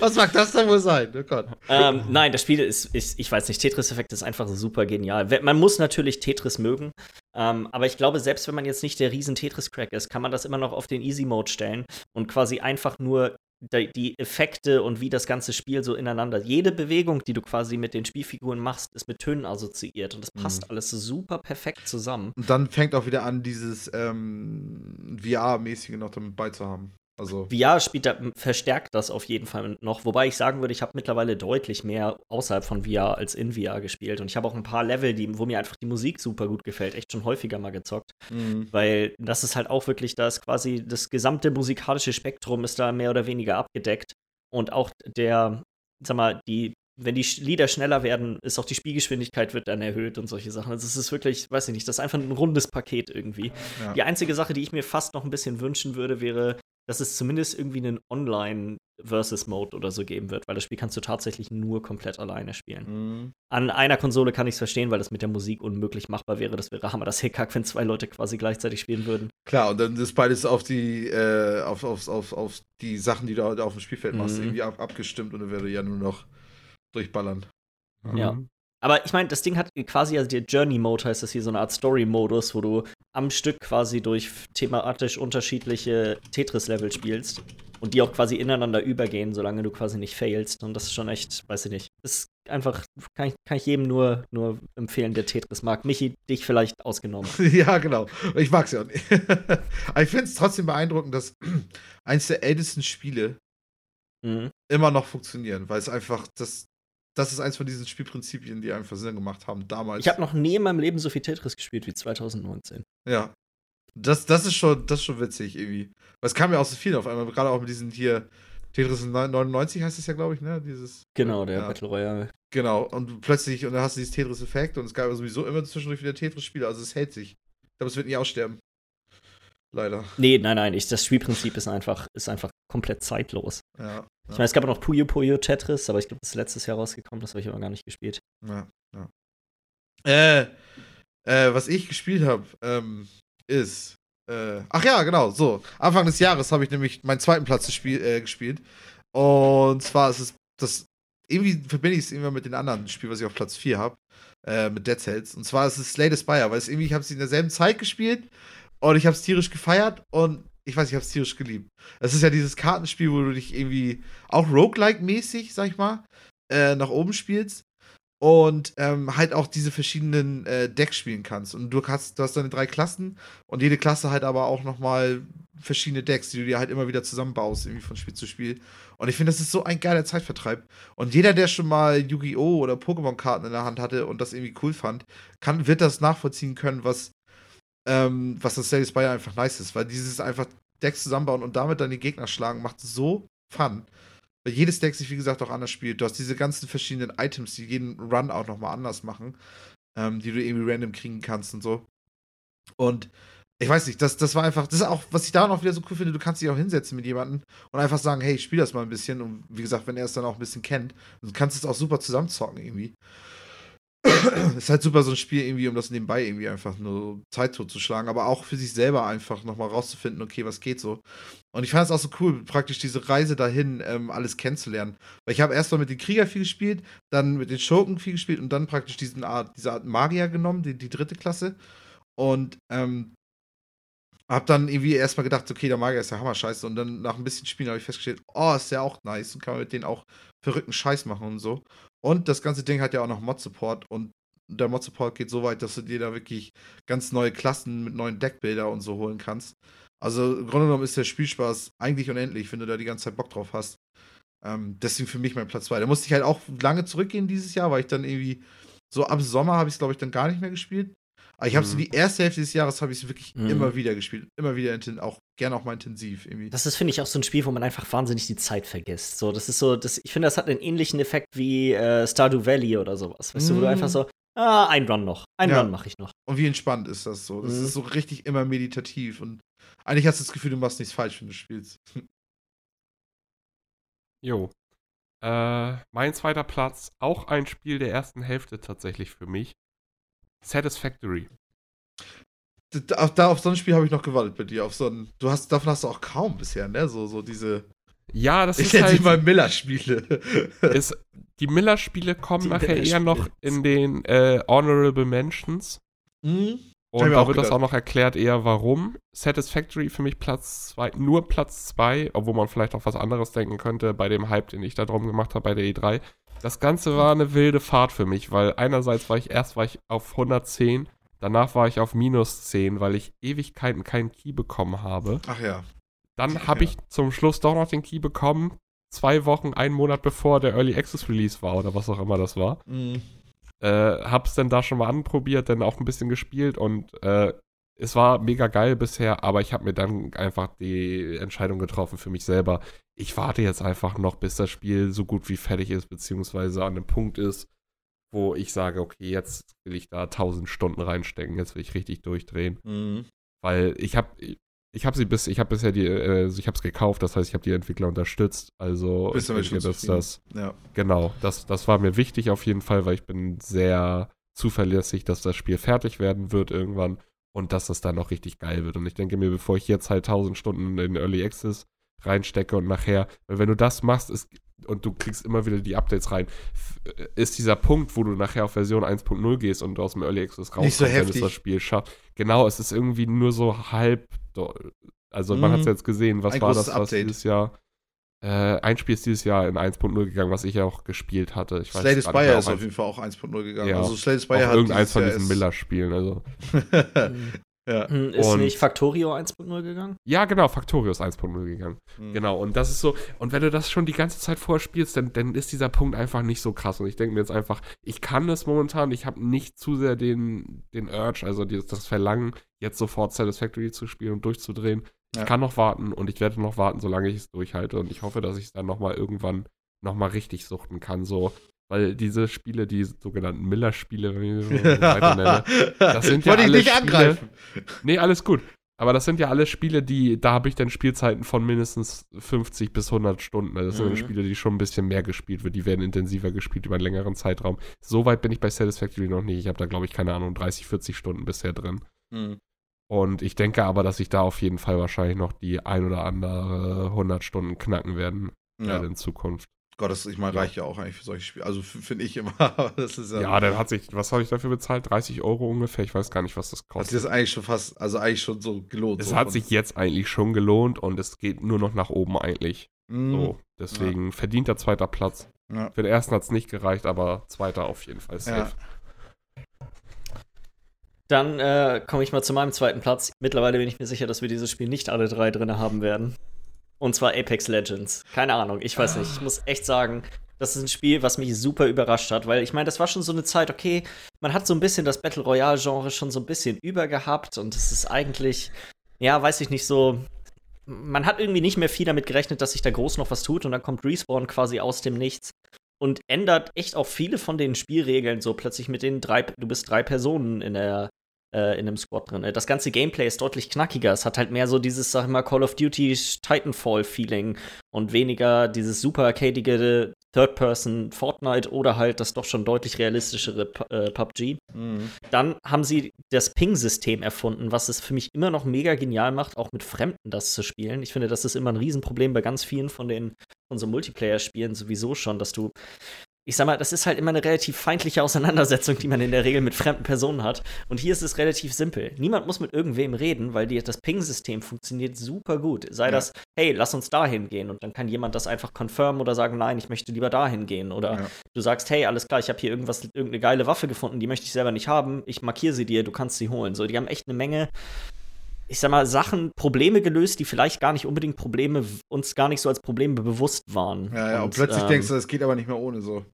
Was mag das denn wohl sein? Oh Gott.
ähm, nein, das Spiel ist, ist, ich weiß nicht, Tetris-Effekt ist einfach super genial. Man muss natürlich Tetris mögen. Ähm, aber ich glaube, selbst wenn man jetzt nicht der riesen Tetris-Crack ist, kann man das immer noch auf den Easy-Mode stellen und quasi einfach nur die Effekte und wie das ganze Spiel so ineinander. Jede Bewegung, die du quasi mit den Spielfiguren machst, ist mit Tönen assoziiert und das passt mhm. alles super perfekt zusammen.
Und dann fängt auch wieder an, dieses ähm, VR-mäßige noch damit beizuhaben. Also
VR spielt da, verstärkt das auf jeden Fall noch, wobei ich sagen würde, ich habe mittlerweile deutlich mehr außerhalb von VR als in VR gespielt und ich habe auch ein paar Level, die, wo mir einfach die Musik super gut gefällt, echt schon häufiger mal gezockt, mhm. weil das ist halt auch wirklich, da ist quasi das gesamte musikalische Spektrum ist da mehr oder weniger abgedeckt und auch der, sag mal, die wenn die Lieder schneller werden, ist auch die Spielgeschwindigkeit wird dann erhöht und solche Sachen. Also es ist wirklich, weiß ich nicht, das ist einfach ein rundes Paket irgendwie. Ja. Die einzige Sache, die ich mir fast noch ein bisschen wünschen würde, wäre dass es zumindest irgendwie einen Online-Versus-Mode oder so geben wird, weil das Spiel kannst du tatsächlich nur komplett alleine spielen. Mhm. An einer Konsole kann ich es verstehen, weil das mit der Musik unmöglich machbar wäre. Das wäre Hammer das Hickhack, wenn zwei Leute quasi gleichzeitig spielen würden.
Klar, und dann ist beides auf die, äh, auf, auf, auf, auf die Sachen, die du auf dem Spielfeld machst, mhm. irgendwie ab, abgestimmt und dann wäre ja nur noch durchballern.
Ja. Aber ich meine, das Ding hat quasi, also der Journey-Mode heißt das hier, so eine Art Story-Modus, wo du am Stück quasi durch thematisch unterschiedliche Tetris-Level spielst und die auch quasi ineinander übergehen, solange du quasi nicht failst. Und das ist schon echt, weiß ich nicht. Das ist einfach, kann ich, kann ich jedem nur, nur empfehlen, der Tetris mag. Michi, dich vielleicht ausgenommen. <laughs>
ja, genau. Ich mag es ja auch nicht. <laughs> Aber ich finde es trotzdem beeindruckend, dass <clears throat> eins der ältesten Spiele mhm. immer noch funktionieren, weil es einfach das das ist eins von diesen Spielprinzipien, die einfach Sinn gemacht haben damals.
Ich habe noch nie in meinem Leben so viel Tetris gespielt wie 2019.
Ja. Das, das, ist, schon, das ist schon witzig irgendwie. Weil es kam ja auch so viel auf einmal, gerade auch mit diesen hier Tetris 99 heißt es ja, glaube ich, ne? Dieses,
genau, der ja. Battle Royale.
Genau, und plötzlich, und dann hast du dieses Tetris-Effekt und es gab ja sowieso immer zwischendurch wieder Tetris-Spiele, also es hält sich. Ich glaube, es wird nie aussterben. Leider.
Nee, nein, nein, ich, das Spielprinzip ist einfach, ist einfach komplett zeitlos.
Ja.
Ich meine, es gab auch noch Puyo Puyo Tetris, aber ich glaube, das ist letztes Jahr rausgekommen, das habe ich aber gar nicht gespielt.
Ja, ja. Äh, äh, was ich gespielt habe, ähm, ist. Äh, ach ja, genau, so. Anfang des Jahres habe ich nämlich meinen zweiten Platz gespiel, äh, gespielt. Und zwar ist es das. Irgendwie verbinde ich es immer mit den anderen Spielen, was ich auf Platz 4 habe. Äh, mit Dead Cells. Und zwar ist es Slay the Spire, weil es irgendwie, ich habe es in derselben Zeit gespielt und ich habe es tierisch gefeiert und ich weiß, ich habe es tierisch geliebt. Es ist ja dieses Kartenspiel, wo du dich irgendwie auch roguelike-mäßig, sag ich mal, äh, nach oben spielst und ähm, halt auch diese verschiedenen äh, Decks spielen kannst. Und du hast, du hast deine drei Klassen und jede Klasse halt aber auch nochmal verschiedene Decks, die du dir halt immer wieder zusammenbaust, irgendwie von Spiel zu Spiel. Und ich finde, das ist so ein geiler Zeitvertreib. Und jeder, der schon mal Yu-Gi-Oh! oder Pokémon-Karten in der Hand hatte und das irgendwie cool fand, kann, wird das nachvollziehen können, was ähm, was das Slay Spire einfach nice ist, weil dieses einfach Decks zusammenbauen und damit dann die Gegner schlagen, macht so Fun. Weil jedes Deck sich, wie gesagt, auch anders spielt. Du hast diese ganzen verschiedenen Items, die jeden Run auch nochmal anders machen, ähm, die du irgendwie random kriegen kannst und so. Und ich weiß nicht, das, das war einfach, das ist auch, was ich da noch wieder so cool finde, du kannst dich auch hinsetzen mit jemandem und einfach sagen, hey, ich spiel das mal ein bisschen. Und wie gesagt, wenn er es dann auch ein bisschen kennt, du kannst es auch super zusammenzocken irgendwie. <coughs> ist halt super, so ein Spiel irgendwie, um das nebenbei irgendwie einfach nur Zeit totzuschlagen, aber auch für sich selber einfach nochmal rauszufinden, okay, was geht so. Und ich fand es auch so cool, praktisch diese Reise dahin, ähm, alles kennenzulernen. Weil ich habe erst mal mit den Krieger viel gespielt, dann mit den Schurken viel gespielt und dann praktisch diesen Art, diese Art Magier genommen, die, die dritte Klasse. Und ähm, hab dann irgendwie erstmal gedacht, okay, der Magier ist ja hammer scheiße. Und dann nach ein bisschen Spielen habe ich festgestellt, oh, ist ja auch nice und kann man mit denen auch verrückten Scheiß machen und so. Und das ganze Ding hat ja auch noch Mod-Support und der Mod-Support geht so weit, dass du dir da wirklich ganz neue Klassen mit neuen Deckbilder und so holen kannst. Also im Grunde genommen ist der Spielspaß eigentlich unendlich, wenn du da die ganze Zeit Bock drauf hast. Ähm, deswegen für mich mein Platz 2. Da musste ich halt auch lange zurückgehen dieses Jahr, weil ich dann irgendwie so ab Sommer habe ich es, glaube ich, dann gar nicht mehr gespielt. Aber ich habe so
Mhm.
die erste Hälfte des Jahres habe ich es wirklich
Mhm.
immer wieder gespielt. Immer wieder auch gerne auch mal intensiv irgendwie.
Das ist, finde ich, auch so ein Spiel, wo man einfach wahnsinnig die Zeit vergisst. So, das ist so, das, ich finde, das hat einen ähnlichen Effekt wie äh, Stardew Valley oder sowas. Weißt du, wo du einfach so, ah, ein Run noch, ein
Ja.
Run mache ich noch.
Und wie entspannt ist das so? Das
Mhm.
ist so richtig immer meditativ und eigentlich hast du das Gefühl, du machst nichts falsch, wenn du spielst. <laughs>
Jo. Äh, mein zweiter Platz, auch ein Spiel der ersten Hälfte tatsächlich für mich. Satisfactory.
Da, auf- da auf so ein Spiel habe ich noch gewartet bei dir. Auf so ein, du hast, davon hast du auch kaum bisher, ne? So, so diese,
Ja, das
ich
ist
sie
halt.
mal Miller-Spiele. <laughs>
Die Miller-Spiele kommen
Die
nachher eher
Miller-Spiele.
noch in den äh, Honorable Mentions.
Mhm.
Und da wird das auch noch erklärt, eher warum. Satisfactory für mich Platz 2, nur Platz 2, obwohl man vielleicht auch was anderes denken könnte bei dem Hype, den ich da drum gemacht habe bei der E3. Das Ganze war eine wilde Fahrt für mich, weil einerseits war ich erst war ich auf 110, danach war ich auf minus 10, weil ich Ewigkeiten keinen Key bekommen habe.
Ach ja.
Dann habe
Ja.
ich zum Schluss doch noch den Key bekommen, zwei Wochen, einen Monat bevor der Early Access Release war oder was auch immer das war.
Mhm.
Äh, hab's dann da schon mal anprobiert, dann auch ein bisschen gespielt und äh, es war mega geil bisher, aber ich habe mir dann einfach die Entscheidung getroffen für mich selber. Ich warte jetzt einfach noch, bis das Spiel so gut wie fertig ist, beziehungsweise an einem Punkt ist, wo ich sage, okay, jetzt will ich da 1000 Stunden reinstecken, jetzt will ich richtig durchdrehen,
Mhm.
weil ich habe ich habe sie bis ich habe bisher die äh, ich habe es gekauft, das heißt, ich habe die Entwickler unterstützt, also
Bist
ich denke, dass das
Ja.
Genau, das, das war mir wichtig auf jeden Fall, weil ich bin sehr zuverlässig, dass das Spiel fertig werden wird irgendwann und dass das dann noch richtig geil wird. Und ich denke mir, bevor ich jetzt halt 1000 Stunden in Early Access reinstecke und nachher, weil wenn du das machst ist, und du kriegst immer wieder die Updates rein, f- ist dieser Punkt, wo du nachher auf Version 1.0 gehst und aus dem Early Access rauskommst,
so
wenn es das Spiel schafft. Genau, es ist irgendwie nur so halb, also man
Mhm.
hat es jetzt gesehen, was
Ein
war das, was
Update.
dieses Jahr äh, ein Spiel ist dieses Jahr in 1.0 gegangen, was ich ja auch gespielt hatte. Ich
Slay the
gerade
Spire
auch
ist auf
eins-
jeden Fall auch 1.0 gegangen.
Ja.
Also Slay the
auf
Spire hat
irgendeins von diesen Miller-Spielen. Also. <laughs>
ja.
Hm, Ist
Und-
nicht Factorio 1.0 gegangen?
Ja, genau, Factorio ist 1.0 gegangen.
Mhm.
Genau, und das ist so, und wenn du das schon die ganze Zeit vorspielst, dann, dann ist dieser Punkt einfach nicht so krass. Und ich denke mir jetzt einfach, ich kann das momentan, ich habe nicht zu sehr den, den Urge, also dieses, das Verlangen, jetzt sofort Satisfactory zu spielen und durchzudrehen.
Ja.
Ich kann noch warten und ich werde noch warten, solange ich es durchhalte. Und ich hoffe, dass ich es dann nochmal irgendwann nochmal richtig suchten kann. So, weil diese Spiele, die sogenannten Miller-Spiele, wenn ich so weiter nenne, <laughs> Das sind
ich
ja
wollte
alle
nicht
Spiele-
angreifen.
Nee, alles gut. Aber das sind ja alle Spiele, die, da habe ich dann Spielzeiten von mindestens 50 bis 100 Stunden. Also das sind
Mhm.
dann Spiele, die schon ein bisschen mehr gespielt wird. Die werden intensiver gespielt über einen längeren Zeitraum. So weit bin ich bei Satisfactory noch nicht. Ich habe da, glaube ich, keine Ahnung, 30, 40 Stunden bisher drin.
Mhm.
Und ich denke aber, dass ich da auf jeden Fall wahrscheinlich noch die ein oder andere 100 Stunden knacken werden
Ja.
in Zukunft.
Gott, das ich meine,
Ja.
reicht ja auch eigentlich für solche Spiele. Also finde ich immer. <laughs> das ist ja.
Ja, dann hat sich, was habe ich dafür bezahlt? 30 Euro ungefähr. Ich weiß gar nicht, was das
hat sich
kostet.
das eigentlich schon fast, also eigentlich schon so gelohnt.
Es
so
hat sich jetzt eigentlich schon gelohnt und es geht nur noch nach oben eigentlich.
Mhm.
So, deswegen verdienter zweiter Platz.
Ja.
Für den ersten hat es nicht gereicht, aber zweiter auf jeden Fall safe.
Dann äh, komme ich mal zu meinem zweiten Platz. Mittlerweile bin ich mir sicher, dass wir dieses Spiel nicht alle drei drin haben werden. Und zwar Apex Legends. Keine Ahnung, ich weiß nicht. Ich muss echt sagen, das ist ein Spiel, was mich super überrascht hat, weil ich meine, das war schon so eine Zeit, okay, man hat so ein bisschen das Battle Royale-Genre schon so ein bisschen übergehabt und es ist eigentlich, ja, weiß ich nicht, so. Man hat irgendwie nicht mehr viel damit gerechnet, dass sich da groß noch was tut und dann kommt Respawn quasi aus dem Nichts und ändert echt auch viele von den Spielregeln so plötzlich mit den drei, du bist drei Personen in der äh, in einem Squad drin. Das ganze Gameplay ist deutlich knackiger. Es hat halt mehr so dieses, sag ich mal, Call of Duty Titanfall-Feeling und weniger dieses super arcadige Third-Person Fortnite oder halt das doch schon deutlich realistischere äh, PUBG.
Mhm.
Dann haben sie das Ping-System erfunden, was es für mich immer noch mega genial macht, auch mit Fremden das zu spielen. Ich finde, das ist immer ein Riesenproblem bei ganz vielen von den von so Multiplayer-Spielen sowieso schon, dass du ich sag mal, das ist halt immer eine relativ feindliche Auseinandersetzung, die man in der Regel mit fremden Personen hat. Und hier ist es relativ simpel. Niemand muss mit irgendwem reden, weil die, das Ping-System funktioniert super gut. Sei
Ja.
das, hey, lass uns dahin gehen. Und dann kann jemand das einfach confirmen oder sagen, nein, ich möchte lieber dahin gehen. Oder
Ja.
du sagst, hey, alles klar, ich habe hier irgendwas, irgendeine geile Waffe gefunden, die möchte ich selber nicht haben. Ich markiere sie dir, du kannst sie holen. So, die haben echt eine Menge ich sag mal, Sachen, Probleme gelöst, die vielleicht gar nicht unbedingt Probleme, uns gar nicht so als Probleme bewusst waren.
Ja, ja, und,
und
plötzlich
ähm,
denkst du, es geht aber nicht mehr ohne so.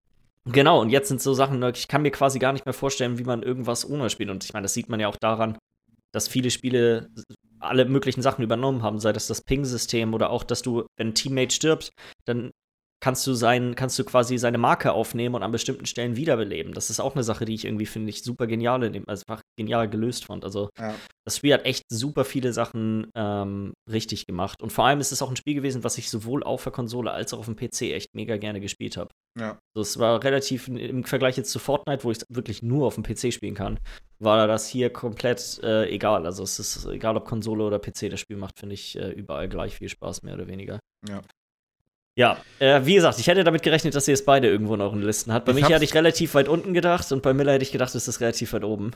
Genau, und jetzt sind so Sachen, ich kann mir quasi gar nicht mehr vorstellen, wie man irgendwas ohne spielt. Und ich meine, das sieht man ja auch daran, dass viele Spiele alle möglichen Sachen übernommen haben, sei das das Ping-System oder auch, dass du, wenn ein Teammate stirbt, dann kannst du sein, kannst du quasi seine Marke aufnehmen und an bestimmten Stellen wiederbeleben. Das ist auch eine Sache, die ich irgendwie finde ich super genial, in dem, also einfach genial gelöst fand. Also
Ja.
das Spiel hat echt super viele Sachen ähm, richtig gemacht. Und vor allem ist es auch ein Spiel gewesen, was ich sowohl auf der Konsole als auch auf dem PC echt mega gerne gespielt habe.
Ja.
Also es war relativ im Vergleich jetzt zu Fortnite, wo ich es wirklich nur auf dem PC spielen kann, war das hier komplett äh, egal. Also es ist egal, ob Konsole oder PC das Spiel macht, finde ich äh, überall gleich viel Spaß, mehr oder weniger.
Ja.
Ja, äh, wie gesagt, ich hätte damit gerechnet, dass ihr es beide irgendwo in euren Listen habt. Bei
Ich
Michi
hab's-
hatte ich relativ weit unten gedacht und bei Miller hätte ich gedacht, es ist relativ weit oben.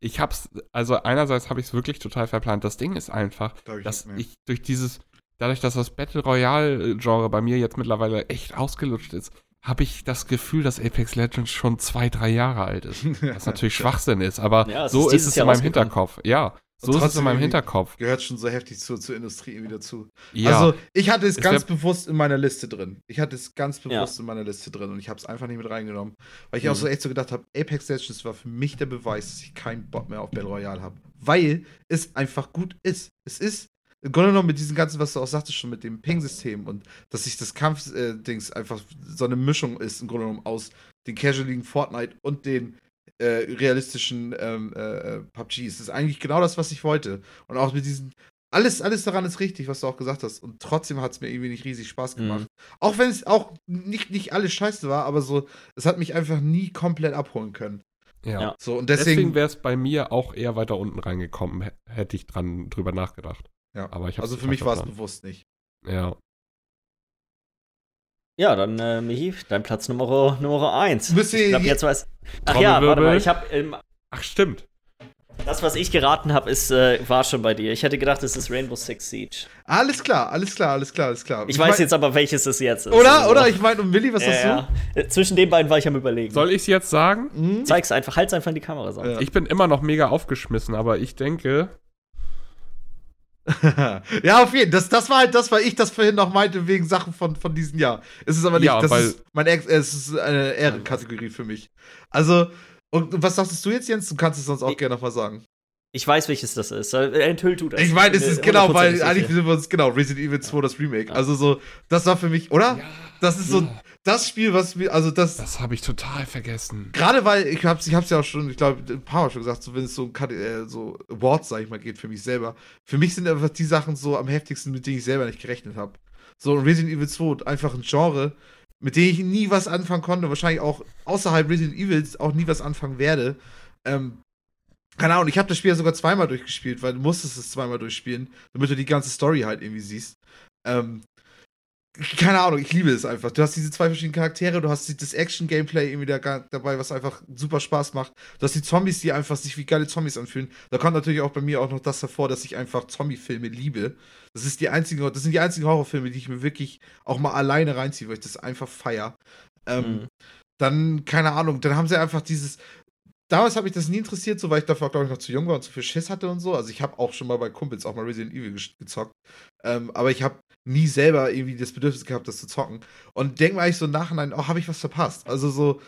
Ich hab's, also einerseits habe ich es wirklich total verplant. Das Ding ist einfach,
ich
dass ich durch dieses, dadurch, dass das Battle Royale-Genre bei mir jetzt mittlerweile echt ausgelutscht ist, habe ich das Gefühl, dass Apex Legends schon zwei, drei Jahre alt ist. <laughs> Was natürlich Schwachsinn ist, aber
Ja,
so
ist
ist es in meinem. Hinterkopf. Ja, so ist es
trotzdem
in meinem Hinterkopf.
Gehört schon so heftig zur, zur Industrie irgendwie dazu.
Ja,
Also, ich hatte es
Es
ganz bewusst in meiner Liste drin. Ich hatte es ganz bewusst in meiner Liste drin und ich habe es einfach nicht mit reingenommen. Weil ich auch
Mhm.
so echt so gedacht habe, Apex Legends war für mich der Beweis, dass ich keinen Bock mehr auf Battle Royale habe. Weil es einfach gut ist. Es ist im Grunde genommen mit diesem ganzen, was du auch sagtest, schon mit dem Ping-System und dass sich das Kampf-Dings einfach so eine Mischung ist, im Grunde genommen aus den casualigen Fortnite und den äh, realistischen ähm, äh, äh, PUBGs. Das ist eigentlich genau das, was ich wollte. Und auch mit diesen. Alles, alles daran ist richtig, was du auch gesagt hast. Und trotzdem hat es mir irgendwie nicht riesig Spaß gemacht. Auch wenn es auch nicht, nicht alles scheiße war, aber so, es hat mich einfach nie komplett abholen können.
ja.
So, und
Deswegen,
deswegen.
wäre es bei mir auch eher weiter unten reingekommen, hätte ich dran drüber nachgedacht.
ja.
Aber ich
also für mich war es bewusst nicht.
Ja.
Ja, dann, äh, Michi, dein Platz Nummer, Nummer eins.
Müsst ihr
Ich glaube,
je-
jetzt weiß. Ach ja, warte mal, ich habe ähm,
Ach, stimmt.
das, was ich geraten habe, ist äh, war schon bei dir. Ich hätte gedacht, es ist Rainbow Six Siege.
Alles klar, alles klar, alles klar, alles klar.
Ich weiß
mein-
jetzt aber, welches es jetzt ist.
Oder?
Also,
Oder? Ich meine, und Willi, was
ja,
hast
ja. Äh, Zwischen den beiden war ich am überlegen.
Soll ich es jetzt sagen?
du? Hm?
Zeig's einfach, halt's einfach in die Kamera. Sonst.
Ja.
Ich bin immer noch mega aufgeschmissen, aber ich denke, <laughs>
ja, auf jeden Fall. Das, das war halt das, weil ich das vorhin noch meinte, wegen Sachen von, von diesem Jahr. Es ist aber nicht,
Ja,
das
weil-
ist mein Ex, es ist eine Ehrenkategorie für mich. Also, und was sagtest du jetzt, Jens? Du kannst es sonst auch
Ich-
gerne nochmal sagen.
Ich weiß, welches das ist. Äh, Enthüll du das.
Ich meine, es ist genau, weil eigentlich sind wir uns, genau, Resident Evil 2, das Remake. Also so, das war für mich, oder? Das ist so
ja.
Das Spiel, was mir, also das,
das habe ich total vergessen.
gerade weil, ich hab's, ich hab's ja auch schon, ich glaube, ein paar Mal schon gesagt, so wenn es so äh, so Awards, sag ich mal, geht für mich selber. Für mich sind einfach die Sachen so am heftigsten, mit denen ich selber nicht gerechnet habe. So Resident Evil 2, einfach ein Genre, mit dem ich nie was anfangen konnte, wahrscheinlich auch außerhalb Resident Evils auch nie was anfangen werde. Ähm, keine Ahnung, ich habe das Spiel ja sogar zweimal durchgespielt, weil du musstest es zweimal durchspielen, damit du die ganze Story halt irgendwie siehst. Ähm, keine Ahnung, ich liebe es einfach. Du hast diese zwei verschiedenen Charaktere, du hast das Action-Gameplay irgendwie da, dabei, was einfach super Spaß macht. Du hast die Zombies, die einfach sich wie geile Zombies anfühlen. Da kommt natürlich auch bei mir auch noch das hervor, dass ich einfach Zombie-Filme liebe. Das ist die einzige, das sind die einzigen Horrorfilme, die ich mir wirklich auch mal alleine reinziehe, weil ich das einfach feier. Ähm,
Mhm.
Dann, keine Ahnung, dann haben sie einfach dieses. Damals habe ich das nie interessiert, so weil ich dafür, glaube ich, noch zu jung war und zu viel Schiss hatte und so. Also ich habe auch schon mal bei Kumpels auch mal Resident Evil ge- gezockt. Ähm, aber ich habe nie selber irgendwie das Bedürfnis gehabt, das zu zocken. Und denke mir eigentlich so im Nachhinein, oh, habe ich was verpasst? Also so,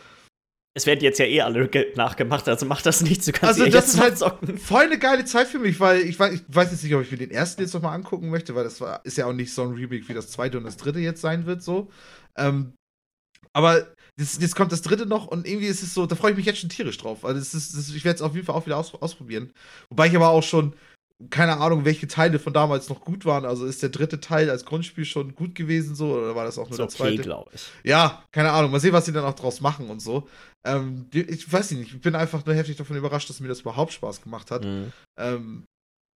Es werden jetzt ja eh alle ge- nachgemacht, also mach das nicht. Du kannst
Also das ist halt-
zocken.
voll eine geile Zeit für mich, weil ich weiß, ich weiß jetzt nicht, ob ich mir den ersten jetzt nochmal angucken möchte, weil das war, ist ja auch nicht so ein Remake wie das zweite und das dritte jetzt sein wird, so. Ähm, aber jetzt, jetzt kommt das dritte noch und irgendwie ist es so, da freue ich mich jetzt schon tierisch drauf. Also das ist, das, ich werde es auf jeden Fall auch wieder aus, ausprobieren. Wobei ich aber auch schon, keine Ahnung, welche Teile von damals noch gut waren. Also ist der dritte Teil als Grundspiel schon gut gewesen, so, oder war das auch nur der
okay,
zweite?
glaube ich.
Ja, keine Ahnung. Mal sehen, was sie dann auch draus machen und so. Ähm, ich weiß nicht, ich bin einfach nur heftig davon überrascht, dass mir das überhaupt Spaß gemacht hat.
Mhm.
Ähm,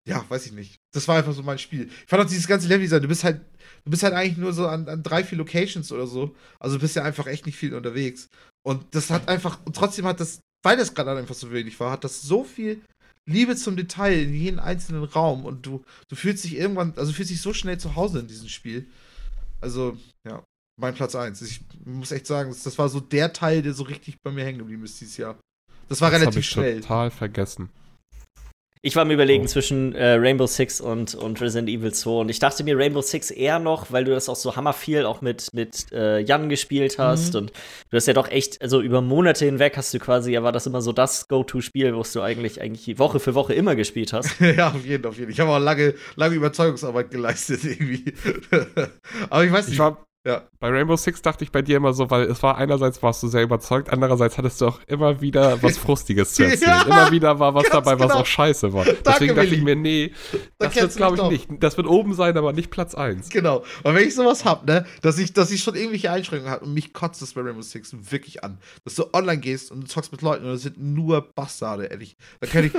ja, weiß ich nicht. Das war einfach so mein Spiel. Ich fand auch dieses ganze Level-Design, du bist halt, du bist halt eigentlich nur so an, an drei, vier Locations oder so. Also du bist ja einfach echt nicht viel unterwegs. Und das hat einfach, und trotzdem hat das, weil das gerade einfach so wenig war, hat das so viel Liebe zum Detail in jeden einzelnen Raum und du, du fühlst dich irgendwann, also fühlst dich so schnell zu Hause in diesem Spiel. Also, ja, mein Platz 1. Ich muss echt sagen, das, das war so der Teil, der so richtig bei mir hängen geblieben ist dieses Jahr. Das war
Das
relativ
ich
schnell.
total vergessen.
Ich war mir überlegen
Oh.
zwischen äh, Rainbow Six und, und Resident Evil 2 und ich dachte mir Rainbow Six eher noch, weil du das auch so hammer viel auch mit, mit äh, Jan gespielt hast
Mhm.
und du hast ja doch echt, also über Monate hinweg hast du quasi, ja war das immer so das Go-To-Spiel, was du eigentlich, eigentlich Woche für Woche immer gespielt hast. <laughs>
ja, auf jeden, auf jeden. Ich habe auch lange, lange Überzeugungsarbeit geleistet, <laughs> irgendwie. Aber ich weiß nicht.
Ich war,
Ja.
Bei Rainbow Six dachte ich bei dir immer so, weil es war einerseits warst du sehr überzeugt, andererseits hattest du auch immer wieder was <laughs> Frustiges zu erzählen.
Ja,
immer wieder war was dabei, was
genau.
auch scheiße war. Deswegen dachte
Willi.
ich mir, nee,
Da
das wird glaube ich
doch.
nicht. Das wird oben sein, aber nicht Platz 1.
Genau. Und wenn ich sowas hab, ne, dass ich, dass ich schon irgendwelche Einschränkungen habe und mich kotzt das bei Rainbow Six wirklich an. Dass du online gehst und du zockst mit Leuten und das sind nur Bastarde, ehrlich. Da kann ich. <laughs>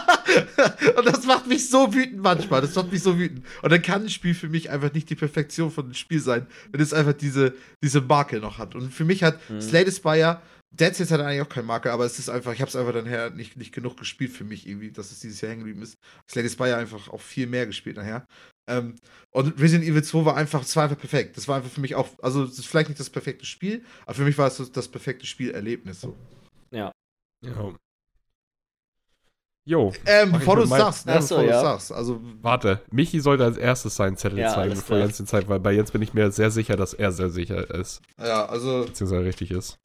<laughs> <laughs> und das macht mich so wütend manchmal. Das macht mich so wütend. Und dann kann ein Spiel für mich einfach nicht die Perfektion von einem Spiel sein, wenn es einfach diese, diese Marke noch hat. Und für mich hat
Mhm.
Slay the Spire. Dead Cells hat eigentlich auch keine Marke, aber es ist einfach, ich habe es einfach dann her nicht, nicht genug gespielt für mich irgendwie, dass es dieses Jahr hängen geblieben ist. Slay the Spire einfach auch viel mehr gespielt nachher. Ähm, und Resident Evil 2 war einfach, es war einfach perfekt. Das war einfach für mich auch, also es ist vielleicht nicht das perfekte Spiel, aber für mich war es das, das perfekte Spielerlebnis so.
Ja. Jo,
Ähm,
ich
bevor du es
mein-
sagst, ne,
Ach so,
bevor du es
ja.
sagst. Also,
warte. Michi sollte als erstes seinen Zettel
Ja,
zeigen, bevor
klar.
Jens den zeigt, weil bei Jens bin ich mir sehr sicher, dass er sehr sicher ist,
ja, also,
beziehungsweise richtig ist.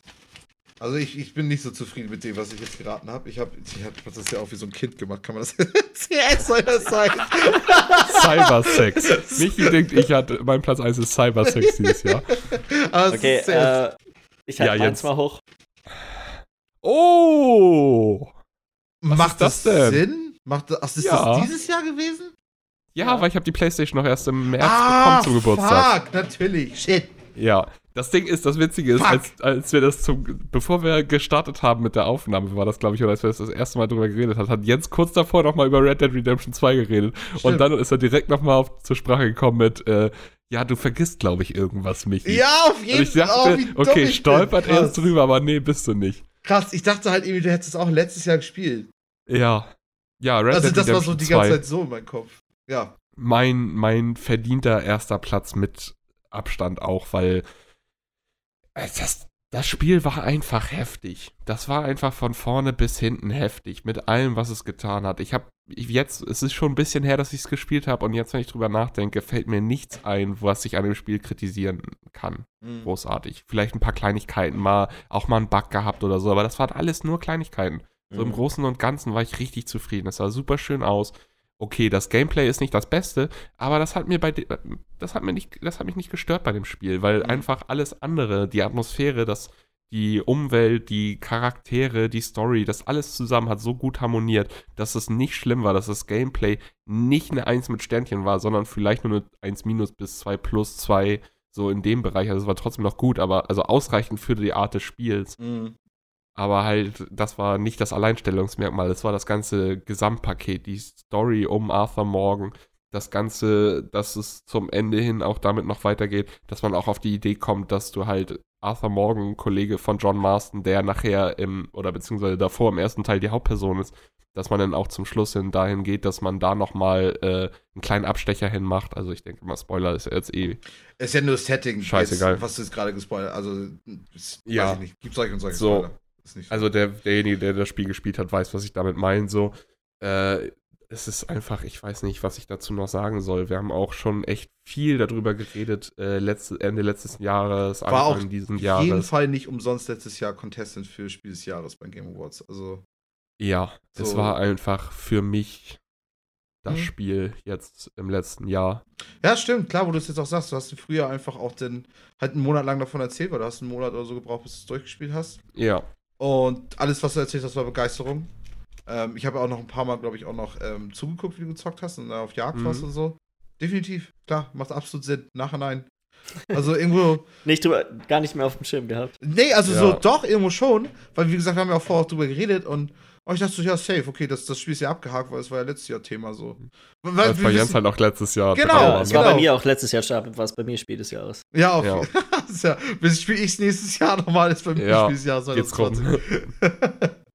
also ich, ich bin nicht so zufrieden mit dem, was ich jetzt geraten habe. Ich habe ich hab das ja auch wie so ein Kind gemacht. Kann man das <laughs> CS soll das sein?
Cybersex. <laughs> Michi denkt, ich hatte, mein Platz 1 ist Cybersex dieses Jahr.
Aber es
Okay, äh, ich halte
Ja,
meins
jetzt.
mal hoch.
Oh! Was
Macht
das
das
denn?
Sinn? Macht das, ach, ist
Ja.
das dieses Jahr gewesen?
Ja,
Ja.
weil ich habe die Playstation noch erst im März
ah,
bekommen zum Geburtstag.
fuck, natürlich. Shit.
Ja, das Ding ist, das Witzige ist, als, als wir das zum, bevor wir gestartet haben mit der Aufnahme, war das, glaube ich, oder als wir das das erste Mal drüber geredet haben, hat Jens kurz davor nochmal über Red Dead Redemption 2 geredet. Und
Stimmt.
dann ist er direkt nochmal zur Sprache gekommen mit, äh, ja, du vergisst, glaube ich, irgendwas, Michi.
Ja, auf
Und
jeden
ich dachte,
oh,
okay, stolpert erst drüber, aber nee, bist du nicht.
Krass, ich dachte halt irgendwie, du hättest es auch letztes Jahr gespielt.
Ja. Ja, Red
also
Dead
das war so die
2.
ganze Zeit so in meinem Kopf. Ja.
mein, mein verdienter erster Platz mit Abstand auch, weil äh, das, das Spiel war einfach heftig. Das war einfach von vorne bis hinten heftig, mit allem, was es getan hat. Ich habe jetzt, es ist schon ein bisschen her, dass ich es gespielt habe und jetzt, wenn ich drüber nachdenke, fällt mir nichts ein, was ich an dem Spiel kritisieren kann.
Mhm.
Großartig. Vielleicht ein paar Kleinigkeiten, mal auch mal einen Bug gehabt oder so, aber das waren alles nur Kleinigkeiten. So im
Mhm.
Großen und Ganzen war ich richtig zufrieden. Es sah super schön aus. Okay, das Gameplay ist nicht das Beste, aber das hat mir bei das hat mir nicht das hat mich nicht gestört bei dem Spiel, weil
Mhm.
einfach alles andere, die Atmosphäre, das die Umwelt, die Charaktere, die Story, das alles zusammen hat so gut harmoniert, dass es nicht schlimm war, dass das Gameplay nicht eine 1 mit Sternchen war, sondern vielleicht nur eine 1 minus bis 2 plus 2 so in dem Bereich. Also es war trotzdem noch gut, aber also ausreichend für die Art des Spiels.
Mhm.
Aber halt, das war nicht das Alleinstellungsmerkmal, das war das ganze Gesamtpaket, die Story um Arthur Morgan, das Ganze, dass es zum Ende hin auch damit noch weitergeht, dass man auch auf die Idee kommt, dass du halt Arthur Morgan, Kollege von John Marston, der nachher im, oder beziehungsweise davor im ersten Teil die Hauptperson ist, dass man dann auch zum Schluss hin dahin geht, dass man da nochmal äh, einen kleinen Abstecher hin macht. Also ich denke mal, Spoiler ist jetzt eh.
Ist ja nur Setting,
Scheißegal.
jetzt, was du jetzt gerade gespoilert Also,
Ja.
weiß ich nicht. Gibt solche und solche
So.
Spoiler.
Also der, derjenige, der das Spiel gespielt hat, weiß, was ich damit meine. So, äh, es ist einfach, ich weiß nicht, was ich dazu noch sagen soll. Wir haben auch schon echt viel darüber geredet, äh, letzte, Ende letzten Jahres,
War
Anfang
auch
diesen
auf jeden
Jahres.
Fall nicht umsonst letztes Jahr Contestant für Spiel des Jahres bei Game Awards. Also,
Ja, es
So.
war einfach für mich das
Mhm.
Spiel jetzt im letzten Jahr.
ja, stimmt, klar, wo du es jetzt auch sagst, du hast früher einfach auch den, halt einen Monat lang davon erzählt, weil du hast einen Monat oder so gebraucht, bis du es durchgespielt hast.
Ja,
Und alles, was du erzählt hast, war Begeisterung. Ähm, ich habe auch noch ein paar Mal, glaube ich, auch noch ähm, zugeguckt, wie du gezockt hast und da auf Jagd
Mhm.
warst und so. Definitiv, klar, macht absolut Sinn. Nachhinein. Also irgendwo. <laughs>
Nicht drüber, gar nicht mehr auf dem Schirm gehabt.
Nee, also
Ja.
so doch, irgendwo schon. Weil, wie gesagt, wir haben ja auch vorher auch drüber geredet und oh, ich dachte so, ja, safe, okay, das, das Spiel ist ja abgehakt, weil es war ja letztes Jahr Thema so. Weil, wir
bei Jens halt auch letztes Jahr
Genau,
ja,
war,
es
ne?
war bei
genau.
mir auch letztes Jahr stark, war es bei mir Spiel des Jahres.
ja, auf
Ja. <laughs>
Das ist ja, bis spiele ich es nächstes Jahr nochmal, ist bei mir
Ja,
Spiel des Jahres
Geht's rum.
2020. <laughs>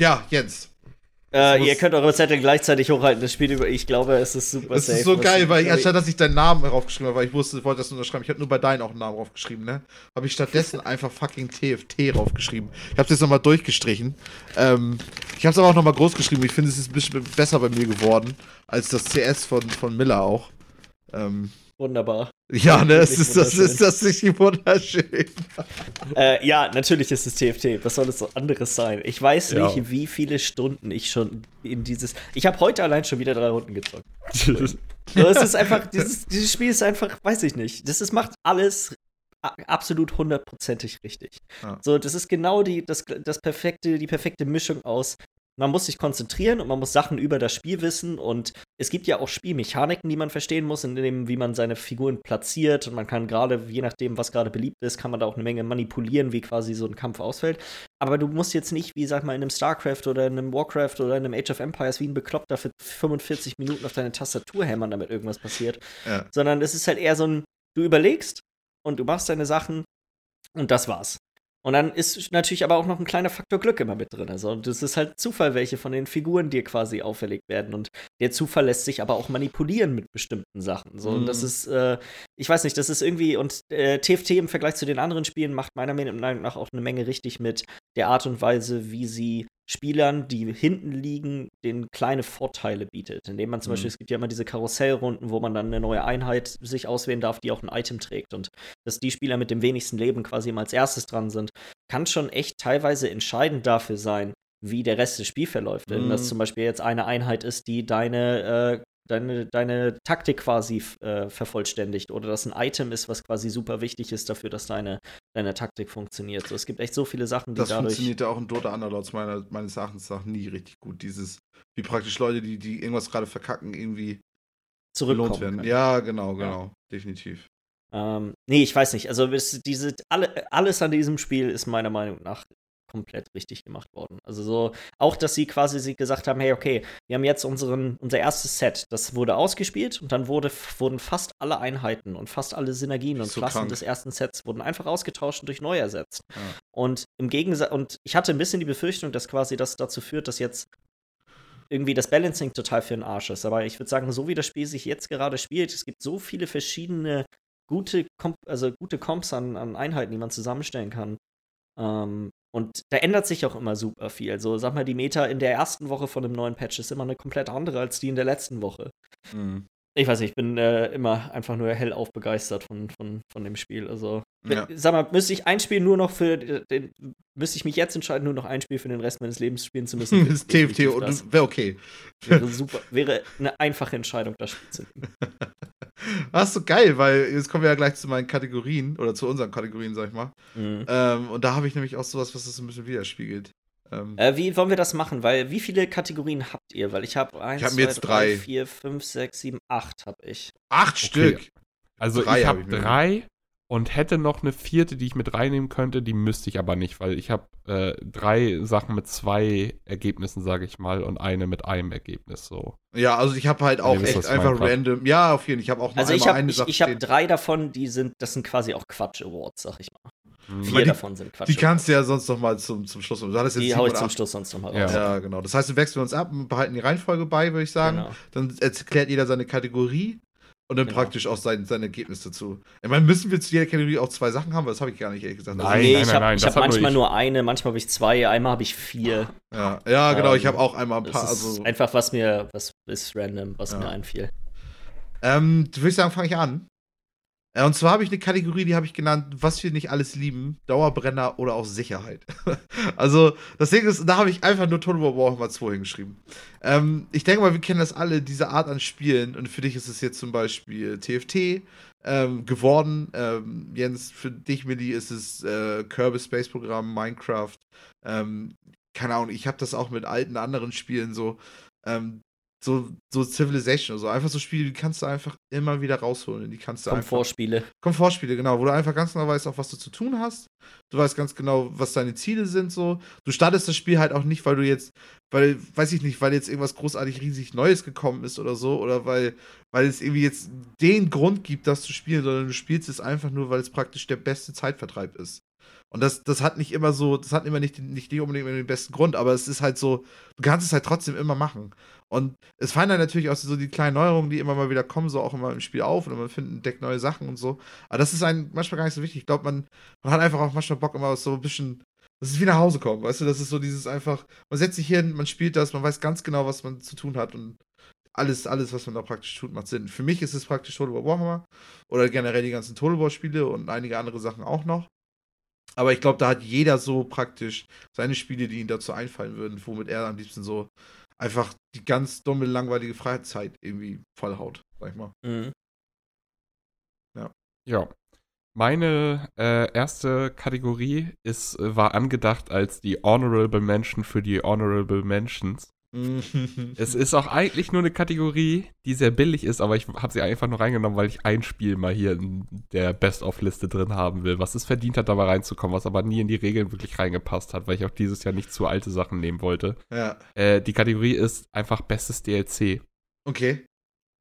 Ja, Jens.
Äh, ihr könnt eure Zettel gleichzeitig hochhalten. Das Spiel über. Ich glaube, es ist super
Das
safe.
ist so geil, weil ich, anstatt dass ich deinen Namen draufgeschrieben habe, weil ich wusste, ich wollte das unterschreiben, ich habe nur bei deinen auch einen Namen draufgeschrieben, ne? Habe ich stattdessen <laughs> einfach fucking TFT draufgeschrieben. Ich habe es jetzt nochmal durchgestrichen. Ähm, ich habe es aber auch nochmal groß geschrieben. Ich finde, es ist ein bisschen besser bei mir geworden als das CS von, von Miller auch. Ähm,
Wunderbar.
Ja, ne, es ist, das ist das nicht wunderschön. <laughs>
Äh, ja, natürlich ist es TFT. Was soll es so anderes sein? Ich weiß
Ja.
nicht, wie viele Stunden ich schon in dieses. Ich habe heute allein schon wieder drei Runden gezockt. So, es ist einfach, <laughs> dieses, dieses Spiel ist einfach, weiß ich nicht. Das ist, macht alles absolut hundertprozentig richtig.
Ja.
So, das ist genau die, das, das perfekte, die perfekte Mischung aus. Man muss sich konzentrieren und man muss Sachen über das Spiel wissen und es gibt ja auch Spielmechaniken, die man verstehen muss, in dem, wie man seine Figuren platziert und man kann gerade, je nachdem, was gerade beliebt ist, kann man da auch eine Menge manipulieren, wie quasi so ein Kampf ausfällt. Aber du musst jetzt nicht, wie sag mal, in einem StarCraft oder in einem Warcraft oder in einem Age of Empires wie ein Bekloppter für 45 Minuten auf deine Tastatur hämmern, damit irgendwas passiert.
Ja.
Sondern es ist halt eher so ein, du überlegst und du machst deine Sachen und das war's. Und dann ist natürlich aber auch noch ein kleiner Faktor Glück immer mit drin. Also, das ist halt Zufall, welche von den Figuren dir quasi auferlegt werden. Und der Zufall lässt sich aber auch manipulieren mit bestimmten Sachen. So, und das
Mhm.
ist, äh, ich weiß nicht, das ist irgendwie, und äh, TFT im Vergleich zu den anderen Spielen macht meiner Meinung nach auch eine Menge richtig mit der Art und Weise, wie sie Spielern, die hinten liegen, den kleine Vorteile bietet. Indem man zum
Mhm.
Beispiel, es gibt ja immer diese Karussellrunden, wo man dann eine neue Einheit sich auswählen darf, die auch ein Item trägt. Und dass die Spieler mit dem wenigsten Leben quasi immer als erstes dran sind, kann schon echt teilweise entscheidend dafür sein, wie der Rest des Spiels verläuft. Wenn
Mhm.
das zum Beispiel jetzt eine Einheit ist, die deine, äh, deine, deine Taktik quasi äh, vervollständigt oder das ein Item ist, was quasi super wichtig ist dafür, dass deine, deine Taktik funktioniert. So, es gibt echt so viele Sachen, die
Das
dadurch.
funktioniert ja auch in Dota Underlords meiner, meines Erachtens nach nie richtig gut. Dieses, wie praktisch Leute, die, die irgendwas gerade verkacken, irgendwie
zurückkommen
belohnt werden.
können.
Ja, genau, genau. Definitiv.
Ähm, nee, ich weiß nicht. Also es, diese, alle, alles an diesem Spiel ist meiner Meinung nach komplett richtig gemacht worden. Also so, auch dass sie quasi sie gesagt haben, hey, okay, wir haben jetzt unseren, unser erstes Set, das wurde ausgespielt und dann wurde, wurden fast alle Einheiten und fast alle Synergien und
So
Klassen
krank.
des ersten Sets wurden einfach ausgetauscht und durch neu ersetzt.
Ja.
Und im Gegensatz, und ich hatte ein bisschen die Befürchtung, dass quasi das dazu führt, dass jetzt irgendwie das Balancing total für den Arsch ist. Aber ich würde sagen, so wie das Spiel sich jetzt gerade spielt, es gibt so viele verschiedene gute, Komp also gute Comps an, an Einheiten, die man zusammenstellen kann. Ähm, und da ändert sich auch immer super viel. Also sag mal, die Meta in der ersten Woche von einem neuen Patch ist immer eine komplett andere als die in der letzten Woche.
Mhm.
Ich weiß nicht, ich bin äh, immer einfach nur hellauf begeistert von, von, von dem Spiel. Also,
Ja.
sag mal, müsste ich ein Spiel nur noch für den, müsste ich mich jetzt entscheiden, nur noch ein Spiel für den Rest meines Lebens spielen zu müssen? <laughs>
Das ist TFT und wäre okay.
wäre super, wäre eine einfache Entscheidung, das Spiel zu nehmen. <laughs>
Ist so geil, weil jetzt kommen wir ja gleich zu meinen Kategorien oder zu unseren Kategorien, sag ich mal.
Mhm.
Ähm, und da habe ich nämlich auch sowas, was das ein bisschen widerspiegelt. Ähm,
Äh, wie wollen wir das machen? Weil wie viele Kategorien habt ihr? Weil ich habe eins,
Ich hab
zwei,
jetzt
drei,
drei.
vier, fünf, sechs, sieben, acht habe ich.
acht
okay.
Stück.
Also
Drei
ich
hab
habe
mir
drei und hätte noch eine vierte, die ich mit reinnehmen könnte, die müsste ich aber nicht, weil ich habe äh, drei Sachen mit zwei Ergebnissen, sage ich mal, und eine mit einem Ergebnis so.
Ja, also ich habe halt auch echt einfach random. Ja, auf jeden Fall. Ich habe auch noch
Also ich habe
eine
ich,
Sache
ich hab
stehen.
drei davon, die sind, das sind quasi auch Quatsch-Awards, sag ich mal.
Hm.
Vier
die-
davon sind Quatsch.
Die kannst du ja sonst noch mal zum, zum Schluss. Du jetzt
Die hau ich zum. Schluss sonst nochmal
Ja.
raus.
Ja, genau. Das heißt, wir wechseln uns ab und behalten die Reihenfolge bei, würde ich sagen.
Genau.
Dann erklärt jeder seine Kategorie und dann
Genau.
praktisch auch sein, sein Ergebnis dazu. Ich meine, müssen wir zu jeder Kategorie auch zwei Sachen haben? Weil das habe ich gar nicht, ehrlich gesagt.
Nein,
nee,
nein,
ich
nein,
habe ich
das
hab
hat nur
manchmal
ich.
nur eine, manchmal habe ich zwei, einmal habe ich vier.
Ja, ja genau.
Ähm,
ich habe auch einmal ein
Das
paar.
ist
Also,
einfach, was mir, was ist random, was
Ja.
mir einfiel.
ähm, würde ich sagen, fange ich an. Äh, Und zwar habe ich eine Kategorie, die habe ich genannt, was wir nicht alles lieben, Dauerbrenner oder auch Sicherheit. <laughs> also, das Ding ist, da habe ich einfach nur Total War Warhammer 2 hingeschrieben. Ähm, ich denke mal, wir kennen das alle, diese Art an Spielen. Und für dich ist es jetzt zum Beispiel TFT ähm, geworden. Ähm, Jens, für dich, Millie, ist es äh, Kirby Space Programm, Minecraft. Ähm, keine Ahnung, ich habe das auch mit alten anderen Spielen so. Ähm, so, so Civilization oder so. Einfach so Spiele, die kannst du einfach immer wieder rausholen. Die kannst du einfach.
Komfortspiele.
Komfortspiele, genau, wo du einfach ganz genau weißt, auch was du zu tun hast. Du weißt ganz genau, was deine Ziele sind, so. Du startest das Spiel halt auch nicht, weil du jetzt, weil, weiß ich nicht, weil jetzt irgendwas großartig riesig Neues gekommen ist oder so, oder weil, weil es irgendwie jetzt den Grund gibt, das zu spielen, sondern du spielst es einfach nur, weil es praktisch der beste Zeitvertreib ist. Und das, das hat nicht immer so, das hat immer nicht, nicht unbedingt den besten Grund, aber es ist halt so, du kannst es halt trotzdem immer machen. Und es fallen dann natürlich auch so die kleinen Neuerungen, die immer mal wieder kommen, so auch immer im Spiel auf und man findet entdeckt neue Sachen und so. Aber das ist einem manchmal gar nicht so wichtig. Ich glaube, man, man hat einfach auch manchmal Bock, immer so ein bisschen. Das ist wie nach Hause kommen, weißt du? Das ist so dieses einfach, man setzt sich hin, man spielt das, man weiß ganz genau, was man zu tun hat und alles, alles, was man da praktisch tut, macht Sinn. Für mich ist es praktisch Total War Warhammer oder generell die ganzen Total War Spiele und einige andere Sachen auch noch. Aber ich glaube, da hat jeder so praktisch seine Spiele, die ihm dazu einfallen würden, womit er am liebsten so einfach die ganz dumme, langweilige Freizeit irgendwie vollhaut, sag ich mal. Mhm.
Ja. Ja. Meine äh, erste Kategorie ist, äh, war angedacht als die Honorable Mention für die Honorable Mentions. Es ist auch eigentlich nur eine Kategorie, die sehr billig ist, aber ich habe sie einfach nur reingenommen, weil ich ein Spiel mal hier in der Best-of-Liste drin haben will, was es verdient hat, dabei reinzukommen, was aber nie in die Regeln wirklich reingepasst hat, weil ich auch dieses Jahr nicht zu alte Sachen nehmen wollte.
Ja.
Äh, die Kategorie ist einfach bestes DLC.
Okay.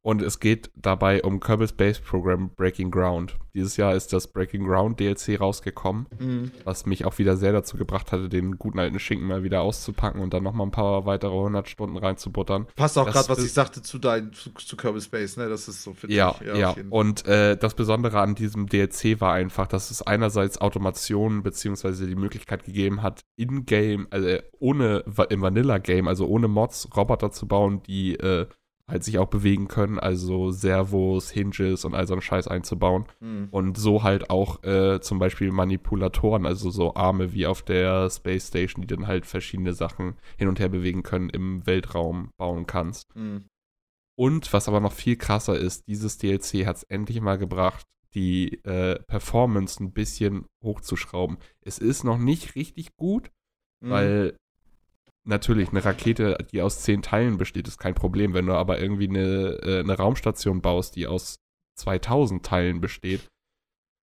Und es geht dabei um Kerbal Space Program Breaking Ground. Dieses Jahr ist das Breaking Ground DLC rausgekommen, mhm. was mich auch wieder sehr dazu gebracht hatte, den guten alten Schinken mal wieder auszupacken und dann nochmal ein paar weitere 100 Stunden reinzubuttern.
Passt auch gerade, was ich sagte zu, dein, zu, zu Kerbal Space, ne? Das ist so
für Ja, dich. ja. ja. Und äh, das Besondere an diesem DLC war einfach, dass es einerseits Automationen beziehungsweise die Möglichkeit gegeben hat, in-game, also ohne im Vanilla-Game, also ohne Mods, Roboter zu bauen, die äh, halt sich auch bewegen können, also Servos, Hinges und all so einen Scheiß einzubauen. Mhm. Und so halt auch äh, zum Beispiel Manipulatoren, also so Arme wie auf der Space Station, die dann halt verschiedene Sachen hin und her bewegen können, im Weltraum bauen kannst. Mhm. Und was aber noch viel krasser ist, dieses DLC hat es endlich mal gebracht, die äh, Performance ein bisschen hochzuschrauben. Es ist noch nicht richtig gut, mhm. weil natürlich, eine Rakete, die aus zehn Teilen besteht, ist kein Problem. Wenn du aber irgendwie eine, äh, eine Raumstation baust, die aus 2000 Teilen besteht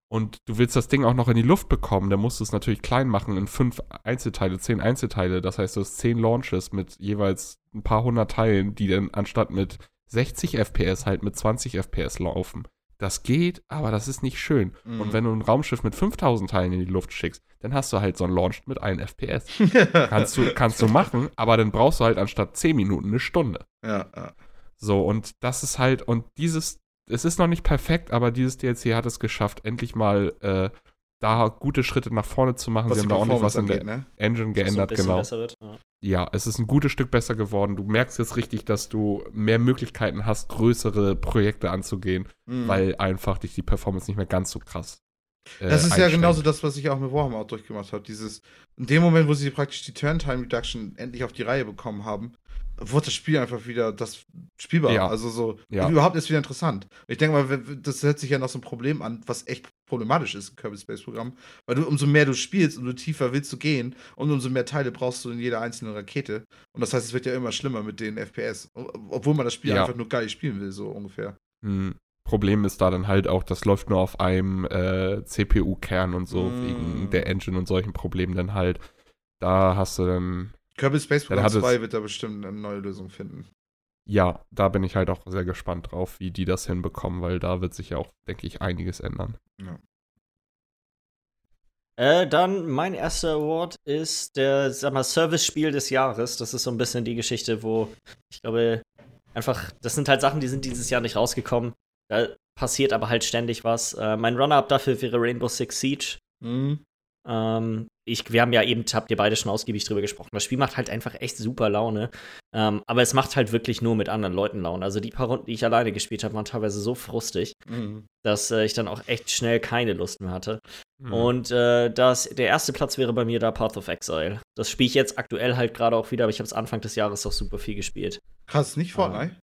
und du willst das Ding auch noch in die Luft bekommen, dann musst du es natürlich klein machen in fünf Einzelteile, zehn Einzelteile. Das heißt, du hast zehn Launches mit jeweils ein paar hundert Teilen, die dann anstatt mit 60 FPS halt mit 20 FPS laufen. Das geht, aber das ist nicht schön. Mhm. Und wenn du ein Raumschiff mit 5000 Teilen in die Luft schickst, dann hast du halt so ein Launch mit 1 FPS. <laughs> kannst, du, kannst du machen, aber dann brauchst du halt anstatt 10 Minuten eine Stunde.
Ja, ja.
So, und das ist halt, und dieses, es ist noch nicht perfekt, aber dieses DLC hat es geschafft, endlich mal äh, da gute Schritte nach vorne zu machen.
Was Sie haben da auch noch was in der ne?
Engine geändert, genau. Wird, ja. ja. es ist ein gutes Stück besser geworden. Du merkst jetzt richtig, dass du mehr Möglichkeiten hast, größere Projekte anzugehen, mhm. weil einfach dich die Performance nicht mehr ganz so krass.
Äh, das ist ja genauso das, was ich auch mit Warhammer auch durchgemacht habe. Dieses, in dem Moment, wo sie praktisch die Turn-Time Reduction endlich auf die Reihe bekommen haben, wurde das Spiel einfach wieder das spielbar. Ja. Also so ja. überhaupt ist wieder interessant. Ich denke mal, das hört sich ja noch so ein Problem an, was echt problematisch ist im Kerbal Space Programm, weil du umso mehr du spielst, umso tiefer willst du gehen und umso mehr Teile brauchst du in jeder einzelnen Rakete. Und das heißt, es wird ja immer schlimmer mit den FPS, obwohl man das Spiel ja. einfach nur geil spielen will, so ungefähr.
Hm. Problem ist da dann halt auch, das läuft nur auf einem äh, CPU-Kern und so, mm. wegen der Engine und solchen Problemen dann halt. Da hast du dann
Kerbal Space Program 2 wird da bestimmt eine neue Lösung finden.
Ja, da bin ich halt auch sehr gespannt drauf, wie die das hinbekommen, weil da wird sich ja auch, denke ich, einiges ändern. Ja.
Äh, dann mein erster Award ist der, sag mal, Service-Spiel des Jahres. Das ist so ein bisschen die Geschichte, wo ich glaube, einfach, das sind halt Sachen, die sind dieses Jahr nicht rausgekommen. Da passiert aber halt ständig was. Äh, mein Runner-up dafür wäre Rainbow Six Siege. Mhm. Ähm, ich, wir haben ja eben, habt ihr beide schon ausgiebig drüber gesprochen. Das Spiel macht halt einfach echt super Laune. Ähm, aber es macht halt wirklich nur mit anderen Leuten Laune. Also die paar Runden, die ich alleine gespielt habe, waren teilweise so frustig, mhm. dass äh, ich dann auch echt schnell keine Lust mehr hatte. Mhm. Und äh, das, der erste Platz wäre bei mir da Path of Exile. Das spiele ich jetzt aktuell halt gerade auch wieder, aber ich habe es Anfang des Jahres auch super viel gespielt.
Krass, nicht Fortnite?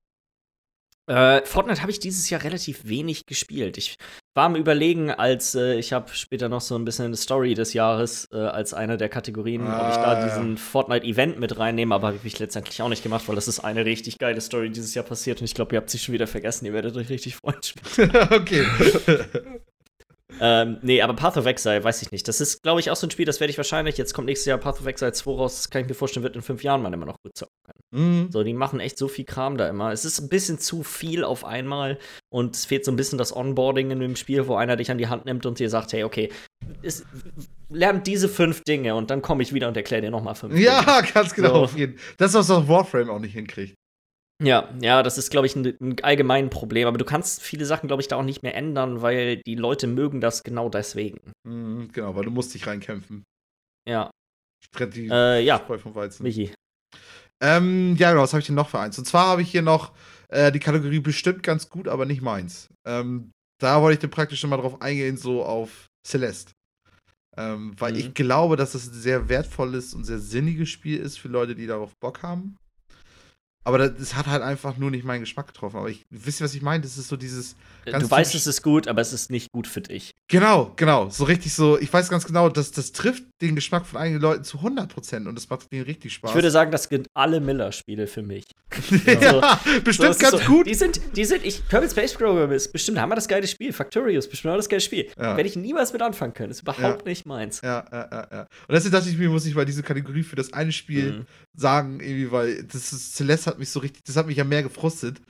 Äh, Fortnite habe ich dieses Jahr relativ wenig gespielt. Ich war am Überlegen, als äh, ich habe später noch so ein bisschen Story des Jahres äh, als eine der Kategorien, ah, ob ich da ah, diesen Fortnite-Event mit reinnehme, aber habe ich letztendlich auch nicht gemacht, weil das ist eine richtig geile Story dieses Jahr passiert und ich glaube, ihr habt sie schon wieder vergessen. Ihr werdet euch richtig freuen. <laughs>
okay.
Ähm, nee, aber Path of Exile, weiß ich nicht. Das ist, glaube ich, auch so ein Spiel, das werde ich wahrscheinlich, jetzt kommt nächstes Jahr Path of Exile 2 raus, das kann ich mir vorstellen, wird in fünf Jahren man immer noch gut zocken können. Mhm. So, die machen echt so viel Kram da immer. Es ist ein bisschen zu viel auf einmal und es fehlt so ein bisschen das Onboarding in dem Spiel, wo einer dich an die Hand nimmt und dir sagt, hey, okay, ist, lern diese fünf Dinge und dann komme ich wieder und erkläre dir nochmal fünf
Ja,
Dinge. <laughs>
ganz genau.
So.
Auf jeden. Das was was Warframe auch nicht hinkriegt.
Ja, ja, das ist, glaube ich, ein, ein allgemein Problem. Aber du kannst viele Sachen, glaube ich, da auch nicht mehr ändern, weil die Leute mögen das genau deswegen.
Mhm, genau, weil du musst dich reinkämpfen.
Ja,
Trennt die
Äh, ja.
Spreu vom Weizen.
Michi.
Ähm, ja, genau, was habe ich denn noch für eins? Und zwar habe ich hier noch äh, die Kategorie bestimmt ganz gut, aber nicht meins. Ähm, da wollte ich dann praktisch schon mal drauf eingehen, so auf Celeste. Ähm, weil
Mhm.
ich glaube, dass das ein sehr wertvolles und sehr sinniges Spiel ist für Leute, die darauf Bock haben. Aber das, das hat halt einfach nur nicht meinen Geschmack getroffen. Aber ich, wisst ihr, was ich meine? Das ist so dieses. Ganz
du weißt, es ist gut, aber es ist nicht gut für dich.
Genau, genau. So richtig so. Ich weiß ganz genau, dass das trifft den Geschmack von einigen Leuten zu 100% und das macht denen richtig Spaß.
Ich würde sagen, das sind alle Miller-Spiele für mich. <laughs>
ja,
So,
bestimmt
es ist
ganz
so,
gut.
Die sind, die sind, ich, Kerbal Space Program ist bestimmt hammer das geile Spiel. Factorious, bestimmt hammer das geile Spiel.
Ja.
Werde ich niemals mit anfangen können. Ist überhaupt nicht meins.
Ja, ja, ja, ja. Und deswegen dachte ich mir, muss ich mal diese Kategorie für das eine Spiel
Mhm.
sagen, irgendwie, weil das ist, Celeste hat mich so richtig, das hat mich ja mehr gefrustet,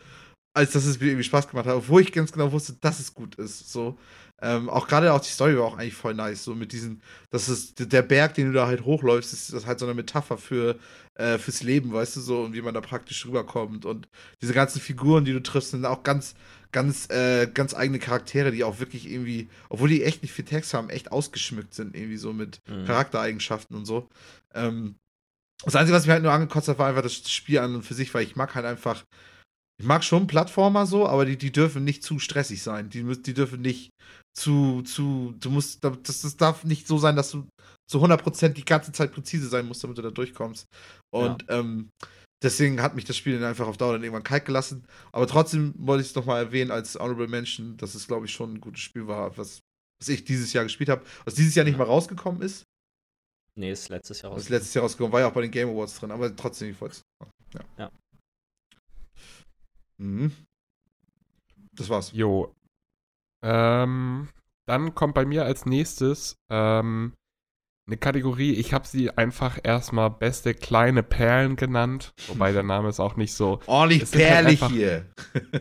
als dass es mir irgendwie Spaß gemacht hat, obwohl ich ganz genau wusste, dass es gut ist. So. Ähm, auch gerade auch die Story war auch eigentlich voll nice, so mit diesen, das ist der Berg, den du da halt hochläufst, ist das halt so eine Metapher für äh, fürs Leben, weißt du so, und wie man da praktisch rüberkommt und diese ganzen Figuren, die du triffst, sind auch ganz, ganz, äh, ganz eigene Charaktere, die auch wirklich irgendwie, obwohl die echt nicht viel Text haben, echt ausgeschmückt sind, irgendwie so mit
Mhm.
Charaktereigenschaften und so. Ähm, das Einzige, was mich halt nur angekotzt hat, war einfach das Spiel an und für sich, weil ich mag halt einfach, ich mag schon Plattformer so, aber die, die dürfen nicht zu stressig sein. Die, die dürfen nicht zu, zu, du musst, das, das darf nicht so sein, dass du zu 100% die ganze Zeit präzise sein musst, damit du da durchkommst. Und ähm, deswegen hat mich das Spiel dann einfach auf Dauer dann irgendwann kalt gelassen. Aber trotzdem wollte ich es nochmal erwähnen als Honorable Mention, dass es, glaube ich, schon ein gutes Spiel war, was, was ich dieses Jahr gespielt habe, was dieses Jahr nicht mal rausgekommen ist.
Nee, ist letztes Jahr
Das
raus.
ist letztes Jahr rausgekommen, war ja auch bei den Game Awards drin, aber trotzdem, ich wollte es. Ja.
Ja.
Mhm. Das war's.
Jo. Ähm, dann kommt bei mir als nächstes ähm, eine Kategorie, ich habe sie einfach erstmal beste kleine Perlen genannt, wobei der Name ist auch nicht so <laughs>
Ordentlich
halt
perlig
einfach-
hier.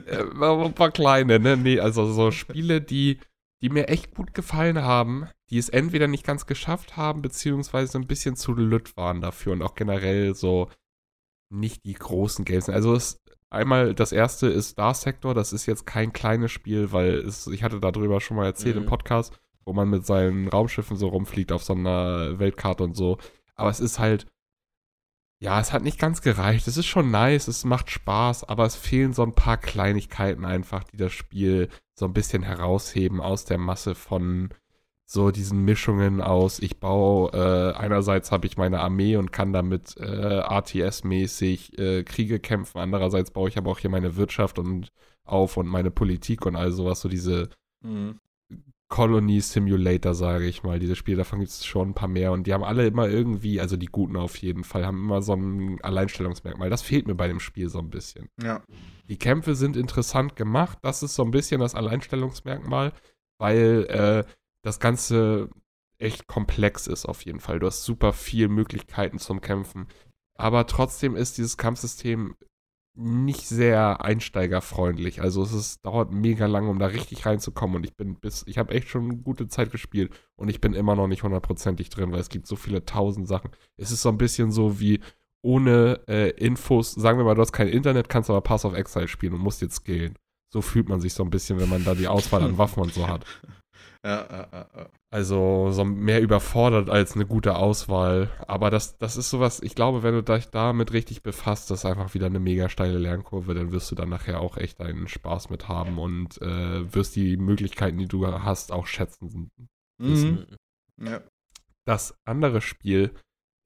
äh, ein paar kleine, ne? Nee, also so Spiele, die, die mir echt gut gefallen haben, die es entweder nicht ganz geschafft haben, beziehungsweise ein bisschen zu lütt waren dafür und auch generell so nicht die großen Games. Also es, einmal das erste ist Star Sector, das ist jetzt kein kleines Spiel, weil es, ich hatte darüber schon mal erzählt
Mhm.
im Podcast, wo man mit seinen Raumschiffen so rumfliegt auf so einer Weltkarte und so. Aber es ist halt, ja, es hat nicht ganz gereicht. Es ist schon nice, es macht Spaß, aber es fehlen so ein paar Kleinigkeiten einfach, die das Spiel so ein bisschen herausheben aus der Masse von so diesen Mischungen aus, ich baue, äh, einerseits habe ich meine Armee und kann damit äh, RTS-mäßig äh, Kriege kämpfen, andererseits baue ich aber auch hier meine Wirtschaft und auf und meine Politik und all sowas, so diese
Mhm.
Colony Simulator, sage ich mal. Diese Spiele, davon gibt es schon ein paar mehr und die haben alle immer irgendwie, also die guten auf jeden Fall, haben immer so ein Alleinstellungsmerkmal. Das fehlt mir bei dem Spiel so ein bisschen.
Ja.
Die Kämpfe sind interessant gemacht, das ist so ein bisschen das Alleinstellungsmerkmal, weil äh, das Ganze echt komplex ist auf jeden Fall. Du hast super viele Möglichkeiten zum Kämpfen. Aber trotzdem ist dieses Kampfsystem nicht sehr einsteigerfreundlich. Also es ist, dauert mega lange, um da richtig reinzukommen. Und ich bin bis, ich habe echt schon eine gute Zeit gespielt und ich bin immer noch nicht hundertprozentig drin, weil es gibt so viele tausend Sachen. Es ist so ein bisschen so wie ohne äh, Infos, sagen wir mal, du hast kein Internet, kannst aber Pass of Exile spielen und musst jetzt skillen. So fühlt man sich so ein bisschen, wenn man da die Auswahl an Waffen und so hat. <laughs>
Ja, ja, ja.
Also so mehr überfordert als eine gute Auswahl. Aber das, das ist sowas, ich glaube, wenn du dich damit richtig befasst, das ist einfach wieder eine mega steile Lernkurve, dann wirst du dann nachher auch echt einen Spaß mit haben und äh, wirst die Möglichkeiten, die du hast, auch schätzen.
Mhm. ja.
Das andere Spiel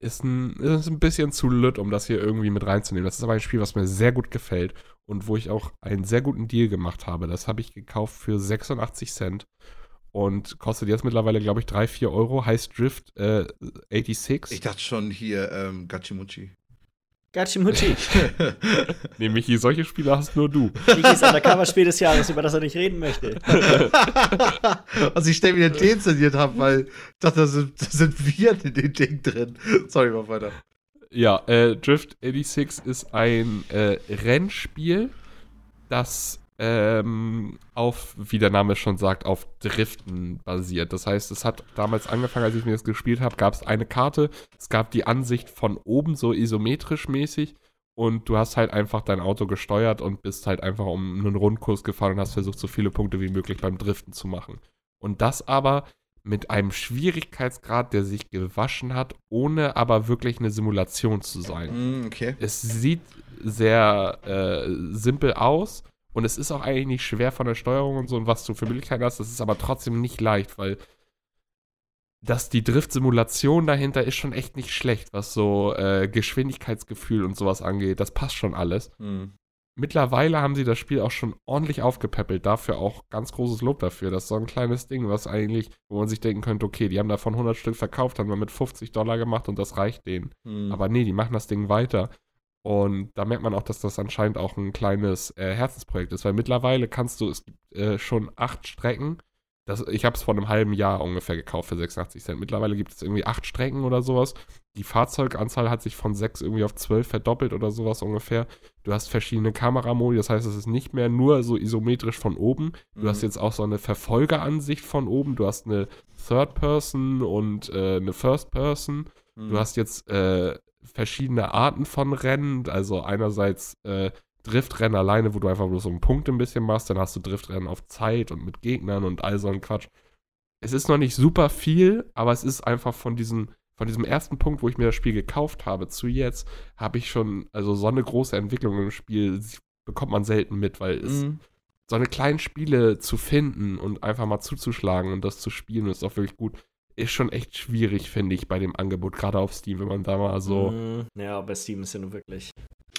ist ein, ist ein bisschen zu lütt, um das hier irgendwie mit reinzunehmen. Das ist aber ein Spiel, was mir sehr gut gefällt und wo ich auch einen sehr guten Deal gemacht habe. Das habe ich gekauft für 86 Cent und kostet jetzt mittlerweile, glaube ich, 3, 4 Euro. Heißt Drift äh, 86.
Ich dachte schon hier, ähm, Gachimuchi.
Gachimuchi. <laughs>
nee, Michi, solche Spiele hast nur du.
Michis Undercover-Spiel des Jahres, über das er nicht reden möchte. <laughs>
also ich stelle mir den Tee installiert habe, weil ich dachte, da sind, da sind wir in dem Ding drin. Sorry, mach weiter.
Ja, äh, Drift 86 ist ein äh, Rennspiel, das ähm, auf, wie der Name schon sagt, auf Driften basiert. Das heißt, es hat damals angefangen, als ich mir das gespielt habe, gab es eine Karte, es gab die Ansicht von oben, so isometrisch mäßig. Und du hast halt einfach dein Auto gesteuert und bist halt einfach um einen Rundkurs gefahren und hast versucht, so viele Punkte wie möglich beim Driften zu machen. Und das aber mit einem Schwierigkeitsgrad, der sich gewaschen hat, ohne aber wirklich eine Simulation zu sein.
Mm, okay.
Es sieht sehr äh, simpel aus und es ist auch eigentlich nicht schwer von der Steuerung und so und was du für Möglichkeiten hast. Das ist aber trotzdem nicht leicht, weil dass die Drift-Simulation dahinter ist schon echt nicht schlecht, was so äh, Geschwindigkeitsgefühl und sowas angeht. Das passt schon alles.
Mm.
Mittlerweile haben sie das Spiel auch schon ordentlich aufgepäppelt. Dafür auch ganz großes Lob dafür. Das ist so ein kleines Ding, was eigentlich, wo man sich denken könnte, okay, die haben davon 100 Stück verkauft, haben wir mit 50 Dollar gemacht und das reicht denen.
Mm.
Aber nee, die machen das Ding weiter. Und da merkt man auch, dass das anscheinend auch ein kleines äh, Herzensprojekt ist, weil mittlerweile kannst du, es gibt äh, schon acht Strecken. Das, ich habe es vor einem halben Jahr ungefähr gekauft für 86 Cent. Mittlerweile gibt es irgendwie acht Strecken oder sowas. Die Fahrzeuganzahl hat sich von sechs irgendwie auf zwölf verdoppelt oder sowas ungefähr. Du hast verschiedene Kameramodi, das heißt, es ist nicht mehr nur so isometrisch von oben. Du
Mhm.
hast jetzt auch so eine Verfolgeransicht von oben. Du hast eine Third Person und äh, eine First Person.
Mm.
Du hast jetzt äh, verschiedene Arten von Rennen. Also einerseits äh, Driftrennen alleine, wo du einfach bloß so einen Punkt ein bisschen machst. Dann hast du Driftrennen auf Zeit und mit Gegnern und all so ein Quatsch. Es ist noch nicht super viel, aber es ist einfach von diesem, von diesem ersten Punkt, wo ich mir das Spiel gekauft habe, zu jetzt, habe ich schon, also so eine große Entwicklung im Spiel bekommt man selten mit, weil es
Mm.
so eine kleinen Spiele zu finden und einfach mal zuzuschlagen und das zu spielen, ist auch wirklich gut, ist schon echt schwierig, finde ich, bei dem Angebot, gerade auf Steam, wenn man da mal so,
Mm, Ja, bei Steam ist ja nur wirklich.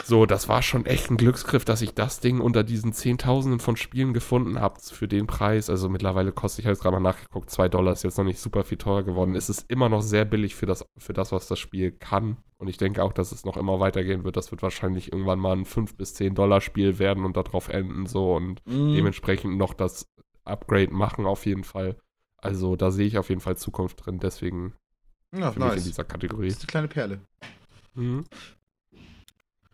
so, das war schon echt ein Glücksgriff, dass ich das Ding unter diesen Zehntausenden von Spielen gefunden habe für den Preis. Also mittlerweile kostet, ich habe jetzt gerade mal nachgeguckt, 2 Dollar ist jetzt noch nicht super viel teurer geworden. Es ist immer noch sehr billig für das, für das, was das Spiel kann. Und ich denke auch, dass es noch immer weitergehen wird. Das wird wahrscheinlich irgendwann mal ein 5 bis 10 Dollar Spiel werden und darauf enden so und
Mm.
dementsprechend noch das Upgrade machen auf jeden Fall. Also da sehe ich auf jeden Fall Zukunft drin, deswegen
Ja,
für mich in
nice.
dieser Kategorie.
Das ist eine kleine Perle.
Mhm.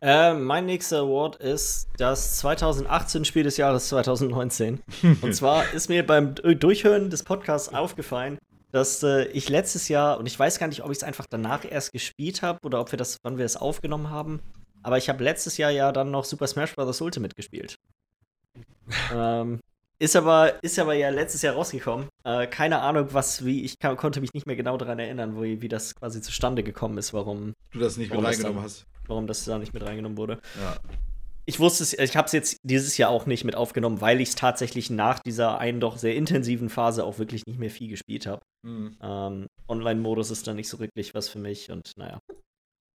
Äh, mein nächster Award ist das 2018 Spiel des Jahres 2019. <laughs> Und zwar ist mir beim D- Durchhören des Podcasts aufgefallen, dass äh, ich letztes Jahr, und ich weiß gar nicht, ob ich es einfach danach erst gespielt habe oder ob wir das, wann wir es aufgenommen haben, aber ich habe letztes Jahr ja dann noch Super Smash Bros. Ultimate gespielt. <laughs> ähm, ist aber, ist aber ja letztes Jahr rausgekommen. Äh, keine Ahnung, was, wie, ich kann, konnte mich nicht mehr genau daran erinnern, wo, wie das quasi zustande gekommen ist, warum,
du das nicht mit reingenommen
dann-
hast.
warum das da nicht mit reingenommen wurde.
Ja.
Ich wusste es, ich habe es jetzt dieses Jahr auch nicht mit aufgenommen, weil ich es tatsächlich nach dieser einen doch sehr intensiven Phase auch wirklich nicht mehr viel gespielt habe.
Mm.
Ähm, Online-Modus ist dann nicht so wirklich was für mich und naja.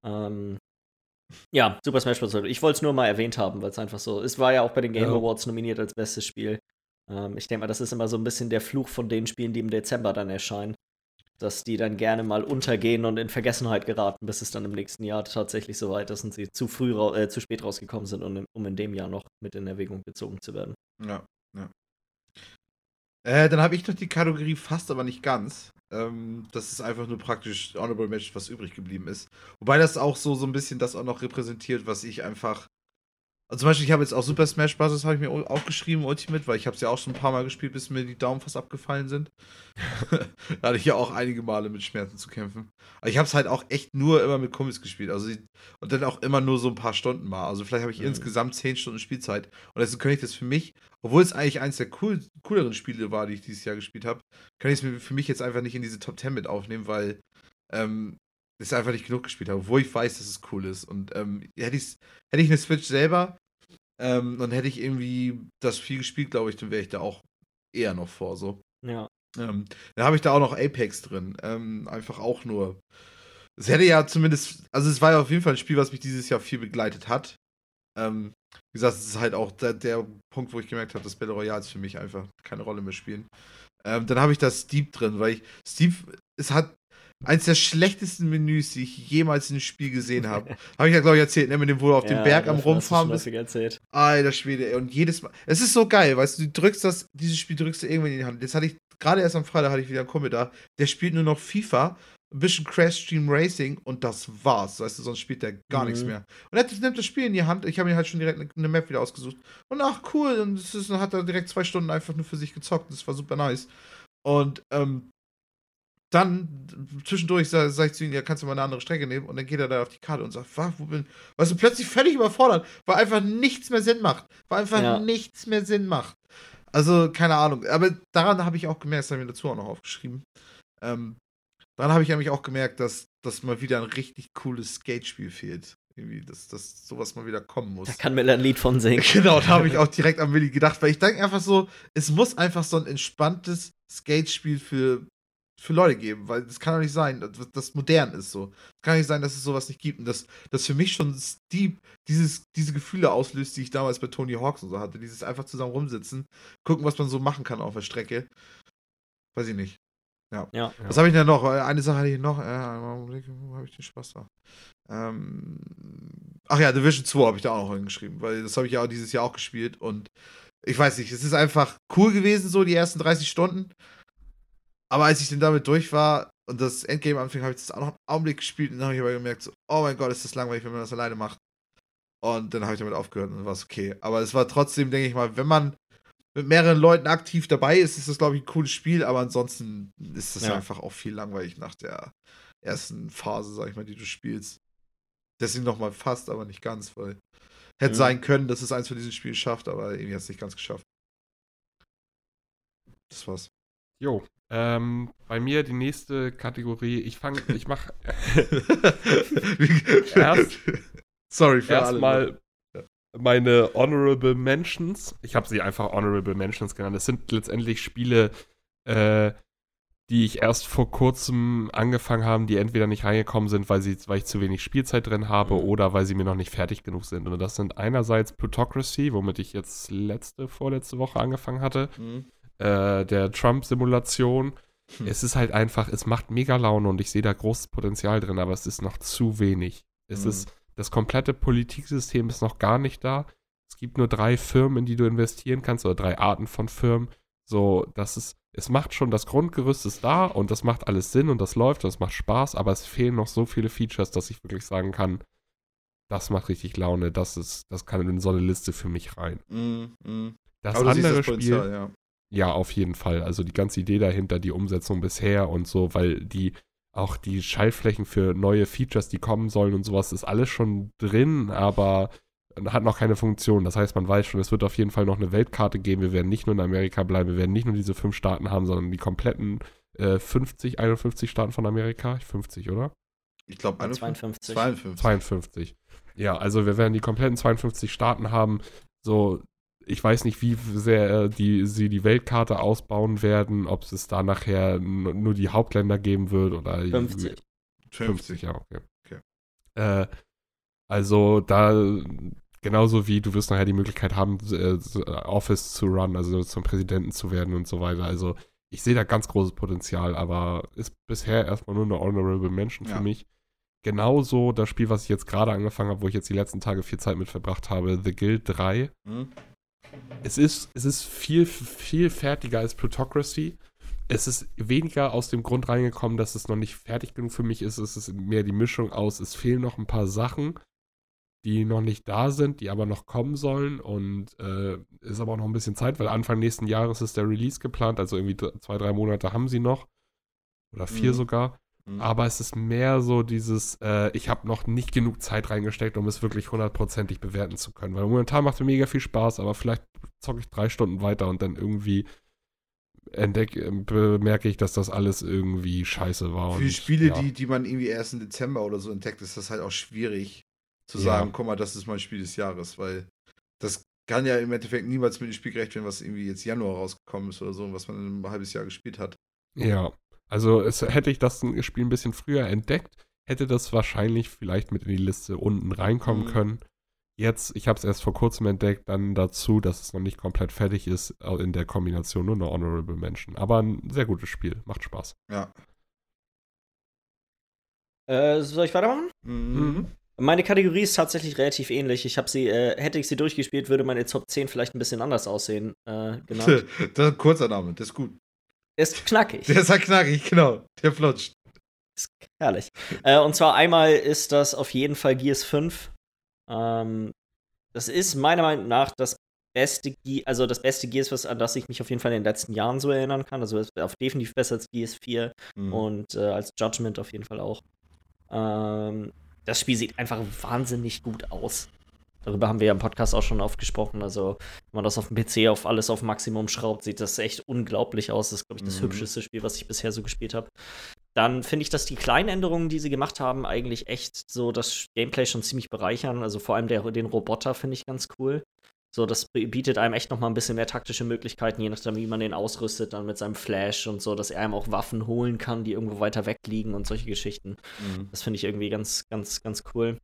Ähm, ja, Super Smash Bros. Ich wollte es nur mal erwähnt haben, weil es einfach so. Es war ja auch bei den Game
Ja.
Awards nominiert als bestes Spiel. Ähm, ich denke mal, das ist immer so ein bisschen der Fluch von den Spielen, die im Dezember dann erscheinen. Dass die dann gerne mal untergehen und in Vergessenheit geraten, bis es dann im nächsten Jahr tatsächlich so weit ist und sie zu früh, äh, zu spät rausgekommen sind, um, um in dem Jahr noch mit in Erwägung gezogen zu werden.
Ja, ja. Äh, dann habe ich noch die Kategorie fast, aber nicht ganz. Ähm, das ist einfach nur praktisch Honorable Match, was übrig geblieben ist. Wobei das auch so, so ein bisschen das auch noch repräsentiert, was ich einfach. Also zum Beispiel, ich habe jetzt auch Super Smash Bros. habe ich mir au- aufgeschrieben, Ultimate, weil ich habe es ja auch schon ein paar Mal gespielt, bis mir die Daumen fast abgefallen sind. <laughs> da hatte ich ja auch einige Male mit Schmerzen zu kämpfen. Aber ich habe es halt auch echt nur immer mit Kumpels gespielt. Also die- und dann auch immer nur so ein paar Stunden mal. Also vielleicht habe ich
Mhm.
insgesamt zehn Stunden Spielzeit. Und deswegen könnte ich das für mich, obwohl es eigentlich eines der cool, cooleren Spiele war, die ich dieses Jahr gespielt habe, kann ich es mir für mich jetzt einfach nicht in diese Top 10 mit aufnehmen, weil ähm, es einfach nicht genug gespielt habe, obwohl ich weiß, dass es cool ist. Und ähm, hätte, hätte ich eine Switch selber ähm, und hätte ich irgendwie das viel gespielt, glaube ich, dann wäre ich da auch eher noch vor. So.
Ja.
Ähm, da habe ich da auch noch Apex drin. Ähm, einfach auch nur. Es hätte ja zumindest, also es war ja auf jeden Fall ein Spiel, was mich dieses Jahr viel begleitet hat. Ähm, wie gesagt, es ist halt auch der, der Punkt, wo ich gemerkt habe, dass Battle Royals für mich einfach keine Rolle mehr spielen. Ähm, dann habe ich das Steep drin, weil ich, Steep, es hat eins der schlechtesten Menüs, die ich jemals in einem Spiel gesehen habe. habe ich ja, glaube ich, erzählt, ne, mit dem, wo du auf dem
Ja,
Berg am Rumfahren bist.
Erzählt.
Alter Schwede, ey. und jedes Mal. Es ist so geil, weißt du, du drückst das, dieses Spiel drückst du irgendwann in die Hand. Jetzt hatte ich, gerade erst am Freitag hatte ich wieder einen Kumpel da, der spielt nur noch FIFA ein bisschen Crash Team Racing und das war's. Weißt du, sonst spielt der gar mhm. nichts mehr. Und er nimmt das Spiel in die Hand. Ich habe mir halt schon direkt eine Map wieder ausgesucht. Und ach, cool. Und ist, dann hat er direkt zwei Stunden einfach nur für sich gezockt. Das war super nice. Und ähm, dann zwischendurch sage sag ich zu ihm, ja, kannst du mal eine andere Strecke nehmen? Und dann geht er da auf die Karte und sagt, wo bin Weißt du, plötzlich völlig überfordert, weil einfach nichts mehr Sinn macht. Weil einfach ja. nichts mehr Sinn macht. Also, keine Ahnung. Aber daran habe ich auch gemerkt, das habe ich mir dazu auch noch aufgeschrieben. Ähm, daran habe ich nämlich auch gemerkt, dass, dass mal wieder ein richtig cooles Skatespiel fehlt. Irgendwie, dass, dass sowas mal wieder kommen muss.
Da kann Miller ein Lied von singen. <laughs>
Genau, da habe ich <laughs> auch direkt an Willi gedacht, weil ich denke einfach so, es muss einfach so ein entspanntes Skatespiel für, für Leute geben, weil das kann doch nicht sein, dass das modern ist so. Es kann nicht sein, dass es sowas nicht gibt und dass das für mich schon Steve dieses, diese Gefühle auslöst, die ich damals bei Tony Hawks und so hatte. Dieses einfach zusammen rumsitzen, gucken, was man so machen kann auf der Strecke. Weiß ich nicht. Ja. ja. Was habe ich denn noch? Eine Sache hatte ich noch. Äh, habe ich den Spaß da? Ähm, ach ja, Division 2 habe ich da auch noch hingeschrieben, weil das habe ich ja auch dieses Jahr auch gespielt und ich weiß nicht, es ist einfach cool gewesen, so die ersten 30 Stunden. Aber als ich dann damit durch war und das Endgame anfing, habe ich das auch noch einen Augenblick gespielt und dann habe ich aber gemerkt, so, oh mein Gott, ist das langweilig, wenn man das alleine macht. Und dann habe ich damit aufgehört und dann war es okay. Aber es war trotzdem, denke ich mal, wenn man mit mehreren Leuten aktiv dabei ist, ist das, glaube ich, ein cooles Spiel, aber ansonsten ist das ja. einfach auch viel langweilig nach der ersten Phase, sag ich mal, die du spielst. Deswegen nochmal fast, aber nicht ganz, weil hätte mhm. sein können, dass es eins von diesen Spielen schafft, aber irgendwie hat es nicht ganz geschafft. Das war's.
Jo, ähm, bei mir die nächste Kategorie. Ich fange, ich mache <laughs> erst.
Sorry für
erstmal meine Honorable Mentions. Ich habe sie einfach Honorable Mentions genannt. Es sind letztendlich Spiele, äh, die ich erst vor kurzem angefangen habe, die entweder nicht reingekommen sind, weil, sie, weil ich zu wenig Spielzeit drin habe mhm. oder weil sie mir noch nicht fertig genug sind. Und das sind einerseits Plutocracy, womit ich jetzt letzte, vorletzte Woche angefangen hatte. Mhm. Äh, der Trump-Simulation. Hm. Es ist halt einfach, es macht mega Laune und ich sehe da großes Potenzial drin, aber es ist noch zu wenig. Es mhm. ist das komplette Politiksystem ist noch gar nicht da. Es gibt nur drei Firmen, in die du investieren kannst, oder drei Arten von Firmen. So, das ist, es macht schon, das Grundgerüst ist da und das macht alles Sinn und das läuft, das macht Spaß, aber es fehlen noch so viele Features, dass ich wirklich sagen kann, das macht richtig Laune, das ist, das kann in so eine Liste für mich rein. Mm, mm. Das andere das Spiel, ja. Ja, auf jeden Fall. Also die ganze Idee dahinter, die Umsetzung bisher und so, weil die, auch die Schaltflächen für neue Features, die kommen sollen und sowas, ist alles schon drin, aber hat noch keine Funktion. Das heißt, man weiß schon, es wird auf jeden Fall noch eine Weltkarte geben. Wir werden nicht nur in Amerika bleiben, wir werden nicht nur diese fünf Staaten haben, sondern die kompletten äh, 50, 51 Staaten von Amerika. 50, oder?
Ich glaube
52.
52. 52. Ja, also wir werden die kompletten 52 Staaten haben. So, ich weiß nicht, wie sehr die, sie die Weltkarte ausbauen werden, ob es da nachher nur die Hauptländer geben wird oder
50.
50, ja, okay. okay. Äh, also da genauso wie du wirst nachher die Möglichkeit haben, äh, Office zu run, also zum Präsidenten zu werden und so weiter. Also ich sehe da ganz großes Potenzial, aber ist bisher erstmal nur eine Honorable Mention ja. für mich. Genauso das Spiel, was ich jetzt gerade angefangen habe, wo ich jetzt die letzten Tage viel Zeit mit verbracht habe, The Guild 3. Mhm es ist, es ist viel, viel fertiger als Plutocracy. Es ist weniger aus dem Grund reingekommen, dass es noch nicht fertig genug für mich ist. Es ist mehr die Mischung aus, es fehlen noch ein paar Sachen, die noch nicht da sind, die aber noch kommen sollen. Und äh, ist aber auch noch ein bisschen Zeit, weil Anfang nächsten Jahres ist der Release geplant. Also irgendwie zwei, drei Monate haben sie noch. Oder vier mhm. sogar. Mhm. Aber es ist mehr so dieses, äh, ich habe noch nicht genug Zeit reingesteckt, um es wirklich hundertprozentig bewerten zu können. Weil momentan macht mir mega viel Spaß, aber vielleicht zocke ich drei Stunden weiter und dann irgendwie entdecke, bemerke ich, dass das alles irgendwie scheiße war.
Für und, Spiele, ja. die, die man irgendwie erst im Dezember oder so entdeckt, ist das halt auch schwierig zu sagen, ja. guck mal, das ist mein Spiel des Jahres, weil das kann ja im Endeffekt niemals mit dem Spiel gerecht werden, was irgendwie jetzt Januar rausgekommen ist oder so, was man ein halbes Jahr gespielt hat.
Ja, also es, hätte ich das Spiel ein bisschen früher entdeckt, hätte das wahrscheinlich vielleicht mit in die Liste unten reinkommen mhm. können. Jetzt, ich habe es erst vor kurzem entdeckt, dann dazu, dass es noch nicht komplett fertig ist, in der Kombination nur eine Honorable Mention. Aber ein sehr gutes Spiel, macht Spaß.
Ja.
Äh, soll ich weitermachen? Mhm. mhm. Meine Kategorie ist tatsächlich relativ ähnlich. Ich habe sie, äh, hätte ich sie durchgespielt, würde meine Top 10 vielleicht ein bisschen anders aussehen. Äh,
genau. <laughs> das ist ein kurzer Name, das ist gut.
Der ist knackig.
Der ist halt knackig, genau. Der flutscht.
ist herrlich. äh, und zwar einmal ist das auf jeden Fall Gears 5. Ähm, das ist meiner Meinung nach das beste, Ge also das beste Gears, was, an das ich mich auf jeden Fall in den letzten Jahren so erinnern kann. Also ist auf definitiv besser als Gears 4 mhm. und äh, als Judgment auf jeden Fall auch. Ähm, das Spiel sieht einfach wahnsinnig gut aus. Darüber haben wir ja im Podcast auch schon oft gesprochen. Also, wenn man das auf dem PC auf alles auf Maximum schraubt, sieht das echt unglaublich aus. Das ist, glaube ich, das mhm. hübscheste Spiel, was ich bisher so gespielt habe. Dann finde ich, dass die kleinen Änderungen, die sie gemacht haben, eigentlich echt so das Gameplay schon ziemlich bereichern. Also vor allem der, den Roboter finde ich ganz cool. So, das bietet einem echt noch mal ein bisschen mehr taktische Möglichkeiten, je nachdem, wie man den ausrüstet, dann mit seinem Flash und so, dass er einem auch Waffen holen kann, die irgendwo weiter weg liegen und solche Geschichten. Mhm. Das finde ich irgendwie ganz, ganz, ganz cool.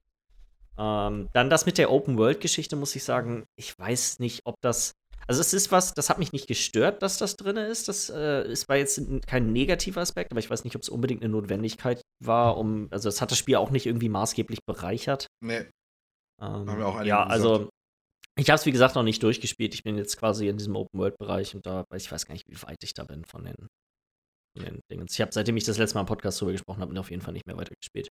Ähm, dann das mit der Open-World-Geschichte, muss ich sagen, ich weiß nicht, ob das. Also, es ist was, das hat mich nicht gestört, dass das drin ist. Das äh, ist, war jetzt kein negativer Aspekt, aber ich weiß nicht, ob es unbedingt eine Notwendigkeit war, um. Also, es hat das Spiel auch nicht irgendwie maßgeblich bereichert. Nee. Ähm, Haben wir auch ja, also. Ich habe es, wie gesagt, noch nicht durchgespielt. Ich bin jetzt quasi in diesem Open-World-Bereich und da, ich weiß gar nicht, wie weit ich da bin von den, von den Dingen. Ich habe, seitdem ich das letzte Mal im Podcast drüber gesprochen habe, auf jeden Fall nicht mehr weitergespielt.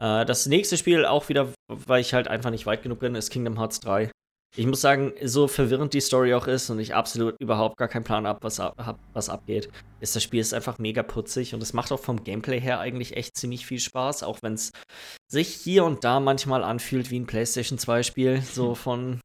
Äh, das nächste Spiel, auch wieder, weil ich halt einfach nicht weit genug bin, ist Kingdom Hearts 3. Ich muss sagen, so verwirrend die Story auch ist und ich absolut überhaupt gar keinen Plan habe, was, ab, was abgeht, ist das Spiel ist einfach mega putzig und es macht auch vom Gameplay her eigentlich echt ziemlich viel Spaß, auch wenn es sich hier und da manchmal anfühlt wie ein PlayStation 2 Spiel, so <laughs> von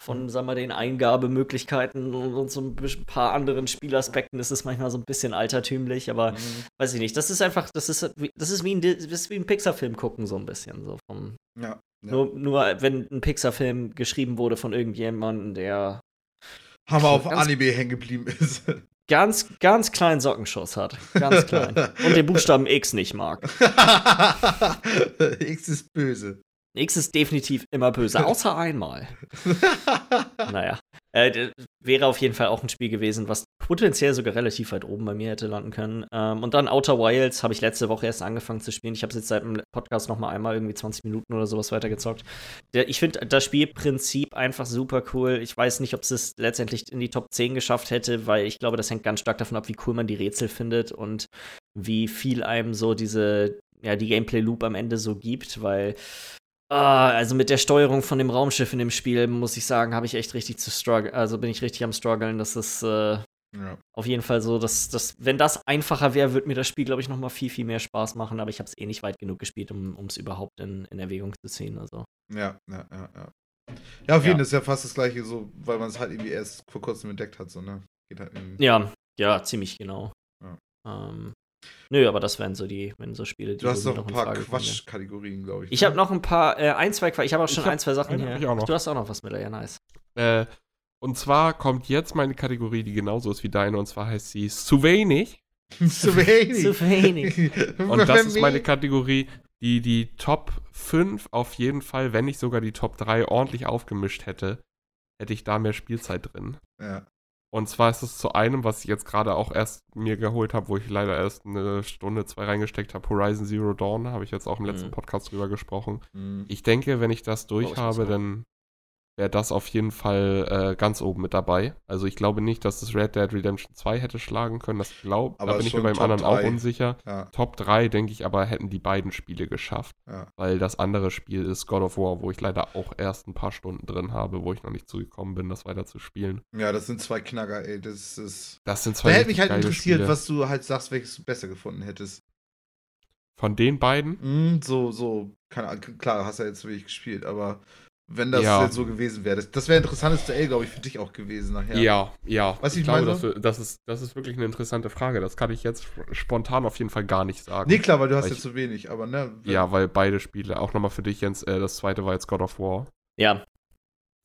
von, sagen wir, den Eingabemöglichkeiten und, so ein paar anderen Spielaspekten ist es manchmal so ein bisschen altertümlich, aber mhm. weiß ich nicht. Das ist einfach, das ist, das ist wie ein, das ein Pixar-Film gucken, so ein bisschen. So vom, ja, ja. Nur, nur wenn ein Pixar-Film geschrieben wurde von irgendjemandem, der
Hammer <laughs> auf Anime hängen geblieben ist.
Ganz, ganz kleinen Sockenschuss hat. Ganz klein. <laughs> Und den Buchstaben X nicht mag. <laughs>
X ist böse.
X ist definitiv immer böse, außer einmal. <laughs> naja. Äh, wäre auf jeden Fall auch ein Spiel gewesen, was potenziell sogar relativ weit oben bei mir hätte landen können. Ähm, und dann Outer Wilds habe ich letzte Woche erst angefangen zu spielen. Ich habe es jetzt seit dem Podcast noch mal einmal irgendwie 20 Minuten oder sowas weitergezockt. Der, ich finde das Spielprinzip einfach super cool. Ich weiß nicht, ob es es letztendlich in die Top 10 geschafft hätte, weil ich glaube, das hängt ganz stark davon ab, wie cool man die Rätsel findet und wie viel einem so diese, ja, die Gameplay-Loop am Ende so gibt, weil Ah, also mit der Steuerung von dem Raumschiff in dem Spiel, muss ich sagen, habe ich echt richtig zu struggle. Also bin ich richtig am struggeln. Das ist äh, ja. auf jeden Fall so, dass, dass wenn das einfacher wäre, würde mir das Spiel, glaube ich, noch mal viel, viel mehr Spaß machen. Aber ich habe es eh nicht weit genug gespielt, um es überhaupt in, in Erwägung zu ziehen. Also.
Ja, ja, ja, ja. Ja, auf jeden Fall ja. ist ja fast das gleiche, so, weil man es halt irgendwie erst vor kurzem entdeckt hat, so, ne?
Geht halt ja, ja, ziemlich genau. Ja. Ähm, Nö, aber das wären so die, wenn so Spiele,
die. Du hast noch ein paar Quatschkategorien, glaube ich.
Ich habe ne? noch ein paar, äh, ein, zwei Quatsch. Ich habe auch schon hab, ein, zwei Sachen hier. Du hast auch noch was mit, ja, nice.
Äh, und zwar kommt jetzt meine Kategorie, die genauso ist wie deine, und zwar heißt sie zu wenig.
zu wenig.
zu wenig.
und das ist meine Kategorie, die die Top 5 auf jeden Fall, wenn nicht sogar die Top 3 ordentlich aufgemischt hätte, hätte ich da mehr Spielzeit drin. Ja. Und zwar ist es zu einem, was ich jetzt gerade auch erst mir geholt habe, wo ich leider erst eine Stunde, zwei reingesteckt habe, Horizon Zero Dawn, habe ich jetzt auch im letzten mhm. Podcast drüber gesprochen. Mhm. Ich denke, wenn ich das durch oh, habe, dann wäre das auf jeden Fall äh, ganz oben mit dabei. Also ich glaube nicht, dass es Red Dead Redemption 2 hätte schlagen können. Das glaub, aber da bin ich mir beim Top anderen 3. auch unsicher. Ja. Top 3, denke ich, aber hätten die beiden Spiele geschafft. Ja. Weil das andere Spiel ist God of War, wo ich leider auch erst ein paar Stunden drin habe, wo ich noch nicht zugekommen bin, das weiter zu spielen.
Ja, das sind zwei Knacker, ey. Das ist.
Das sind zwei.
Da hätte mich halt interessiert, Spiele. was du halt sagst, welches du besser gefunden hättest.
Von den beiden?
Mm, so, so, keine, klar, hast ja jetzt wirklich gespielt, aber wenn das ja. jetzt so gewesen wäre. Das, das wäre ein interessantes Duell, glaube ich, für dich auch gewesen nachher.
Ja, ja. Was ich, ich glaube, das, das, ist, das ist wirklich eine interessante Frage. Das kann ich jetzt spontan auf jeden Fall gar nicht sagen.
Nee, klar, weil du hast ja zu wenig, aber ne.
Ja, weil beide Spiele, auch nochmal für dich, Jens, äh, das zweite war jetzt God of War.
Ja.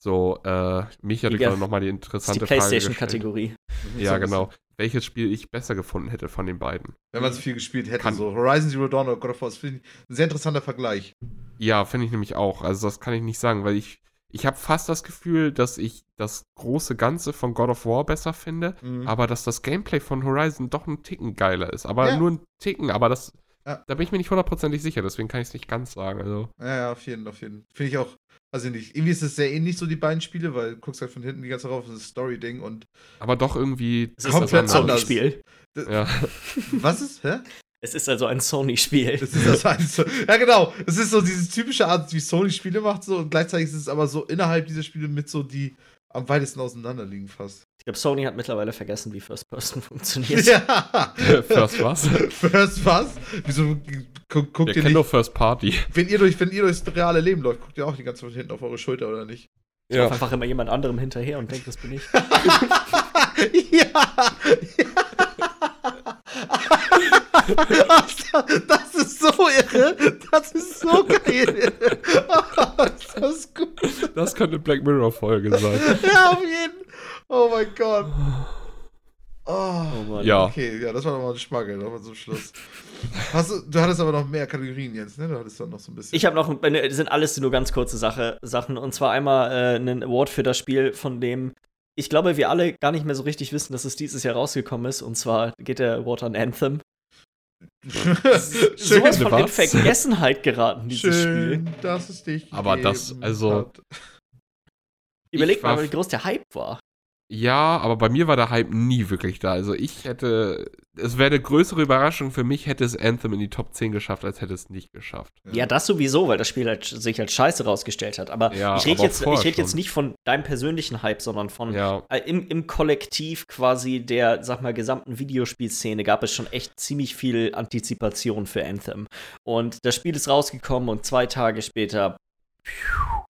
So, äh, mich hatte gerade nochmal die interessante die
PlayStation-Kategorie.
Ja, genau. Welches Spiel ich besser gefunden hätte von den beiden.
Wenn man es viel gespielt hätte, kann, so Horizon Zero Dawn oder God of War, das finde ich ein sehr interessanter Vergleich.
Ja, finde ich nämlich auch. Also das kann ich nicht sagen, weil ich, ich habe fast das Gefühl, dass ich das große Ganze von God of War besser finde, mhm. aber dass das Gameplay von Horizon doch ein Ticken geiler ist. Aber ja. nur ein Ticken, aber das, ja. da bin ich mir nicht hundertprozentig sicher, deswegen kann ich es nicht ganz sagen. Also.
Ja, ja, auf jeden, auf jeden. Finde ich auch, also nicht. Irgendwie ist es sehr ähnlich so die beiden Spiele, weil du guckst halt von hinten die ganze Zeit rauf, das ist Story-Ding und.
Aber doch irgendwie.
Es ist komplett
anders.
Spiel.
Ja. <laughs>
Was ist? Hä?
Es ist also ein Sony-Spiel.
Das ist das halt so, ja, genau. Es ist so diese typische Art, wie Sony Spiele macht, so und gleichzeitig ist es aber so innerhalb dieser Spiele mit so die am weitesten auseinander liegen fast.
Ich glaube, Sony hat mittlerweile vergessen, wie First Person <laughs> funktioniert.
Ja.
First was? <laughs>
First was? Wieso gu guckt
Wir
ihr nicht?
nur First Party.
Wenn ihr, durch, wenn ihr durchs reale Leben läuft, guckt ihr auch die ganze Zeit hinten auf eure Schulter, oder nicht?
Ich laufe einfach immer jemand anderem hinterher und denke, das bin ich. <laughs>
ja! <laughs> das ist so irre! Das ist so geil! <laughs> ist das gut?
Das könnte Black Mirror-Folge sein.
Ja, auf jeden Oh mein Gott. Oh.
Oh Mann.
Ja.
Okay, ja, das war nochmal ein Schmackel, nochmal zum Schluss. Hast du, du hattest aber noch mehr Kategorien, Jens, ne? Du hattest dann noch so ein bisschen.
Ich habe noch, äh, das sind alles nur ganz kurze Sache, Sachen. Und zwar einmal äh, einen Award für das Spiel, von dem ich glaube, wir alle gar nicht mehr so richtig wissen, dass es dieses Jahr rausgekommen ist. Und zwar geht der Award an Anthem. Sowas von in? Vergessenheit geraten, dieses Spiel.
Schön, dass es dich
Aber das, also-
hat.
Überleg mal, wie groß der Hype war.
Ja, aber bei mir war der Hype nie wirklich da. Also ich hätte, es wäre eine größere Überraschung für mich, hätte es Anthem in die Top 10 geschafft, als hätte es nicht geschafft.
Ja, das sowieso, weil das Spiel halt, sich als scheiße rausgestellt hat. Aber
Ja,
ich rede jetzt, ich red jetzt nicht von deinem persönlichen Hype, sondern von
Ja,
äh, im, im Kollektiv quasi der, sag mal, gesamten Videospielszene gab es schon echt ziemlich viel Antizipation für Anthem. Und das Spiel ist rausgekommen und zwei Tage später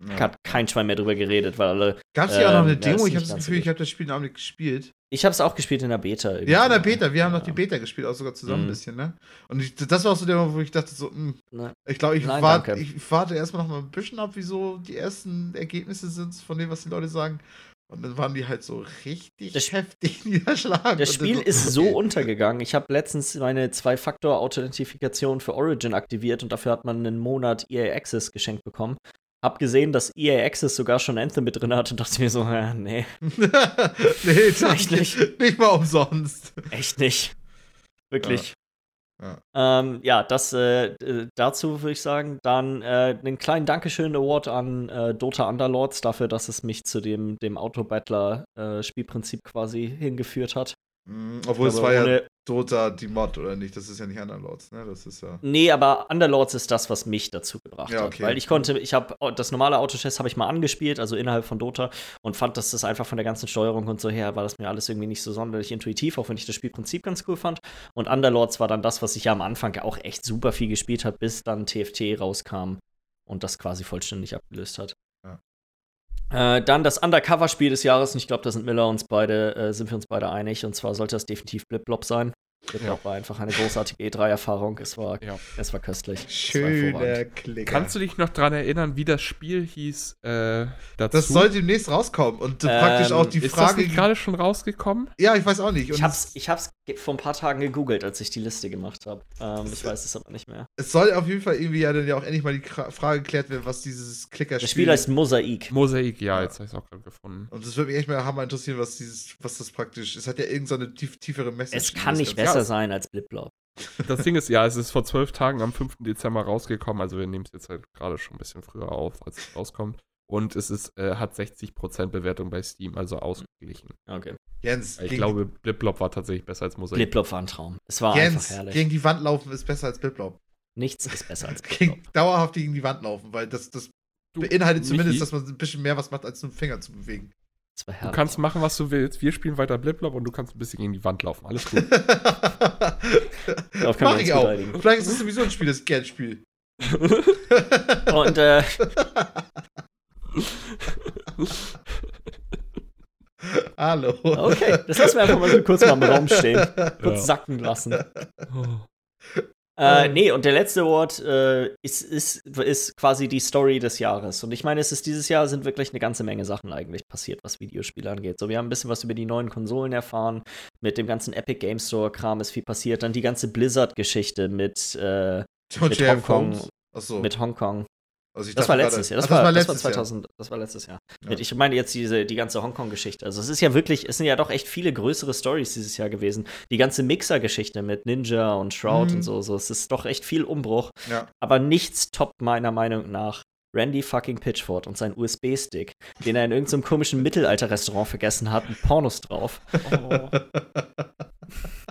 Ja.
hat kein Schwein mehr drüber geredet, weil alle.
Gab es hier auch noch eine
Ähm, ja,
Demo? Ich habe das Gefühl,
so
ich habe das Spiel noch nicht gespielt.
Ich habe es auch gespielt in der Beta.
Ja, in der Beta. Wir haben noch die
Ja.
Beta gespielt, auch sogar zusammen
Mhm.
ein bisschen, ne? Und ich, das war auch so der Moment, wo ich dachte, so, mh,
Ne.
ich glaube, ich,
Nein,
wart, ich warte erstmal noch mal ein bisschen ab, wieso die ersten Ergebnisse sind von dem, was die Leute sagen. Und dann waren die halt so richtig
Das-
heftig <laughs> niederschlagen.
Das Spiel
so,
ist so untergegangen. Ich habe letztens meine Zwei-Faktor-Authentifikation für Origin aktiviert und dafür hat man einen Monat EA Access geschenkt bekommen. Hab gesehen, dass EA Access sogar schon Anthem mit drin hat und dachte mir so, ja, nee, <laughs>
nee,
Echt nicht. <laughs>
nicht. Mal umsonst.
echt nicht. Wirklich.
Ja.
Ähm, ja, das äh, äh, dazu würde ich sagen. Dann äh, einen kleinen Dankeschön-Award an äh, Dota Underlords dafür, dass es mich zu dem, dem Auto-Battler-Spielprinzip quasi hingeführt hat.
Mhm, obwohl es
Aber
war ja
ohne-
Dota die Mod, oder nicht? Das ist ja nicht Underlords, ne? Das ist ja.
Nee, aber Underlords ist das, was mich dazu gebracht
Ja,
hat.
okay.
Weil ich konnte, ich habe das normale Autochess habe ich mal angespielt, also innerhalb von Dota, und fand, dass das einfach von der ganzen Steuerung und so her war das mir alles irgendwie nicht so sonderlich intuitiv, auch wenn ich das Spielprinzip ganz cool fand. Und Underlords war dann das, was ich ja am Anfang auch echt super viel gespielt habe, bis dann TFT rauskam und das quasi vollständig abgelöst hat. Äh, dann das Undercover-Spiel des Jahres, und ich glaube, da sind Miller uns beide, äh, sind wir uns beide einig, und zwar sollte das definitiv Blip-Blop sein. Blip-Blop war einfach eine großartige E3-Erfahrung. Es war,
Ja.
es war köstlich.
Schöner Klicker.
Kannst du dich noch dran erinnern, wie das Spiel hieß äh, dazu?
das soll demnächst rauskommen. Und äh,
Ähm,
praktisch auch die
Ist das
Frage.
gerade schon rausgekommen?
ja, ich weiß auch nicht. Und
Ich hab's,
es,
ich hab's vor ein paar Tagen gegoogelt, als ich die Liste gemacht habe. Ähm, ich weiß es aber nicht mehr.
es soll auf jeden Fall irgendwie ja dann ja auch endlich mal die Frage geklärt werden, was dieses Klicker
Das Spiel heißt Mosaik.
Mosaik, ja, jetzt habe ich es auch gerade gefunden.
Und das würde mich echt mal hammer interessieren, was dieses, was das praktisch. Es hat ja irgendeine so tief, tiefere Message.
Es kann nicht
Ganze.
besser
Ja.
sein als Blip-Blop.
Das Ding ist, ja, es ist vor zwölf Tagen am 5. Dezember rausgekommen, also wir nehmen es jetzt halt gerade schon ein bisschen früher auf, als es rauskommt. Und es ist, äh, hat 60% Bewertung bei Steam, also ausgeglichen.
Okay.
Jens,
Ich
gegen,
glaube, Bliplop war tatsächlich besser als Mosaik.
Blip-Blop war ein Traum. Es war einfach
Jens
herrlich.
gegen die Wand laufen ist besser als Bliplop.
Nichts ist besser als <laughs>
Gegen,
Blip-Blop.
dauerhaft gegen die Wand laufen, weil das, das
Du,
beinhaltet zumindest,
Michi,
dass man ein bisschen mehr was macht, als nur den Finger zu bewegen.
Es war
Du
herrlich.
kannst machen, was du willst. Wir spielen weiter Bliplop und du kannst ein bisschen gegen die Wand laufen. Alles gut. <laughs>
Darauf wir
Mach ich auch. Vielleicht ist es sowieso ein Spiel, das ich gerne spiele.
Und äh, <laughs> <laughs>
Hallo.
okay, das lassen wir einfach mal so kurz mal im Raum stehen. Kurz
Ja.
sacken lassen.
Oh. <laughs>
Äh, nee, und der letzte Award äh, ist, ist, ist quasi die Story des Jahres. Und ich meine, es ist dieses Jahr sind wirklich eine ganze Menge Sachen eigentlich passiert, was Videospiele angeht. So, wir haben ein bisschen was über die neuen Konsolen erfahren. Mit dem ganzen Epic Game Store-Kram ist viel passiert. Dann die ganze Blizzard-Geschichte mit, äh, mit Hongkong.
Achso.
mit Hongkong.
Also ich
Das war letztes Jahr. Das,
Ach,
war, das, war
letztes Jahr.
2000, das war letztes Jahr.
Ja.
Ich meine jetzt diese, die ganze Hongkong-Geschichte. Also es ist ja wirklich, es sind ja doch echt viele größere Stories dieses Jahr gewesen. Die ganze Mixer-Geschichte mit Ninja und Shroud
Mhm.
und so, so. Es ist doch echt viel Umbruch.
Ja.
Aber nichts toppt meiner Meinung nach Randy fucking Pitchford und sein USB-Stick, den er in irgendeinem komischen Mittelalter-Restaurant vergessen hat, mit Pornos drauf.
Oh. <laughs>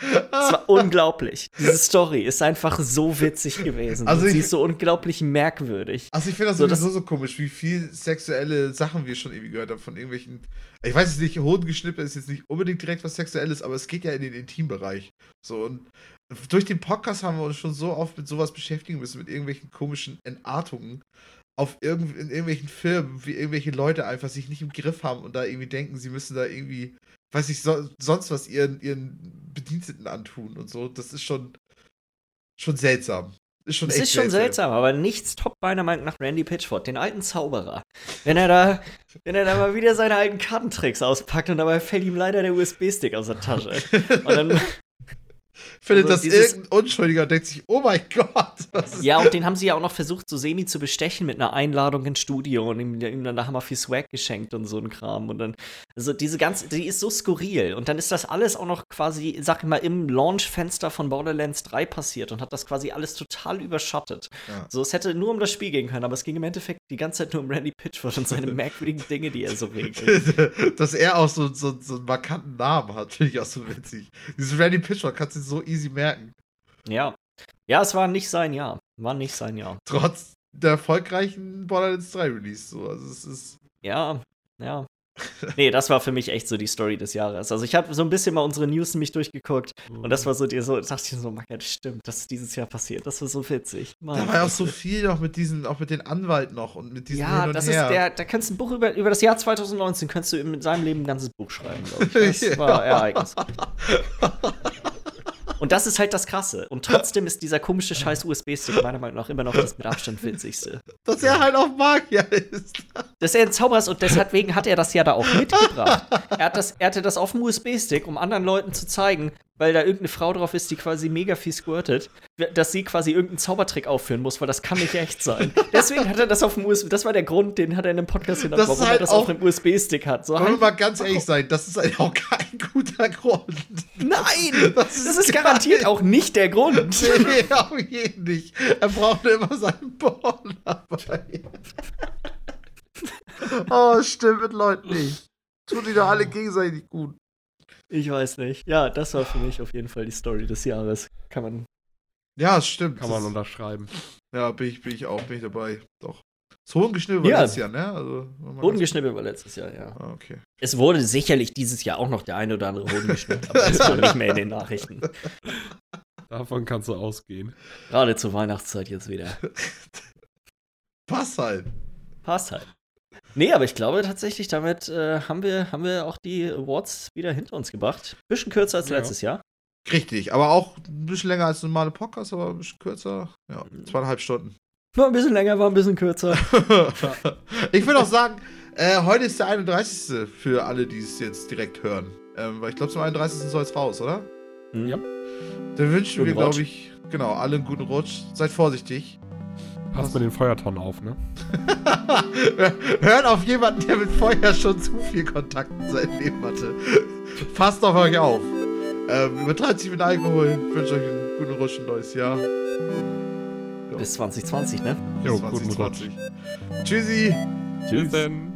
Es war unglaublich. Diese Story ist einfach so witzig gewesen.
Also
Also sie
ich-
ist so unglaublich merkwürdig.
Also ich finde das
So,
sowieso so komisch, wie viel sexuelle Sachen wir schon irgendwie gehört haben von irgendwelchen. Ich weiß jetzt nicht, Hodengeschnippel ist jetzt nicht unbedingt direkt was Sexuelles, aber es geht ja in den Intimbereich. So und durch den Podcast haben wir uns schon so oft mit sowas beschäftigen müssen, mit irgendwelchen komischen Entartungen auf irgend, in irgendwelchen Firmen, wie irgendwelche Leute einfach sich nicht im Griff haben und da irgendwie denken, sie müssen da irgendwie, weiß ich, so, sonst was ihren, ihren Bediensteten antun und so. Das ist schon, schon seltsam. Ist schon
Das
echt
ist schon seltsam, aber nichts top meiner Meinung nach Randy Pitchford, den alten Zauberer. Wenn er da, wenn er da mal wieder seine alten Kartentricks auspackt und dabei fällt ihm leider der USB-Stick aus der Tasche. <laughs> Und dann,
findet
Also
das
dieses-
irgendein Unschuldiger und denkt sich, oh mein <laughs> Gott, was ist
ja, und den haben sie ja auch noch versucht, so semi zu bestechen mit einer Einladung ins Studio und ihm, ihm dann da hammer viel Swag geschenkt und so ein Kram. Und dann, also diese ganze, die ist so skurril. Und dann ist das alles auch noch quasi, sag ich mal, im Launchfenster von Borderlands 3 passiert und hat das quasi alles total überschattet.
Ja.
So, es hätte nur um das Spiel gehen können, aber es ging im Endeffekt die ganze Zeit nur um Randy Pitchford und seine <laughs> merkwürdigen Dinge, die er so regelt. <laughs>
Dass er auch so, so, so einen markanten Namen hat, finde ich auch so witzig. Dieses Randy Pitchford kannst du so easy merken.
Ja. Ja, es war nicht sein Jahr. War nicht sein Jahr.
Trotz der erfolgreichen Borderlands 3 Release. So. Also es ist.
Ja, ja. Nee, das war für mich echt so die Story des Jahres. Also ich habe so ein bisschen mal unsere News nämlich durchgeguckt und das war so dir so, dachte ich so, Mann, das stimmt, das ist dieses Jahr passiert. Das war so witzig. Mann.
Da war ja auch so viel noch mit diesen, auch mit den Anwalt noch und mit diesen
ja, das
Her.
ist der, da kannst du ein Buch über, über das Jahr 2019 könntest du in seinem Leben ein ganzes Buch schreiben, glaube ich. <laughs> Das war ereignisreich. <laughs> Und das ist halt das Krasse. Und trotzdem ist dieser komische scheiß USB-Stick meiner Meinung nach immer noch das mit Abstand witzigste.
Dass er halt auch Magier ist.
Dass er ein Zauberer ist und deswegen hat er das ja da auch mitgebracht. Er, hat das, er hatte das auf dem USB-Stick, um anderen Leuten zu zeigen, weil da irgendeine Frau drauf ist, die quasi mega viel squirtet, dass sie quasi irgendeinen Zaubertrick aufführen muss, weil das kann nicht echt sein. <laughs> Deswegen hat er das auf dem USB, das war der Grund, den hat er in einem Podcast genannt,
Das ist
warum er
halt
das
auch-
auf einem USB-Stick hat. So
Wollen wir
halt,
mal ganz ehrlich sein, das ist halt auch kein guter Grund.
nein! <laughs>
Das
Das
ist
ist, garantiert auch nicht der Grund. <laughs>
Nee, auf jeden nicht. Er braucht immer seinen Born dabei. oh, stimmt mit Leuten nicht. Tun die doch alle gegenseitig gut.
Ich weiß nicht. Ja, das war für mich auf jeden Fall die Story des Jahres. Kann man.
Ja, es stimmt.
Kann man
Das-
unterschreiben.
ja, bin ich, bin ich auch, bin ich dabei. Doch. Das Hohengeschnürbel war
Ja.
letztes Jahr, ne? Also,
Hodengeschnippel war letztes Jahr, ja.
Ah, okay.
Es wurde sicherlich dieses Jahr auch noch der eine oder andere Hoden geschnitten, aber das war nicht mehr in den Nachrichten. <laughs>
Davon kannst du ausgehen.
Gerade zur Weihnachtszeit jetzt wieder. <laughs>
Passt halt.
Passt halt. Nee, aber ich glaube tatsächlich, damit äh, haben, wir, haben wir auch die Awards wieder hinter uns gebracht. Bisschen kürzer als
Ja.
letztes Jahr.
Richtig, aber auch ein bisschen länger als normale Podcast, aber ein bisschen kürzer. Ja, zweieinhalb Stunden.
War ein bisschen länger, war ein bisschen kürzer. <laughs>
ich würde auch sagen, äh, heute ist der 31. für alle, die es jetzt direkt hören. Ähm, weil ich glaube, zum 31. soll es raus, oder?
Ja.
Dann wünschen wir,
Guten Rutsch.
glaube ich, genau, alle einen guten Rutsch. Seid vorsichtig.
Passt mit den Feuertonnen auf, ne? <laughs>
Hört auf jemanden, der mit Feuer schon zu viel Kontakt in seinem Leben hatte. Passt auf euch auf. Ähm, übertreibt sich mit Alkohol. Ich wünsche euch einen guten Rutsch, ein neues Jahr.
Bis 2020, ne?
Jo,
Bis
guten Rutsch.
2020. Tschüssi.
Bis denn.